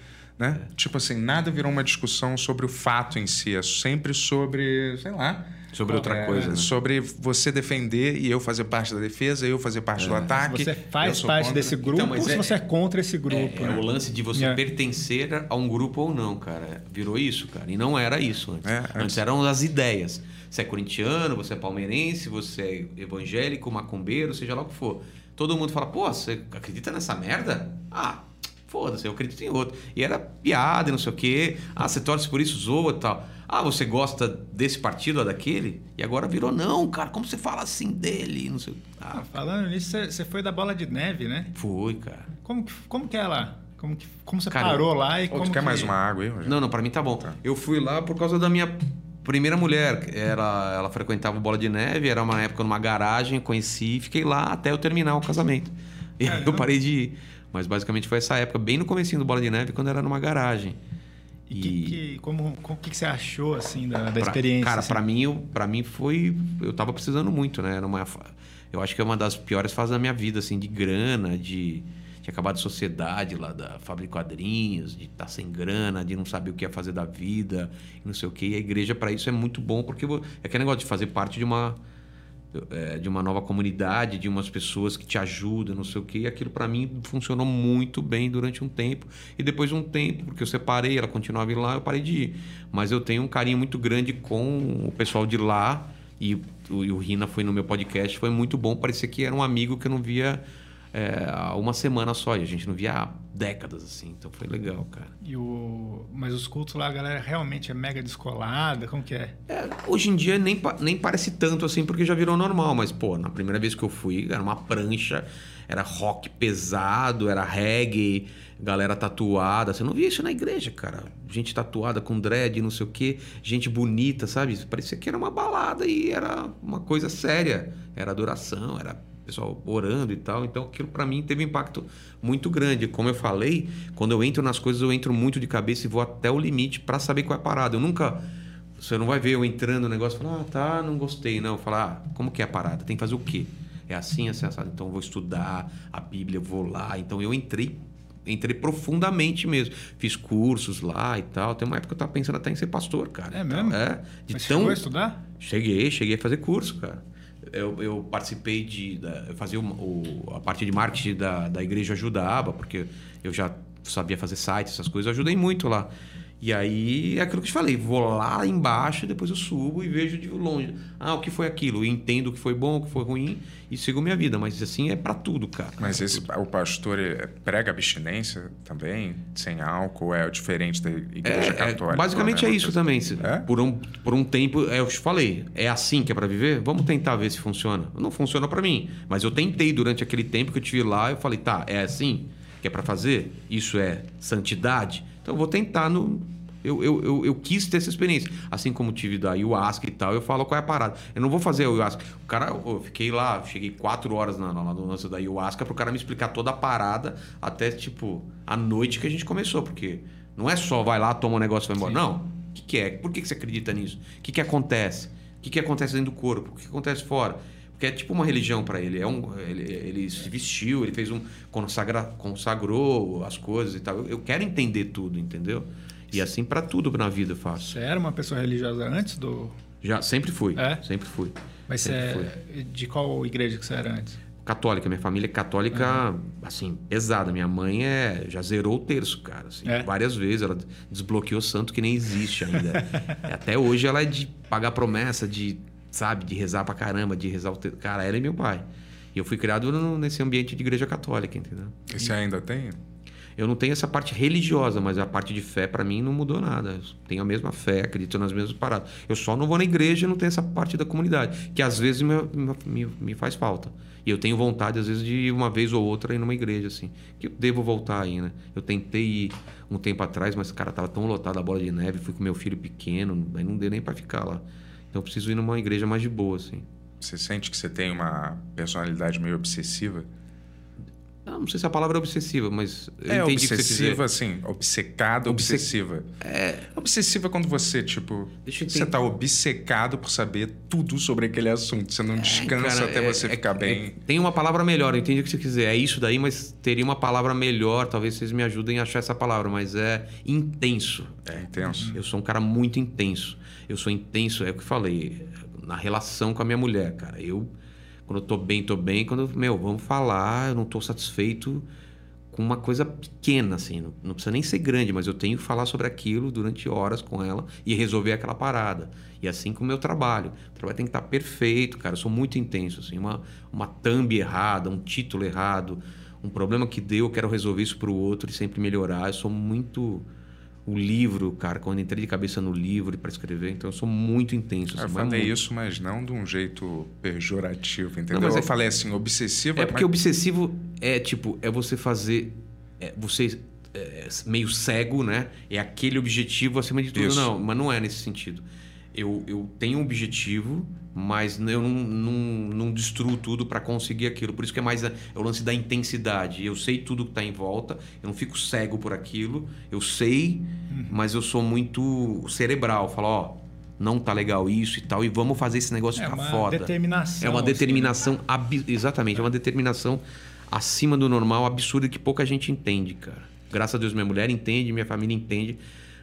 né? É. Tipo assim, nada virou uma discussão sobre o fato em si, é sempre sobre, sei lá... Sobre outra é, coisa, né? Sobre você defender e eu fazer parte da defesa, eu fazer parte do ataque. Você faz parte contra. desse grupo Então, mas ou se é- você é contra esse grupo? É, né? o lance de você É. pertencer a um grupo ou não, cara. Virou isso, cara. E não era isso antes. É, antes. antes- eram as ideias. Você é corintiano, você é palmeirense, você é evangélico, macumbeiro, seja lá o que for. Todo mundo fala, pô, você acredita nessa merda? Ah, foda-se, eu acredito em outro. E era piada e não sei o quê. Ah, você torce por isso, zoa e tal. Ah, você gosta desse partido ou daquele? E agora virou, não, cara, como você fala assim dele? Não sei. Ah, Ah, falando nisso, você- foi da bola de neve, né? foi, cara. Como que, como que é lá? Como, que, como você Cara, parou lá e Ô, como tu quer que... mais uma água aí, Rogério? Não, não, pra mim tá bom. Eu fui lá por causa da minha primeira mulher. Ela, ela frequentava o Bola de Neve, era uma época numa garagem, conheci e fiquei lá até eu terminar o casamento. E aí eu parei de ir. Mas basicamente foi essa época, bem no comecinho do Bola de Neve, quando era numa garagem. E que, que- como, como que que você achou, assim, da, da Pra- experiência? Cara, assim? pra mim, pra mim foi. Eu tava precisando muito, né? Era uma, eu acho que é uma das piores fases da minha vida, assim, de grana, de, de acabar de sociedade lá da fábrica de quadrinhos, de estar sem grana, de não saber o que ia fazer da vida, não sei o quê. E a igreja, pra isso, é muito bom, porque é aquele negócio de fazer parte de uma. É, de uma nova comunidade, de umas pessoas que te ajudam, não sei o quê. E aquilo pra mim funcionou muito bem durante um tempo. E depois de um tempo, porque eu separei, ela continuava indo lá, eu parei de ir. Mas eu tenho um carinho muito grande com o pessoal de lá. E e o Rina foi no meu podcast, foi muito bom. Parecia que era um amigo que eu não via é, há uma semana só e a gente não via há décadas assim. Então foi legal, cara. E o... Mas os cultos lá, a galera realmente é mega descolada? Como que é? É, hoje em dia nem, nem parece tanto assim, porque já virou normal. Mas, pô, na primeira vez que eu fui, era uma prancha, era rock pesado, era reggae, galera tatuada. Você não via isso na igreja, cara. Gente tatuada com dread, não sei o quê, gente bonita, sabe? Parecia que era uma balada e era uma coisa séria. Era adoração, era pessoal orando e tal. Então aquilo pra mim teve um impacto muito grande. Como eu falei, quando eu entro nas coisas, eu entro muito de cabeça e vou até o limite pra saber qual é a parada. Eu nunca você não vai ver eu entrando no negócio e falar, ah, tá, não gostei, não. Falar, ah, como que é a parada? Tem que fazer o quê? É assim, assim, assado. Então eu vou estudar a Bíblia, eu vou lá. Então eu entrei, entrei profundamente mesmo. Fiz cursos lá e tal. Tem uma época que eu tava pensando até em ser pastor, cara. É mesmo? É. De Mas tão... chegou a estudar? Cheguei, cheguei a fazer curso, cara. Eu, eu participei de. Da, eu fazia o, o- a parte de marketing da, da igreja ajudava, porque eu já sabia fazer sites, essas coisas, eu ajudei muito lá. E aí é aquilo que eu te falei, vou lá embaixo, depois eu subo e vejo de longe. Ah, o que foi aquilo? Eu entendo o que foi bom, o que foi ruim e sigo minha vida. Mas assim é pra tudo, cara. Mas esse, o pastor ele prega abstinência também, sem álcool, é diferente da igreja É, é, católica? basicamente né? é isso também. É? Por, um, por um tempo, é, eu te falei, é assim que é pra viver? Vamos tentar ver se funciona. Não funciona pra mim, mas eu tentei durante aquele tempo que eu tive lá, eu falei, tá, é assim que é pra fazer? Isso é santidade? Então eu vou tentar no. Eu, eu, eu, eu quis ter essa experiência. Assim como tive da ayahuasca e tal, eu falo qual é a parada. Eu não vou fazer a ayahuasca. O cara, eu fiquei lá, cheguei quatro horas na, na, lance da ayahuasca pro cara me explicar toda a parada até, tipo, a noite que a gente começou, porque não é só vai lá, toma um negócio e vai embora. Não. O que, que é? Por que, que você acredita nisso? O que, que acontece? O que, que acontece dentro do corpo? O que, que acontece fora? Porque é tipo uma religião para ele. É um, ele. Ele se vestiu, ele fez um. Consagra, consagrou as coisas e tal. Eu, eu quero entender tudo, entendeu? E assim para tudo na vida eu faço. Você era uma pessoa religiosa antes do. Já, sempre fui. É? Sempre fui. Mas você Sempre é... de qual igreja que você era antes? Católica, minha família é católica, assim, pesada. Minha mãe é, já zerou o terço, cara. assim, É? Várias vezes. Ela desbloqueou santo que nem existe ainda. Até hoje ela é de pagar promessa, de, sabe, de rezar pra caramba, de rezar o terço. Cara, ela é meu pai. E eu fui criado no- nesse ambiente de igreja católica, entendeu? E você ainda tem? Eu não tenho essa parte religiosa, mas a parte de fé pra mim não mudou nada. Eu tenho a mesma fé, acredito nas mesmas paradas. Eu só não vou na igreja e não tenho essa parte da comunidade, que às vezes me, me, me faz falta. E eu tenho vontade, às vezes, de ir uma vez ou outra ir numa igreja, assim. Que eu devo voltar aí, né? Eu tentei ir um tempo atrás, mas, cara, tava tão lotado a bola de neve, fui com meu filho pequeno, aí não deu nem pra ficar lá. Então eu preciso ir numa igreja mais de boa, assim. Você sente que você tem uma personalidade meio obsessiva? Ah, não sei se a palavra é obsessiva, mas eu é obsessiva, assim, obcecada, Obce- obsessiva. É. Obsessiva é quando você, tipo, Deixa eu você tá obcecado por saber tudo sobre aquele assunto. Você não descansa Cara, até é- você é- ficar é- bem. tem uma palavra melhor, eu entendi o que você quiser. É isso daí, mas teria uma palavra melhor. Talvez vocês me ajudem a achar essa palavra, mas é intenso. É intenso. Eu sou um cara muito intenso. Eu sou intenso, é o que falei, na relação com a minha mulher, cara. Eu, quando eu tô bem, tô bem. Quando, eu- meu, vamos falar, eu não tô satisfeito com uma coisa pequena, assim. Não, não precisa nem ser grande, mas eu tenho que falar sobre aquilo durante horas com ela e resolver aquela parada. E assim com o meu trabalho. O trabalho tem que estar perfeito, cara. Eu sou muito intenso, assim. Uma, uma thumb errada, um título errado, um problema que deu, eu quero resolver isso pro outro e sempre melhorar. Eu sou muito... O livro, cara, quando eu entrei de cabeça no livro para escrever, então eu sou muito intenso. Eu assim, mas falei muito. isso, mas não de um jeito pejorativo, entendeu? mas eu é- falei assim, obsessiva. É porque mas... obsessivo é tipo, é você fazer. É você é, meio cego, né? É aquele objetivo acima de tudo. Isso. Não, mas não é nesse sentido. Eu, eu tenho um objetivo, mas eu não, não, não destruo tudo para conseguir aquilo. Por isso que é mais a- é o lance da intensidade. Eu sei tudo que está em volta, eu não fico cego por aquilo. Eu sei, mas eu sou muito cerebral. Falo, ó, não tá legal isso e tal, e vamos fazer esse negócio É ficar uma foda. determinação. É uma assim, né? determinação, abi- exatamente, é uma determinação acima do normal, absurda que pouca gente entende, cara. Graças a Deus minha mulher entende, minha família entende,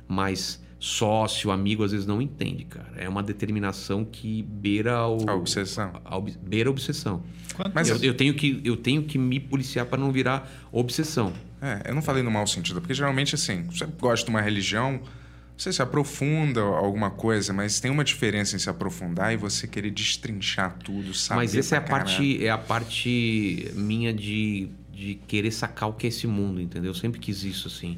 mas sócio, amigo às vezes não entende, cara. É uma determinação que beira o A obsessão. a ob- beira a obsessão. Quanto- Mas eu, eu tenho que eu tenho que me policiar para não virar obsessão. É, eu não falei no mau sentido, porque geralmente, assim, você gosta de uma religião, você se aprofunda alguma coisa, mas tem uma diferença em se aprofundar e você querer destrinchar tudo, saber Mas essa é a parte é a parte minha de de querer sacar o que é esse mundo, entendeu? Eu sempre quis isso, assim.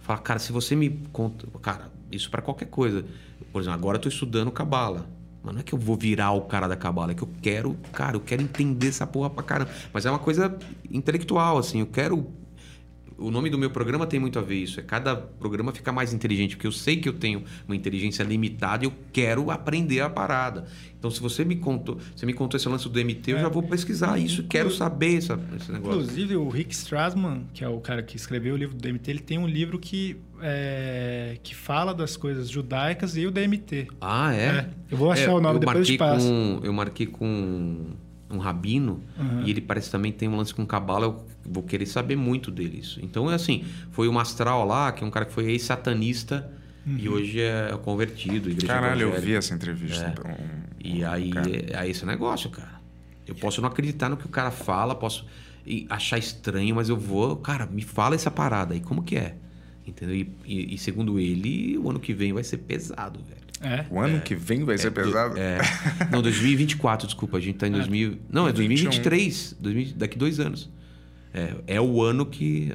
Falar, cara, se você me conta. Cara, isso para qualquer coisa. Por exemplo, agora eu tô estudando cabala. Mas não é que eu vou virar o cara da cabala, é que eu quero, cara, eu quero entender essa porra pra caramba. Mas é uma coisa intelectual, assim, eu quero. O nome do meu programa tem muito a ver isso. É cada programa ficar mais inteligente, porque eu sei que eu tenho uma inteligência limitada e eu quero aprender a parada. Então, se você me contou, você me contou esse lance do MT, eu já vou pesquisar isso, quero saber essa, esse negócio. Inclusive, o Rick Strassman, que é o cara que escreveu o livro do DMT, ele tem um livro que, é, que fala das coisas judaicas e o DMT. Ah, é? É, eu vou achar o nome, eu depois eu te marquei passo. Com, eu marquei com um rabino Uhum. e ele parece também tem um lance com cabala. Eu vou querer saber muito dele isso. Então é assim, foi o Mastral lá, que é um cara que foi ex-satanista e Uhum. hoje é convertido. igreja Caralho, eu vi essa entrevista. Um- E um aí cara. é, é esse negócio, cara. Eu posso não acreditar no que o cara fala, posso e achar estranho, mas eu vou, cara, me fala essa parada aí, como que é? Entendeu? E, e- e segundo ele, o ano que vem vai ser pesado, velho. É. O ano que vem vai ser pesado? É. Não, 2024, desculpa. A gente tá em 2000. Não, é 21. 2023. 2000 daqui dois anos. É, é o ano que.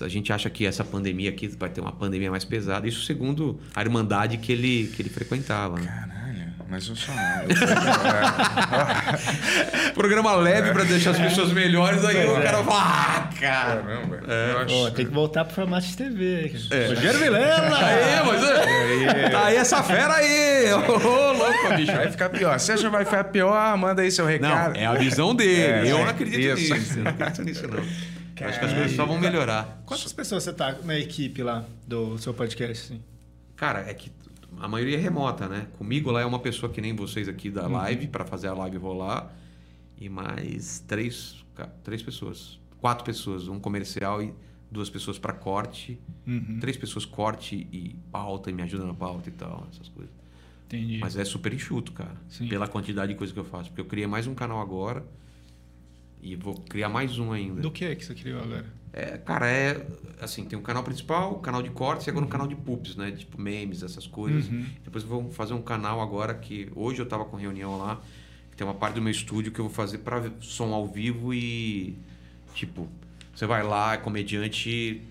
A gente acha que essa pandemia aqui vai ter uma pandemia mais pesada. Isso segundo a irmandade que ele, que ele frequentava. Né? Caralho, mas eu não. Programa leve pra deixar as pessoas melhores, aí o cara fala, ah, cara. Caramba. É. eu acho... Pô, tem que voltar pro formato de TV. cara. Rogério Vilela! Aê, mas. é, Tá aí essa fera aí! Ô, louco, bicho. Vai ficar pior. Você acha que vai ficar pior? Manda aí seu Não, recado. é a visão dele. É, eu é, não acredito isso. nisso. Eu não acredito nisso, não. Eu Acho que as coisas só vão melhorar. Quantas pessoas você tá na equipe lá do seu podcast? Assim? Cara, é que a maioria é remota, né? Comigo lá é uma pessoa que nem vocês aqui da live, para fazer a live rolar. E mais três, três pessoas. Quatro pessoas. Um comercial e duas pessoas para corte. Uhum. Três pessoas corte e pauta, e me ajuda na pauta e tal, essas coisas. Entendi. Mas é super enxuto, cara. Sim. Pela quantidade de coisa que eu faço. Porque eu criei mais um canal agora. E vou criar mais um ainda. Do que que você criou agora? É, cara, é assim, tem um canal principal, o canal de cortes e agora um canal de poops, né? Tipo memes, essas coisas. Uhum. Depois vamos fazer um canal agora que hoje eu tava com reunião lá, que tem uma parte do meu estúdio que eu vou fazer para som ao vivo e tipo, você vai lá, é comediante,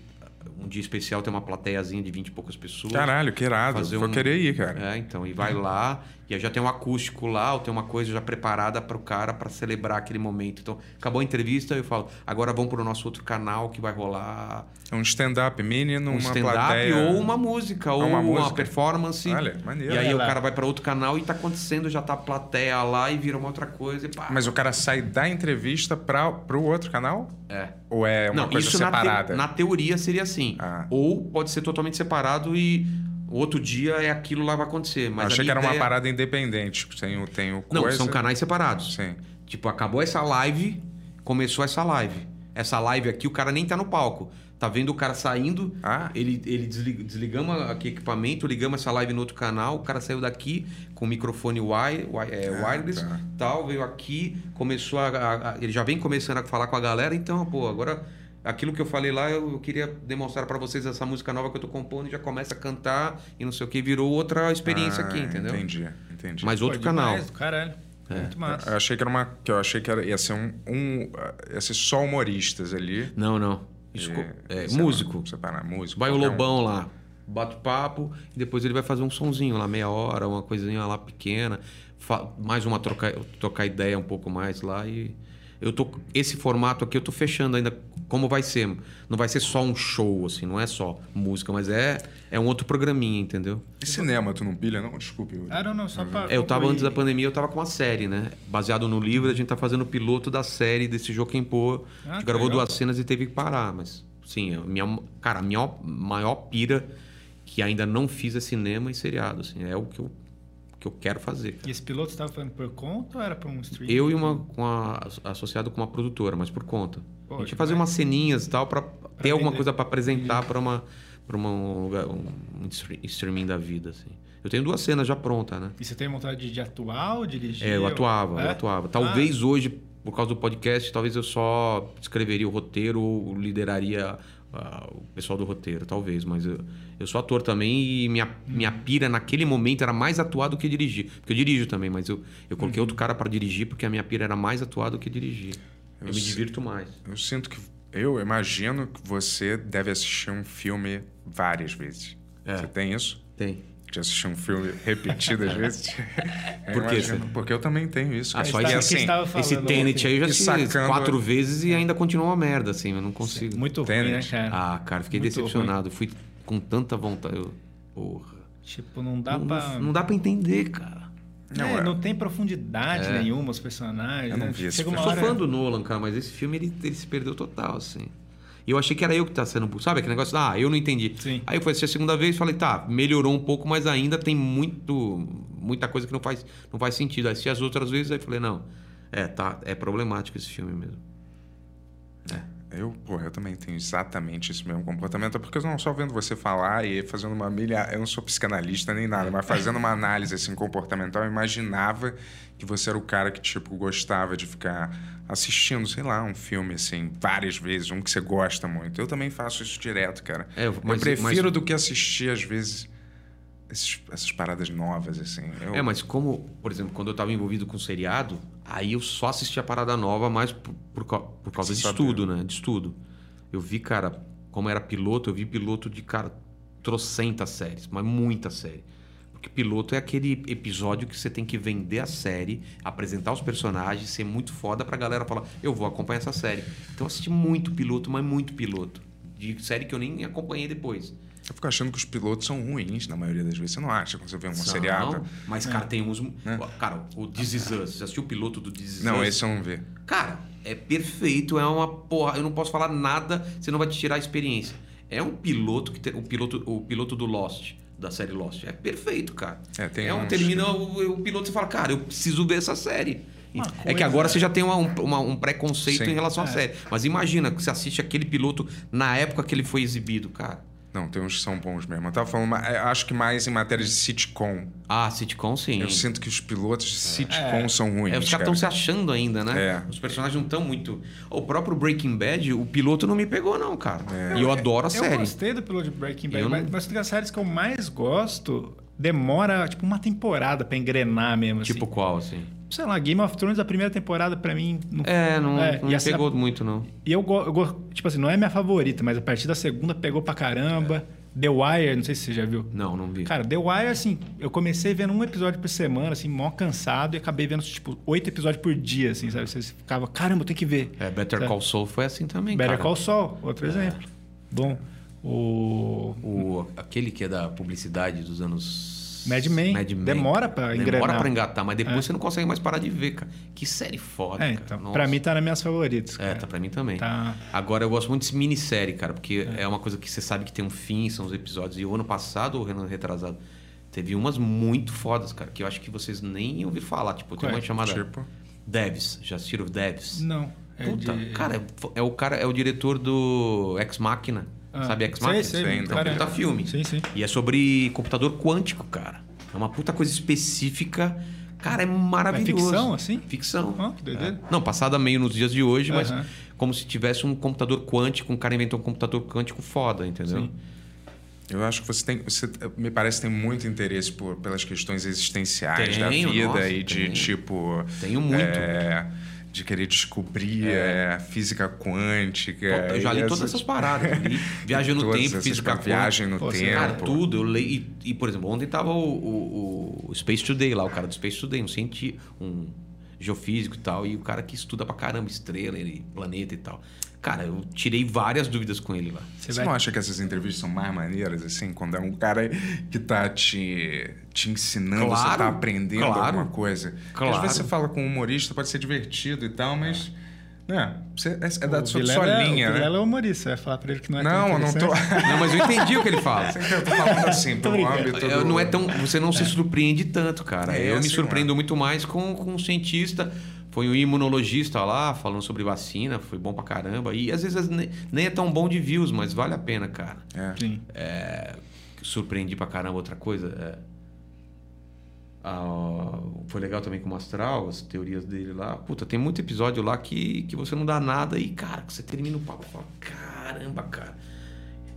um dia especial tem uma plateiazinha de 20 e poucas pessoas. Caralho, que irado. Fazer Vou um- querer ir, cara. É, então, e vai lá, e aí já tem um acústico lá, ou tem uma coisa já preparada para o cara para celebrar aquele momento. Então, acabou a entrevista, eu falo, agora vamos para o nosso outro canal que vai rolar Um stand-up mini numa um stand-up plateia. ou uma música, ou uma uma, música. performance. Olha, maneiro. E aí Olha o lá. cara vai para outro canal e tá acontecendo, já tá a plateia lá e vira uma outra coisa e pá. Mas o cara sai da entrevista para pro outro canal? É. Ou é uma Não, coisa isso na te- separada? Na, teoria seria assim. Ah. Ou pode ser totalmente separado e o outro dia é aquilo lá vai acontecer. Mas achei que era uma ideia- parada independente. Tem o, tem o Não, coisa... são canais separados. Sim. Tipo, acabou essa live, começou essa live. Essa live aqui, o cara nem tá no palco. Tá vendo o cara saindo, Ah. ele, ele desliga, desligamos aqui equipamento, ligamos essa live no outro canal, o cara saiu daqui com o microfone wire, wi- é, Ah, wireless, tá. tal, veio aqui, começou a, a- a- Ele já vem começando a falar com a galera, então, pô, agora. Aquilo que eu falei lá, eu, queria demonstrar pra vocês essa música nova que eu tô compondo e já começa a cantar e não sei o que, virou outra experiência Ah, aqui, entendeu? Entendi, entendi. Mas outro Pô, canal. demais, Caralho. Muito massa. Eu achei que era uma. Que eu achei que era, ia ser um, um. Ia ser só humoristas ali. Não, não. Isso, E- co- é, músico. Separar músico. Vai o qualquer um. Lobão lá, bate papo, e depois ele vai fazer um sonzinho lá, meia hora, uma coisinha lá pequena, fa- mais uma trocar, trocar ideia um pouco mais lá e eu tô esse formato aqui eu tô fechando ainda como vai ser. Não vai ser só um show assim, não é só música, mas é é um outro programinha, entendeu? E cinema, tu não pilha, não? Desculpe. Yuri. Ah, não, não, só pra. É, eu tava antes da pandemia, eu tava com uma série, né? Baseado no livro, a gente tá fazendo o piloto da série desse Joaquim Pô. Ah, a gente que gravou legal. duas cenas e teve que parar, mas sim, a minha, cara, a minha maior pira que ainda não fiz é cinema e seriado, assim, é o que eu, que eu quero fazer. E esse piloto você tava fazendo por conta ou era pra um stream? Eu e uma com a, associado com uma produtora, mas por conta. Pô, a gente que ia fazer umas ceninhas e tal para ter alguma coisa para apresentar para uma para uma, um, lugar- um stre- streaming da vida, assim. Eu tenho duas cenas já prontas, né? E você tem vontade de atuar ou dirigir? É, eu atuava, É? eu atuava. Talvez hoje, por causa do podcast, talvez eu só escreveria o roteiro ou lideraria ah, o pessoal do roteiro, talvez. Mas eu, eu sou ator também e minha, minha pira naquele momento era mais atuar do que dirigir. Porque eu dirijo também, mas eu, eu coloquei outro cara para dirigir porque a minha pira era mais atuar do que dirigir. Eu, Eu me divirto mais. Eu sinto que Eu imagino que você deve assistir um filme várias vezes. É. Você tem isso? Tem. De assistir um filme repetidas vezes? Eu Por quê, imagino, Porque eu também tenho isso. Ah, só isso assim, Esse Tenet aí eu já assisti sacando- quatro vezes e ainda continua uma merda, assim, eu não consigo. Muito ruim, Tenet. né, cara? Ah, cara, fiquei Muito decepcionado. Fui com tanta vontade. Eu... Porra. Tipo, não dá não, pra... não dá pra entender, cara. Não, é, é. não tem profundidade É. nenhuma os personagens. Eu não né? vi esse filme. uma Eu hora... sou fã do Nolan, cara, mas esse filme ele, ele se perdeu total, assim. E eu achei que era eu que tá sendo. bu- Sabe aquele negócio? Ah, eu não entendi. Sim. Aí eu fui assistir a segunda vez e falei, tá, melhorou um pouco, mas ainda tem muito. muita coisa que não faz, não faz sentido. Aí assisti as outras vezes aí falei, não. É, tá, é problemático esse filme mesmo. Eu, porra, eu também tenho exatamente esse mesmo comportamento, porque eu não só vendo você falar e fazendo uma milha. Eu não sou psicanalista nem nada, mas fazendo uma análise assim comportamental, eu imaginava que você era o cara que, tipo, gostava de ficar assistindo, sei lá, um filme assim, várias vezes, um que você gosta muito. Eu também faço isso direto, cara. É, eu mas- prefiro mas- do que assistir, às vezes, esses- essas paradas novas, assim. Eu- É, mas como, por exemplo, quando eu tava envolvido com seriado, aí eu só assistia a parada nova mais por, por, por causa Você de estudo, né? De estudo. Eu vi, cara, como era piloto, eu vi piloto de, cara, trocentas séries, mas muita série. Porque piloto é aquele episódio que você tem que vender a série, apresentar os personagens, ser muito foda pra galera falar, eu vou acompanhar essa série. Então eu assisti muito piloto, mas muito piloto. De série que eu nem acompanhei depois. Eu fico achando que os pilotos são ruins na maioria das vezes. Você não acha quando você vê um São? Mas, cara, tem uns. Cara, o This Is Us. Você assistiu o piloto do This Is Não, Us? esse eu não vi. Cara, é perfeito, é uma porra. Eu não posso falar nada, você não vai te tirar a experiência. É um piloto que tem, o piloto, o piloto do Lost, da série Lost. É perfeito, cara. É, tem um termina o, o piloto e fala, cara, eu preciso ver essa série. Uma é coisa- que agora você já tem uma- um, uma- um preconceito Sim. em relação à É. série. Mas imagina que você assiste aquele piloto na época que ele foi exibido, cara. Não, tem uns que são bons mesmo. Eu tava falando, eu acho que mais em matéria de sitcom. Ah, sitcom sim. Eu sinto que os pilotos de sitcom são ruins. É, os caras cara. estão se achando ainda, né? É. Os personagens não estão muito. O próprio Breaking Bad, o piloto não me pegou, não, cara. É. E eu adoro a Eu série. gostei do piloto de Breaking Bad, Eu não- mas, mas das séries que eu mais gosto demora, tipo, uma temporada pra engrenar mesmo, assim. Tipo qual, assim? Sei lá, Game of Thrones, a primeira temporada pra mim... Não... É, não, É, não e assim, pegou a- muito, não. E eu, go- eu go- tipo assim, não é minha favorita, mas a partir da segunda pegou pra caramba. The Wire, não sei se você já viu. Não, não vi. Cara, The Wire, assim, eu comecei vendo um episódio por semana, assim, mó cansado, e acabei vendo, tipo, oito episódios por dia, assim, sabe? Você ficava, caramba, tem que ver. é, Better Sabe? Call Saul foi assim também, Better cara. Call Saul, outro exemplo. Bom, o O, aquele que é da publicidade dos anos... Mad Men. Mad Men. Demora pra engrenar. Demora pra engatar, mas depois É. você não consegue mais parar de ver, cara. Que série foda, É, cara. então, Nossa. pra mim tá nas minhas favoritas. É, cara. tá pra mim também. Tá. Agora eu gosto muito de minissérie, cara, porque é. uma coisa que você sabe que tem um fim, são os episódios. E o ano passado, ou ano retrasado, teve umas muito fodas, cara, que eu acho que vocês nem ouviram falar. Tipo, tem Qual é? uma chamada Tipo, Devs. Já assistiram Devs? Não. É Puta, de... cara, é, é o cara, é o diretor do Ex Machina. Ah, sabe Ex sei, Machina? sei, Sei, então. Puta filme. Sim, sim. E é sobre computador quântico, cara. É uma puta coisa específica. Cara, é maravilhoso. É ficção, assim? Ficção. Ó, que doideira. É. Não, passada meio nos dias de hoje, mas Aham. como se tivesse um computador quântico, um cara inventou um computador quântico foda, entendeu? Sim. eu acho que você tem. Você, me parece que tem muito interesse por, pelas questões existenciais da Tenho, vida nossa, e de tenho. tipo. Tenho muito. é, de querer descobrir é, física quântica. Eu já li todas essas- paradas. Li Viagem no Tempo, Física paradas, Viagem no Pô, tempo. Cara, tudo. Eu leio. E, e, por exemplo, ontem tava o, o- o Space Today lá, o cara do Space Today, um cientista, um geofísico e tal, e o cara que estuda pra caramba estrela e planeta e tal. Cara, eu tirei várias dúvidas com ele lá. Você Você vai... não acha que essas entrevistas são mais maneiras, assim, quando é um cara que tá te, te ensinando, você Claro, tá aprendendo claro. alguma coisa? Porque Claro. às vezes você fala com um humorista, pode ser divertido e tal, mas. Né, você, é, é da sua, sua é- linha, o né? Vilela é humorista, você vai falar pra ele que não é tão Não, eu não tô. Não, mas eu entendi o que ele fala. eu tô falando assim, pelo âmbito. Eu- do- não é tão, você não se surpreende tanto, cara. É, eu me assim, surpreendo muito mais com, com um cientista. Foi um imunologista lá, falando sobre vacina, foi bom pra caramba. E às vezes nem, é tão bom de views, mas vale a pena, cara. É. Sim. Surpreendi pra caramba outra coisa. é, ah, foi legal também com o Astral, as teorias dele lá. Puta, tem muito episódio lá que, que você não dá nada e, cara, que você termina o papo e fala, caramba, cara.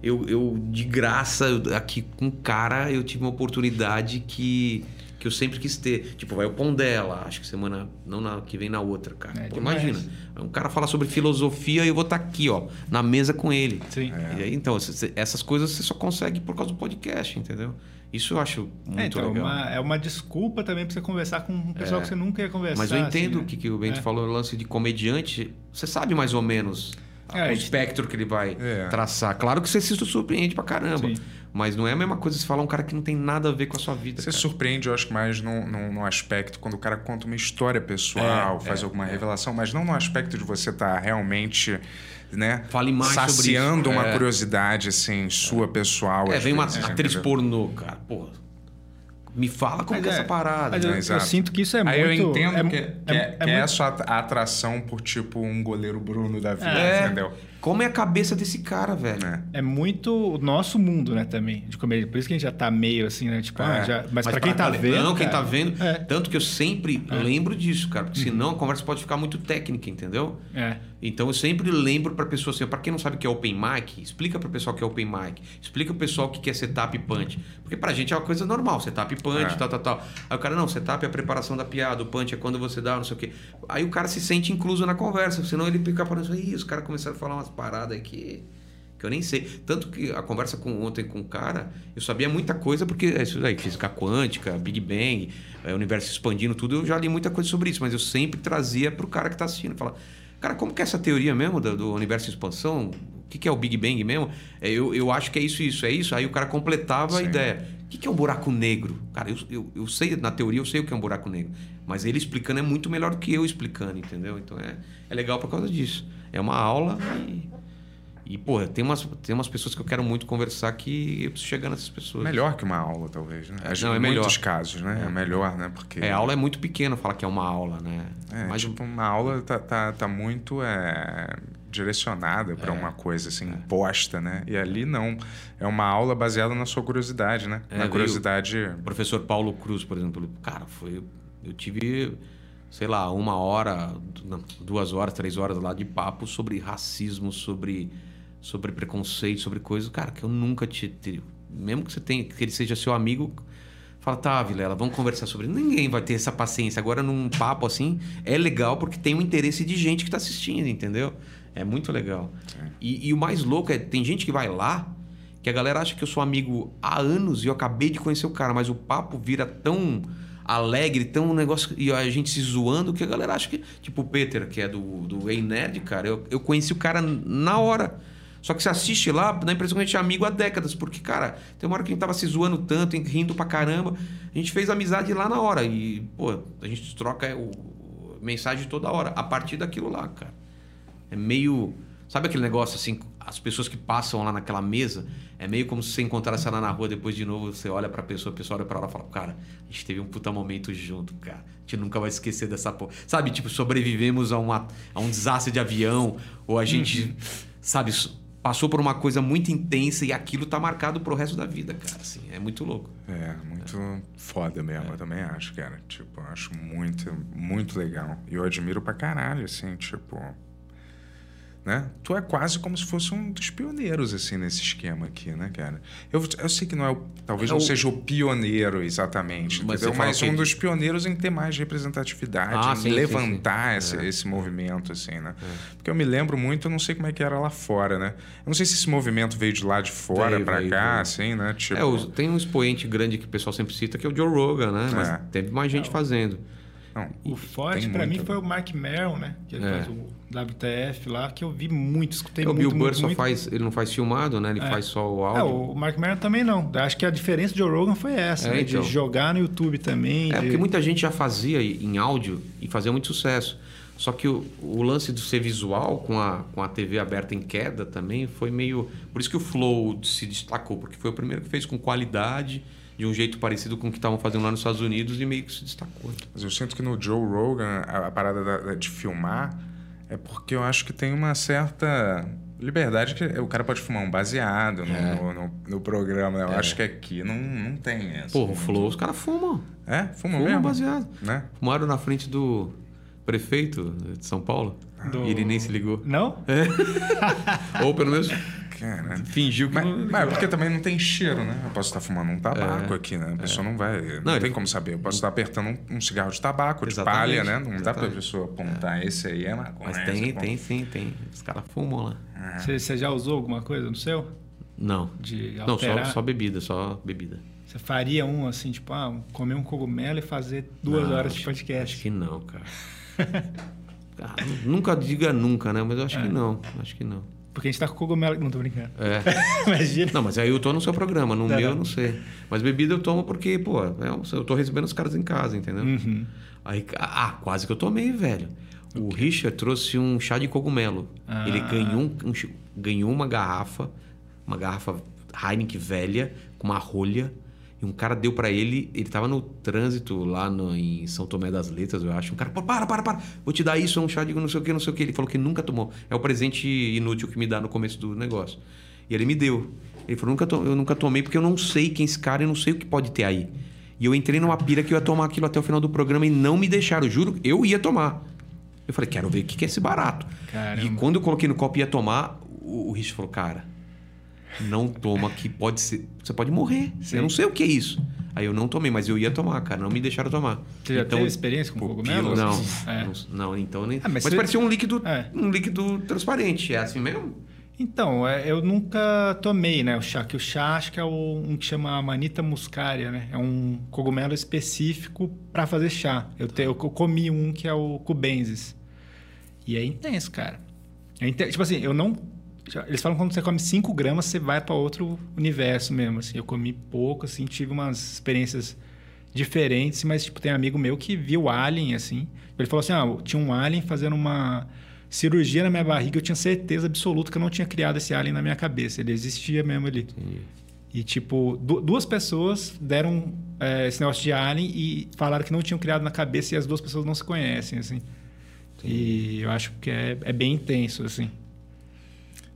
Eu, eu, de graça, aqui com o cara, eu tive uma oportunidade que que eu sempre quis ter. Tipo, vai o Pondela, acho que semana, não na que vem na outra, cara. É Pô, imagina, um cara fala sobre filosofia e eu vou estar aqui, ó, na mesa com ele. Sim. E aí, então, essas coisas você só consegue por causa do podcast, entendeu? Isso eu acho muito É, então, legal. uma- é uma desculpa também pra você conversar com um pessoal que você nunca ia conversar. Mas eu entendo assim, o né? que, que o Bento É. falou, o lance de comediante. Você sabe mais ou menos É, o espectro que ele vai É. traçar. Claro que você se surpreende pra caramba. Sim. Mas não é a mesma coisa você falar um cara que não tem nada a ver com a sua vida. Você cara. surpreende, eu acho que mais no, no, no aspecto quando o cara conta uma história pessoal, É, faz é, alguma revelação, mas não no aspecto de você estar realmente, né, Fale mais sobre saciando isso. uma É. curiosidade assim sua pessoal. É, vem uma vezes, atriz entendeu? pornô, cara. Porra. Me fala como que é é, essa parada. Mas eu, né? eu sinto que isso é Aí muito... eu entendo é, que, que, é, que é muito- essa atração por tipo um goleiro Bruno da vida, É. entendeu? Como é a cabeça desse cara, velho? É. É muito o nosso mundo, né, também, de comédia. Por isso que a gente já tá meio assim, né? Tipo, ah, É. já... mas, pra quem tá galera- vendo. Não, quem tá cara, vendo. É. Tanto que eu sempre lembro disso, cara. Porque senão a conversa pode ficar muito técnica, entendeu? É. Então eu sempre lembro pra pessoa assim, pra quem não sabe o que é open mic, explica pro pessoal o que é open mic, explica pro pessoal o que é setup e punch. Porque pra gente é uma coisa normal, setup e punch, É. tal, tal, tal. Aí o cara, não, setup é a preparação da piada, o punch é quando você dá, não sei o quê. Aí o cara se sente incluso na conversa, senão ele fica falando assim, Ih, os caras começaram a falar umas paradas aqui que eu nem sei. Tanto que a conversa com ontem com o cara, eu sabia muita coisa, porque é isso daí, física quântica, Big Bang, é, universo expandindo, tudo, eu já li muita coisa sobre isso, mas eu sempre trazia pro cara que tá assistindo. Fala, cara, como que é essa teoria mesmo do, do universo expansão? O que, que é o Big Bang mesmo? É, eu, eu acho que é isso, isso, é isso. Aí o cara completava a ideia. O que, que é um buraco negro? Cara, eu, eu, eu sei, na teoria eu sei o que é um buraco negro. Mas ele explicando é muito melhor do que eu explicando, entendeu? Então é, é legal por causa disso. É uma aula e. E, pô, tem umas, tem umas pessoas que eu quero muito conversar que eu preciso chegar nessas pessoas. Melhor que uma aula, talvez, né? Acho Não, é em melhor. muitos casos, né? É, melhor, né? Porque É, a aula é muito pequena falar que é uma aula, né? É, Mas tipo, uma aula tá, tá, tá muito é, direcionada para uma coisa assim, imposta, né? E ali não. É uma aula baseada na sua curiosidade, né? É, na curiosidade. o professor Paulo Cruz, por exemplo, cara, foi. Eu tive, sei lá, uma hora, não, duas horas, três horas lá de papo sobre racismo, sobre, sobre preconceito, sobre coisas, cara, que eu nunca te. te- mesmo que você tenha, que ele seja seu amigo. Fala, tá, Vilela, vamos conversar sobre. isso." Ninguém vai ter essa paciência. Agora, num papo assim, é legal porque tem o interesse de gente que tá assistindo, entendeu? É muito legal. E, e o mais louco é, tem gente que vai lá que a galera acha que eu sou amigo há anos e eu acabei de conhecer o cara, mas o papo vira tão alegre, tão um negócio. E a gente se zoando que a galera acha que. Tipo o Peter, que é do, do Ei Nerd, cara, eu, eu conheci o cara na hora. Só que você assiste lá, dá a impressão que a gente é amigo há décadas, porque, cara, tem uma hora que a gente tava se zoando tanto, rindo pra caramba. A gente fez amizade lá na hora. E, pô, a gente troca o, mensagem toda hora, a partir daquilo lá, cara. É meio. Sabe aquele negócio assim, as pessoas que passam lá naquela mesa, é meio como se você encontrasse ela na rua depois de novo, você olha pra pessoa, a pessoa olha pra ela e fala, cara, a gente teve um puta momento junto, cara. A gente nunca vai esquecer dessa porra. Sabe, tipo, sobrevivemos a, uma, a um desastre de avião, ou a gente, sabe, s- passou por uma coisa muito intensa e aquilo tá marcado pro resto da vida, cara. Assim, é muito louco. É, muito foda mesmo, eu também acho, cara. Tipo, eu acho muito, muito legal. E eu admiro pra caralho, assim, tipo. Né? Tu é quase como se fosse um dos pioneiros, assim, nesse esquema aqui, né, cara? Eu, eu sei que não é o, talvez É não o- seja o pioneiro exatamente, Mas mas um dos pioneiros em ter mais representatividade, Ah, em sim, sim, levantar sim. Esse, É. esse movimento, assim, né? Porque eu me lembro muito, eu não sei como é que era lá fora, né? Eu não sei se esse movimento veio de lá de fora veio, cá, veio. assim, né? Tipo, É, os- tem um expoente grande que o pessoal sempre cita, que é o Joe Rogan, né? Mas É. teve mais gente fazendo. não, O forte muito. mim foi o Mark Merrill, né? Que ele É. faz o WTF lá, que eu vi muito, escutei É, o muito, Bill Burr muito, só muito. faz, ele não faz filmado, né? Ele É. faz só o É, áudio. o Mark Merrill também não. Acho que a diferença de Joe Rogan foi essa, É, né? então. De jogar no YouTube também. É, de- porque muita gente já fazia em áudio e fazia muito sucesso. Só que o, o lance do ser visual com a, com a TV aberta em queda também foi meio. Por isso que o Flow se destacou, porque foi o primeiro que fez com qualidade, de um jeito parecido com o que estavam fazendo lá nos Estados Unidos e meio que se destacou. Mas eu sinto que no Joe Rogan, a, a parada da- da- de filmar é porque eu acho que tem uma certa liberdade que o cara pode fumar um baseado no, É. no, no- no programa. né? Eu acho que aqui não, não tem essa. Porra, o Flow, os caras fumam. É? Fuma Fumam mesmo? baseado. Né? Fumaram na frente do prefeito de São Paulo. Do- E ele nem se ligou. Não? Ou pelo menos Fingiu que mas, não. mas é porque também não tem cheiro, né? Eu posso estar fumando um tabaco aqui, né? A pessoa não vai. Não, Não, tem ele- como saber. Eu posso estar apertando um, um cigarro de tabaco, de Exatamente, palha, né? Não dá pra exatamente. pessoa apontar esse aí é maconha. Mas tem, é tem sim, tem. Os caras fumam lá. Você, já usou alguma coisa no seu? Não. De Não, alterar? só, só bebida, só bebida. Você faria um assim, tipo, ah, comer um cogumelo e fazer duas Não, horas de podcast? Acho que não, cara. Ah, nunca diga nunca, né? Mas eu acho que não. Acho que não. Porque a gente tá com cogumelo. Não tô brincando. É. Imagina. Não, mas aí eu tô no seu programa, no Não, meu não. eu não sei. Mas bebida eu tomo porque, pô, é eu tô recebendo os caras em casa, entendeu? Uhum. Aí, ah, quase que eu tomei, velho. O Richard trouxe um chá de cogumelo. Ah. Ele ganhou, um- ganhou uma garrafa, uma garrafa Heineken velha, com uma rolha. E um cara deu pra ele, ele tava no trânsito lá no- em São Tomé das Letras, eu acho. Um cara, "Pô, para, para, para, vou te dar isso, é um chá de não sei o que, não sei o que. Ele falou que nunca tomou. É o presente inútil que me dá no começo do negócio. E ele me deu. Ele falou, nunca eu nunca tomei porque eu não sei quem é esse cara e não sei o que pode ter aí. E eu entrei numa pira que eu ia tomar aquilo até o final do programa e não me deixaram, eu juro, eu ia tomar. Eu falei, quero ver o que que é esse barato. Caramba. E quando eu coloquei no copo e ia tomar, o, o Rich falou, cara, não toma que pode ser. Você pode morrer. Eu não sei o que é isso. Aí eu não tomei, mas eu ia tomar, cara. Não me deixaram tomar. Você já então, teve experiência com cogumelo? Não, É. não, não, então nem. Ah, mas mas parecia um líquido, É. um líquido transparente. É assim mesmo? Então, é, eu nunca tomei, né, o chá. Que o chá acho que é o- um que chama Amanita muscaria, né? É um cogumelo específico para fazer chá. Eu, te- eu co- comi um que é o cubensis. E é intenso, cara. É inten- Tipo assim, eu não... Eles falam que quando você come 5 gramas, você vai para outro universo mesmo, assim. Eu comi pouco, assim, tive umas experiências diferentes, mas, tipo, tem um amigo meu que viu Alien, assim. Ele falou assim, ah, tinha um Alien fazendo uma cirurgia na minha barriga, eu tinha certeza absoluta que eu não tinha criado esse Alien na minha cabeça. Ele existia mesmo ali. E, tipo, du- duas pessoas deram é, esse negócio de Alien e falaram que não tinham criado na cabeça e as duas pessoas não se conhecem, assim. E eu acho que é, é bem intenso, assim.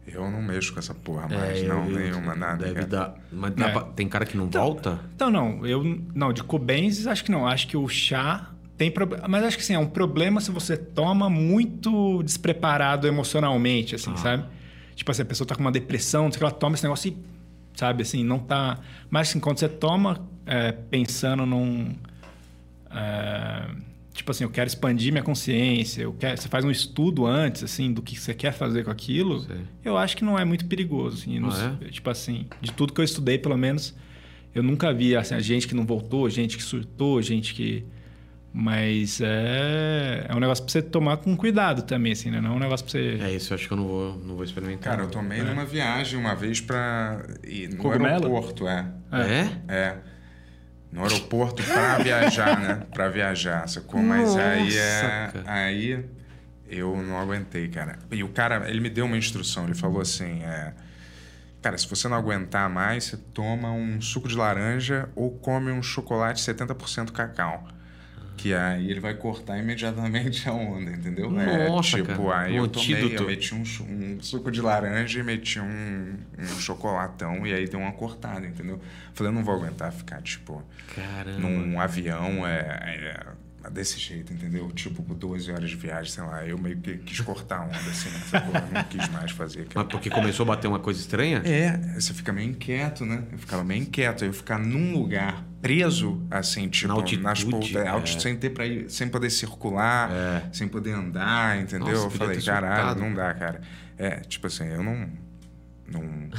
Eu não mexo com essa porra mais, É, não, eu- nenhuma, nada. Deve cara. dar. Mas É. pra- tem cara que não volta? Então, não, eu. Não, de Cubensis, acho que não. Acho que o chá tem problema. Mas acho que sim, é um problema se você toma muito despreparado emocionalmente, assim, sabe? Tipo assim, a pessoa tá com uma depressão, não sei o que, ela toma esse negócio e, sabe, assim, não tá. Mas assim, quando você toma é, pensando num. é, tipo assim, eu quero expandir minha consciência, eu quero, você faz um estudo antes, assim, do que você quer fazer com aquilo, Sei. eu acho que não é muito perigoso, assim. não Ah, sei- Tipo assim, de tudo que eu estudei, pelo menos, eu nunca vi assim, gente que não voltou, gente que surtou, gente que. Mas é, é um negócio pra você tomar com cuidado também, assim, né? Não é um negócio pra você. É isso, eu acho que eu não vou, não vou experimentar. Cara, eu tomei numa viagem uma vez pra. no Cogumelo? aeroporto, é. É? É. No aeroporto pra viajar, né? Pra viajar, sacou? Mas aí é. Cara. Aí eu não aguentei, cara. E o cara, ele me deu uma instrução, ele falou assim: é. Cara, se você não aguentar mais, você toma um suco de laranja ou come um chocolate 70% cacau. Que aí ele vai cortar imediatamente a onda, entendeu? Nossa, é, tipo, cara. aí Um eu tomei, antídoto. eu meti um, um suco de laranja e meti um, um chocolatão e aí deu uma cortada, entendeu? Falei, eu não vou aguentar ficar, tipo, Caramba. num avião é, é desse jeito, entendeu? Tipo, por 12 horas de viagem, sei lá, eu meio que quis cortar a onda, assim, nessa porra, não quis mais fazer. Mas porque começou a bater uma coisa estranha? É, você fica meio inquieto, né? Eu ficava meio inquieto. Eu ficar num lugar preso, assim, tipo, Na altitude, nas poltras, é. alti- sem ter para ir, sem poder circular, É. sem poder andar, entendeu? Nossa, eu falei, caralho, não dá, cara. É, tipo assim, eu não. Não.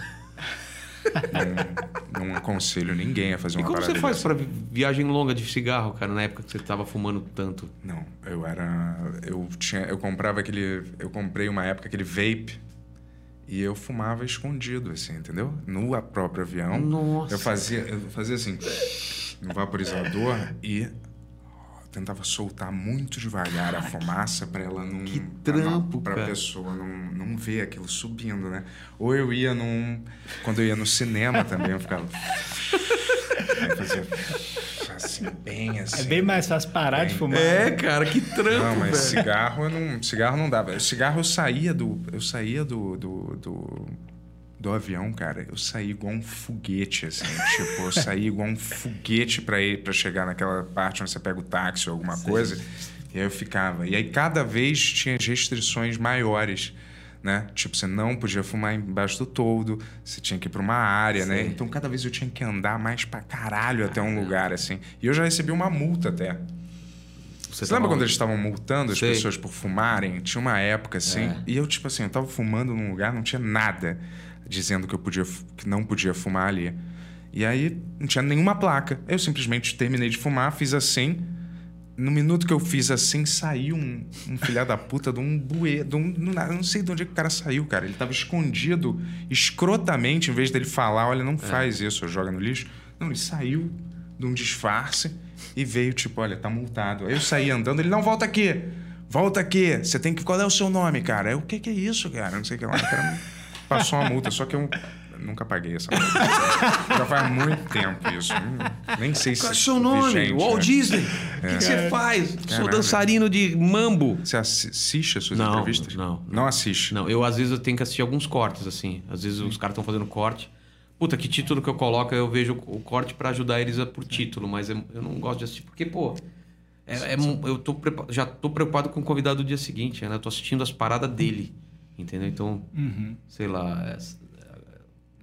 não, não aconselho ninguém a fazer E uma como parada você faz pra viagem longa de cigarro, cara, na época que você tava fumando tanto? Não, eu era. Eu tinha. Eu comprava aquele. Eu comprei uma época aquele vape. E eu fumava escondido, assim, entendeu? No próprio avião. Nossa. Eu fazia, eu fazia assim, no vaporizador e tentava soltar muito devagar a fumaça para ela não. Que pra trampo, pra cara. pessoa não, não ver aquilo subindo, né? Ou eu ia num. Quando eu ia no cinema também, eu ficava. Aí fazia assim, bem assim. É bem mais fácil parar de Bem. fumar. É, cara, que trampo, Não, mas velho. cigarro eu não, cigarro não dava. Cigarro eu saía do, eu saía do, do, do, do avião, cara. Eu saía igual um foguete, assim. tipo, eu saía igual um foguete pra ir para chegar naquela parte onde você pega o táxi ou alguma coisa. E aí eu ficava. E aí cada vez tinha as restrições maiores né? Tipo, você não podia fumar embaixo do toldo, você tinha que ir pra uma área, né? Sim. Então cada vez eu tinha que andar mais pra caralho até um lugar, assim. E eu já recebi uma multa até. Você, tava lembra quando eles estavam multando as Sei. pessoas por fumarem? Tinha uma época assim, É. e eu, tipo assim, eu tava fumando num lugar, não tinha nada dizendo que eu podia, que não podia fumar ali. E aí não tinha nenhuma placa. Eu simplesmente terminei de fumar, fiz assim. No minuto que eu fiz assim, saiu um, um filha da puta de um buê. De um, eu não sei de onde é que o cara saiu, cara. Ele tava escondido escrotamente, em vez dele falar: olha, não faz isso, joga no lixo. Não, ele saiu de um disfarce e veio, tipo, olha, tá multado. Aí eu saí andando, ele, não, volta aqui. Volta aqui. Você tem que. Qual é o seu nome, cara? Eu, o que, que é isso, cara? Não sei o que lá. O cara passou uma multa, só que eu nunca paguei essa multa. Já faz muito tempo isso. Hum, Nem sei se. Qual é o seu nome? vigente, Walt né? Disney. O que, que você faz? Sou Caralho. dançarino de mambo. Você assi- assiste as suas Não, entrevistas? não. Não assiste. Não, eu às vezes eu tenho que assistir alguns cortes, assim. Às vezes os caras estão fazendo corte. Puta, que título que eu coloco, eu vejo o corte pra ajudar eles a- por título, mas eu não gosto de assistir, porque, pô. é- é eu tô já tô preocupado com o convidado do dia seguinte, né? Eu tô assistindo as paradas dele. Entendeu? Então, sei lá. é- é-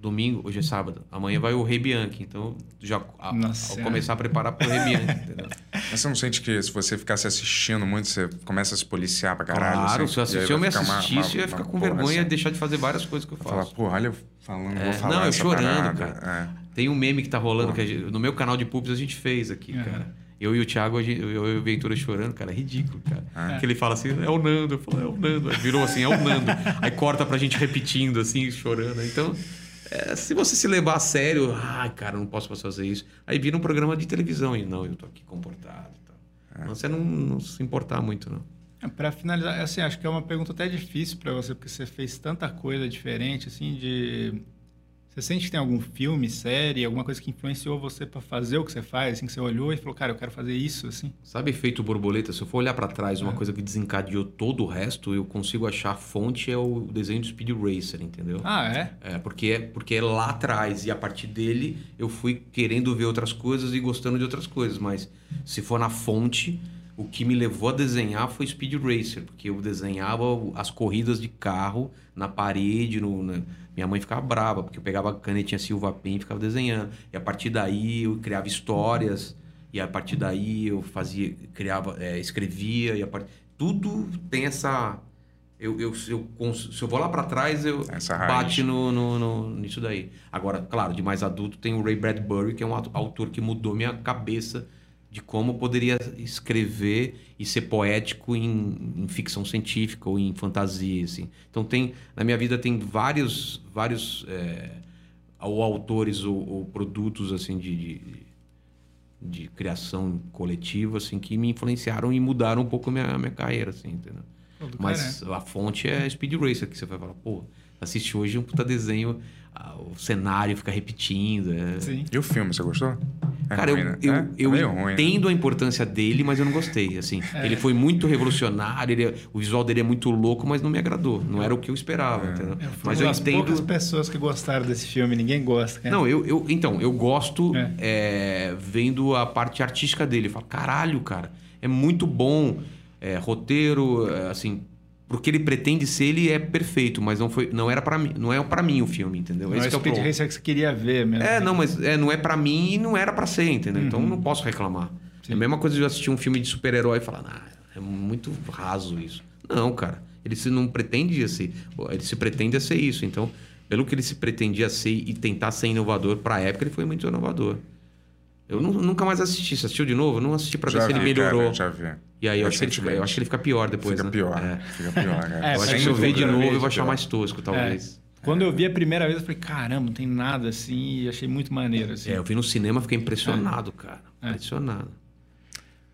domingo, hoje é sábado. Amanhã vai o Rei Bianchi. Então, já a- Nossa ao começar a preparar pro Rei Bianchi, entendeu? Mas você não sente que se você ficasse assistindo muito, você começa a se policiar pra caralho? claro, assim, se eu, e assistir, eu me ficar uma- assistisse, eu ia uma- ficar uma com porra vergonha e assim. deixar de fazer várias coisas que eu Falar, faço. pô, olha eu falando, É, vou falar não, eu essa chorando, parada. cara. É. Tem um meme que tá rolando que a gente- no meu canal de pubs a gente fez aqui, cara. Eu e o Thiago, a gente- eu e o Ventura chorando, cara, é ridículo, cara. Que ele fala assim, é o Nando. Eu falo, é o Nando. Aí virou assim, é o Nando. Aí corta pra gente repetindo, assim, chorando. Então, é, se você se levar a sério, ai, cara, não posso mais fazer isso. Aí vira um programa de televisão e não, eu tô aqui comportado e tal. Não, você não, não se importar muito, não. É, Pra finalizar, assim, acho que é uma pergunta até difícil pra você, porque você fez tanta coisa diferente, assim, de... Você sente que tem algum filme, série, alguma coisa que influenciou você pra fazer o que você faz, assim, que você olhou e falou, cara, eu quero fazer isso, assim? Sabe efeito borboleta? Se eu for olhar pra trás, uma coisa que desencadeou todo o resto, eu consigo achar a fonte é o desenho do Speed Racer, entendeu? Ah, é? É, porque é, porque é lá atrás e a partir dele eu fui querendo ver outras coisas e gostando de outras coisas, mas se for na fonte, o que me levou a desenhar foi Speed Racer, porque eu desenhava as corridas de carro na parede, no, na- minha mãe ficava brava, porque eu pegava a canetinha Silva Pen e ficava desenhando. E a partir daí eu criava histórias, e a partir daí eu fazia, criava, é, escrevia, e a part... tudo tem essa. Eu, eu, eu cons- se eu vou lá para trás, eu Essa bate no, no, no- nisso daí. Agora, claro, de mais adulto tem o Ray Bradbury, que é um autor que mudou minha cabeça de como poderia escrever e ser poético em, em ficção científica ou em fantasia, assim. Então tem na minha vida tem vários vários é, ou autores ou, ou produtos assim de, de, de criação coletiva assim que me influenciaram e mudaram um pouco a minha, minha carreira, assim, entendeu? Mas caralho. a fonte é Speed Racer, que você vai falar, pô, assiste hoje um puta desenho, o cenário fica repetindo. é- Sim. E o filme, você gostou? É Cara, ruim, eu, né? eu, É? eu é ruim, né? entendo a importância dele, mas eu não gostei. Assim, ele foi muito revolucionário, ele é- o visual dele é muito louco, mas não me agradou. Não era o que eu esperava, entendeu? Eu Mas uma eu das poucas entendo. pessoas que gostaram desse filme, ninguém gosta, cara. Não, eu, eu então eu gosto É. é, vendo a parte artística dele. Eu falo, caralho, cara, é muito bom, é, roteiro, é, assim, porque ele pretende ser, ele é perfeito, mas não foi, não era para mim, não é para mim o filme, entendeu? não é o que é o Speed. Racer que você queria ver mesmo. É, não, mas é, não é pra mim e não era pra ser, entendeu? Então não posso reclamar. É a mesma coisa de eu assistir um filme de super-herói e falar, ah, é muito raso isso. Não, cara. Ele se não pretende ser. Ele se pretende a ser isso. Então, pelo que ele se pretendia ser e tentar ser inovador pra época, ele foi muito inovador. Eu nu- nunca mais assisti. Você assistiu de novo? Eu não assisti pra ver Já se ele vi, melhorou. Cara, já vi. E aí eu acho, que ele fica, eu acho que ele fica pior depois, Fica né? pior, É. fica pior, cara. É, Eu acho que se eu ver de novo, eu vou achar pior. mais tosco, talvez. Quando eu vi a primeira vez, eu falei, caramba, não tem nada assim, e achei muito maneiro, assim. É, eu vi no cinema, fiquei impressionado, É. cara. Impressionado.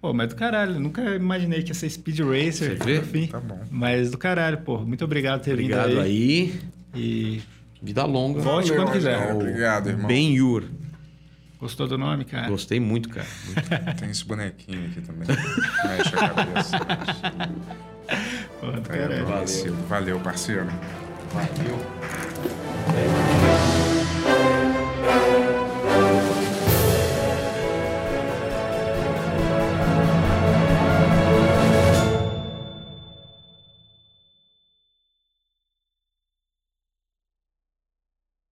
Pô, mas do caralho, nunca imaginei que ia ser Speed Racer, Você vê? no fim. Tá bom. Mas do caralho, pô. Muito obrigado por ter Obrigado vindo aí. aí. E Vida longa. Volte Valeu, quando quiser. Obrigado, irmão. Ben Yur. Gostou do nome, cara? Gostei muito, cara. Muito. Tem esse bonequinho aqui também. Mexe a cabeça. Pô, do Valeu, caralho. parceiro. Valeu, parceiro. Valeu.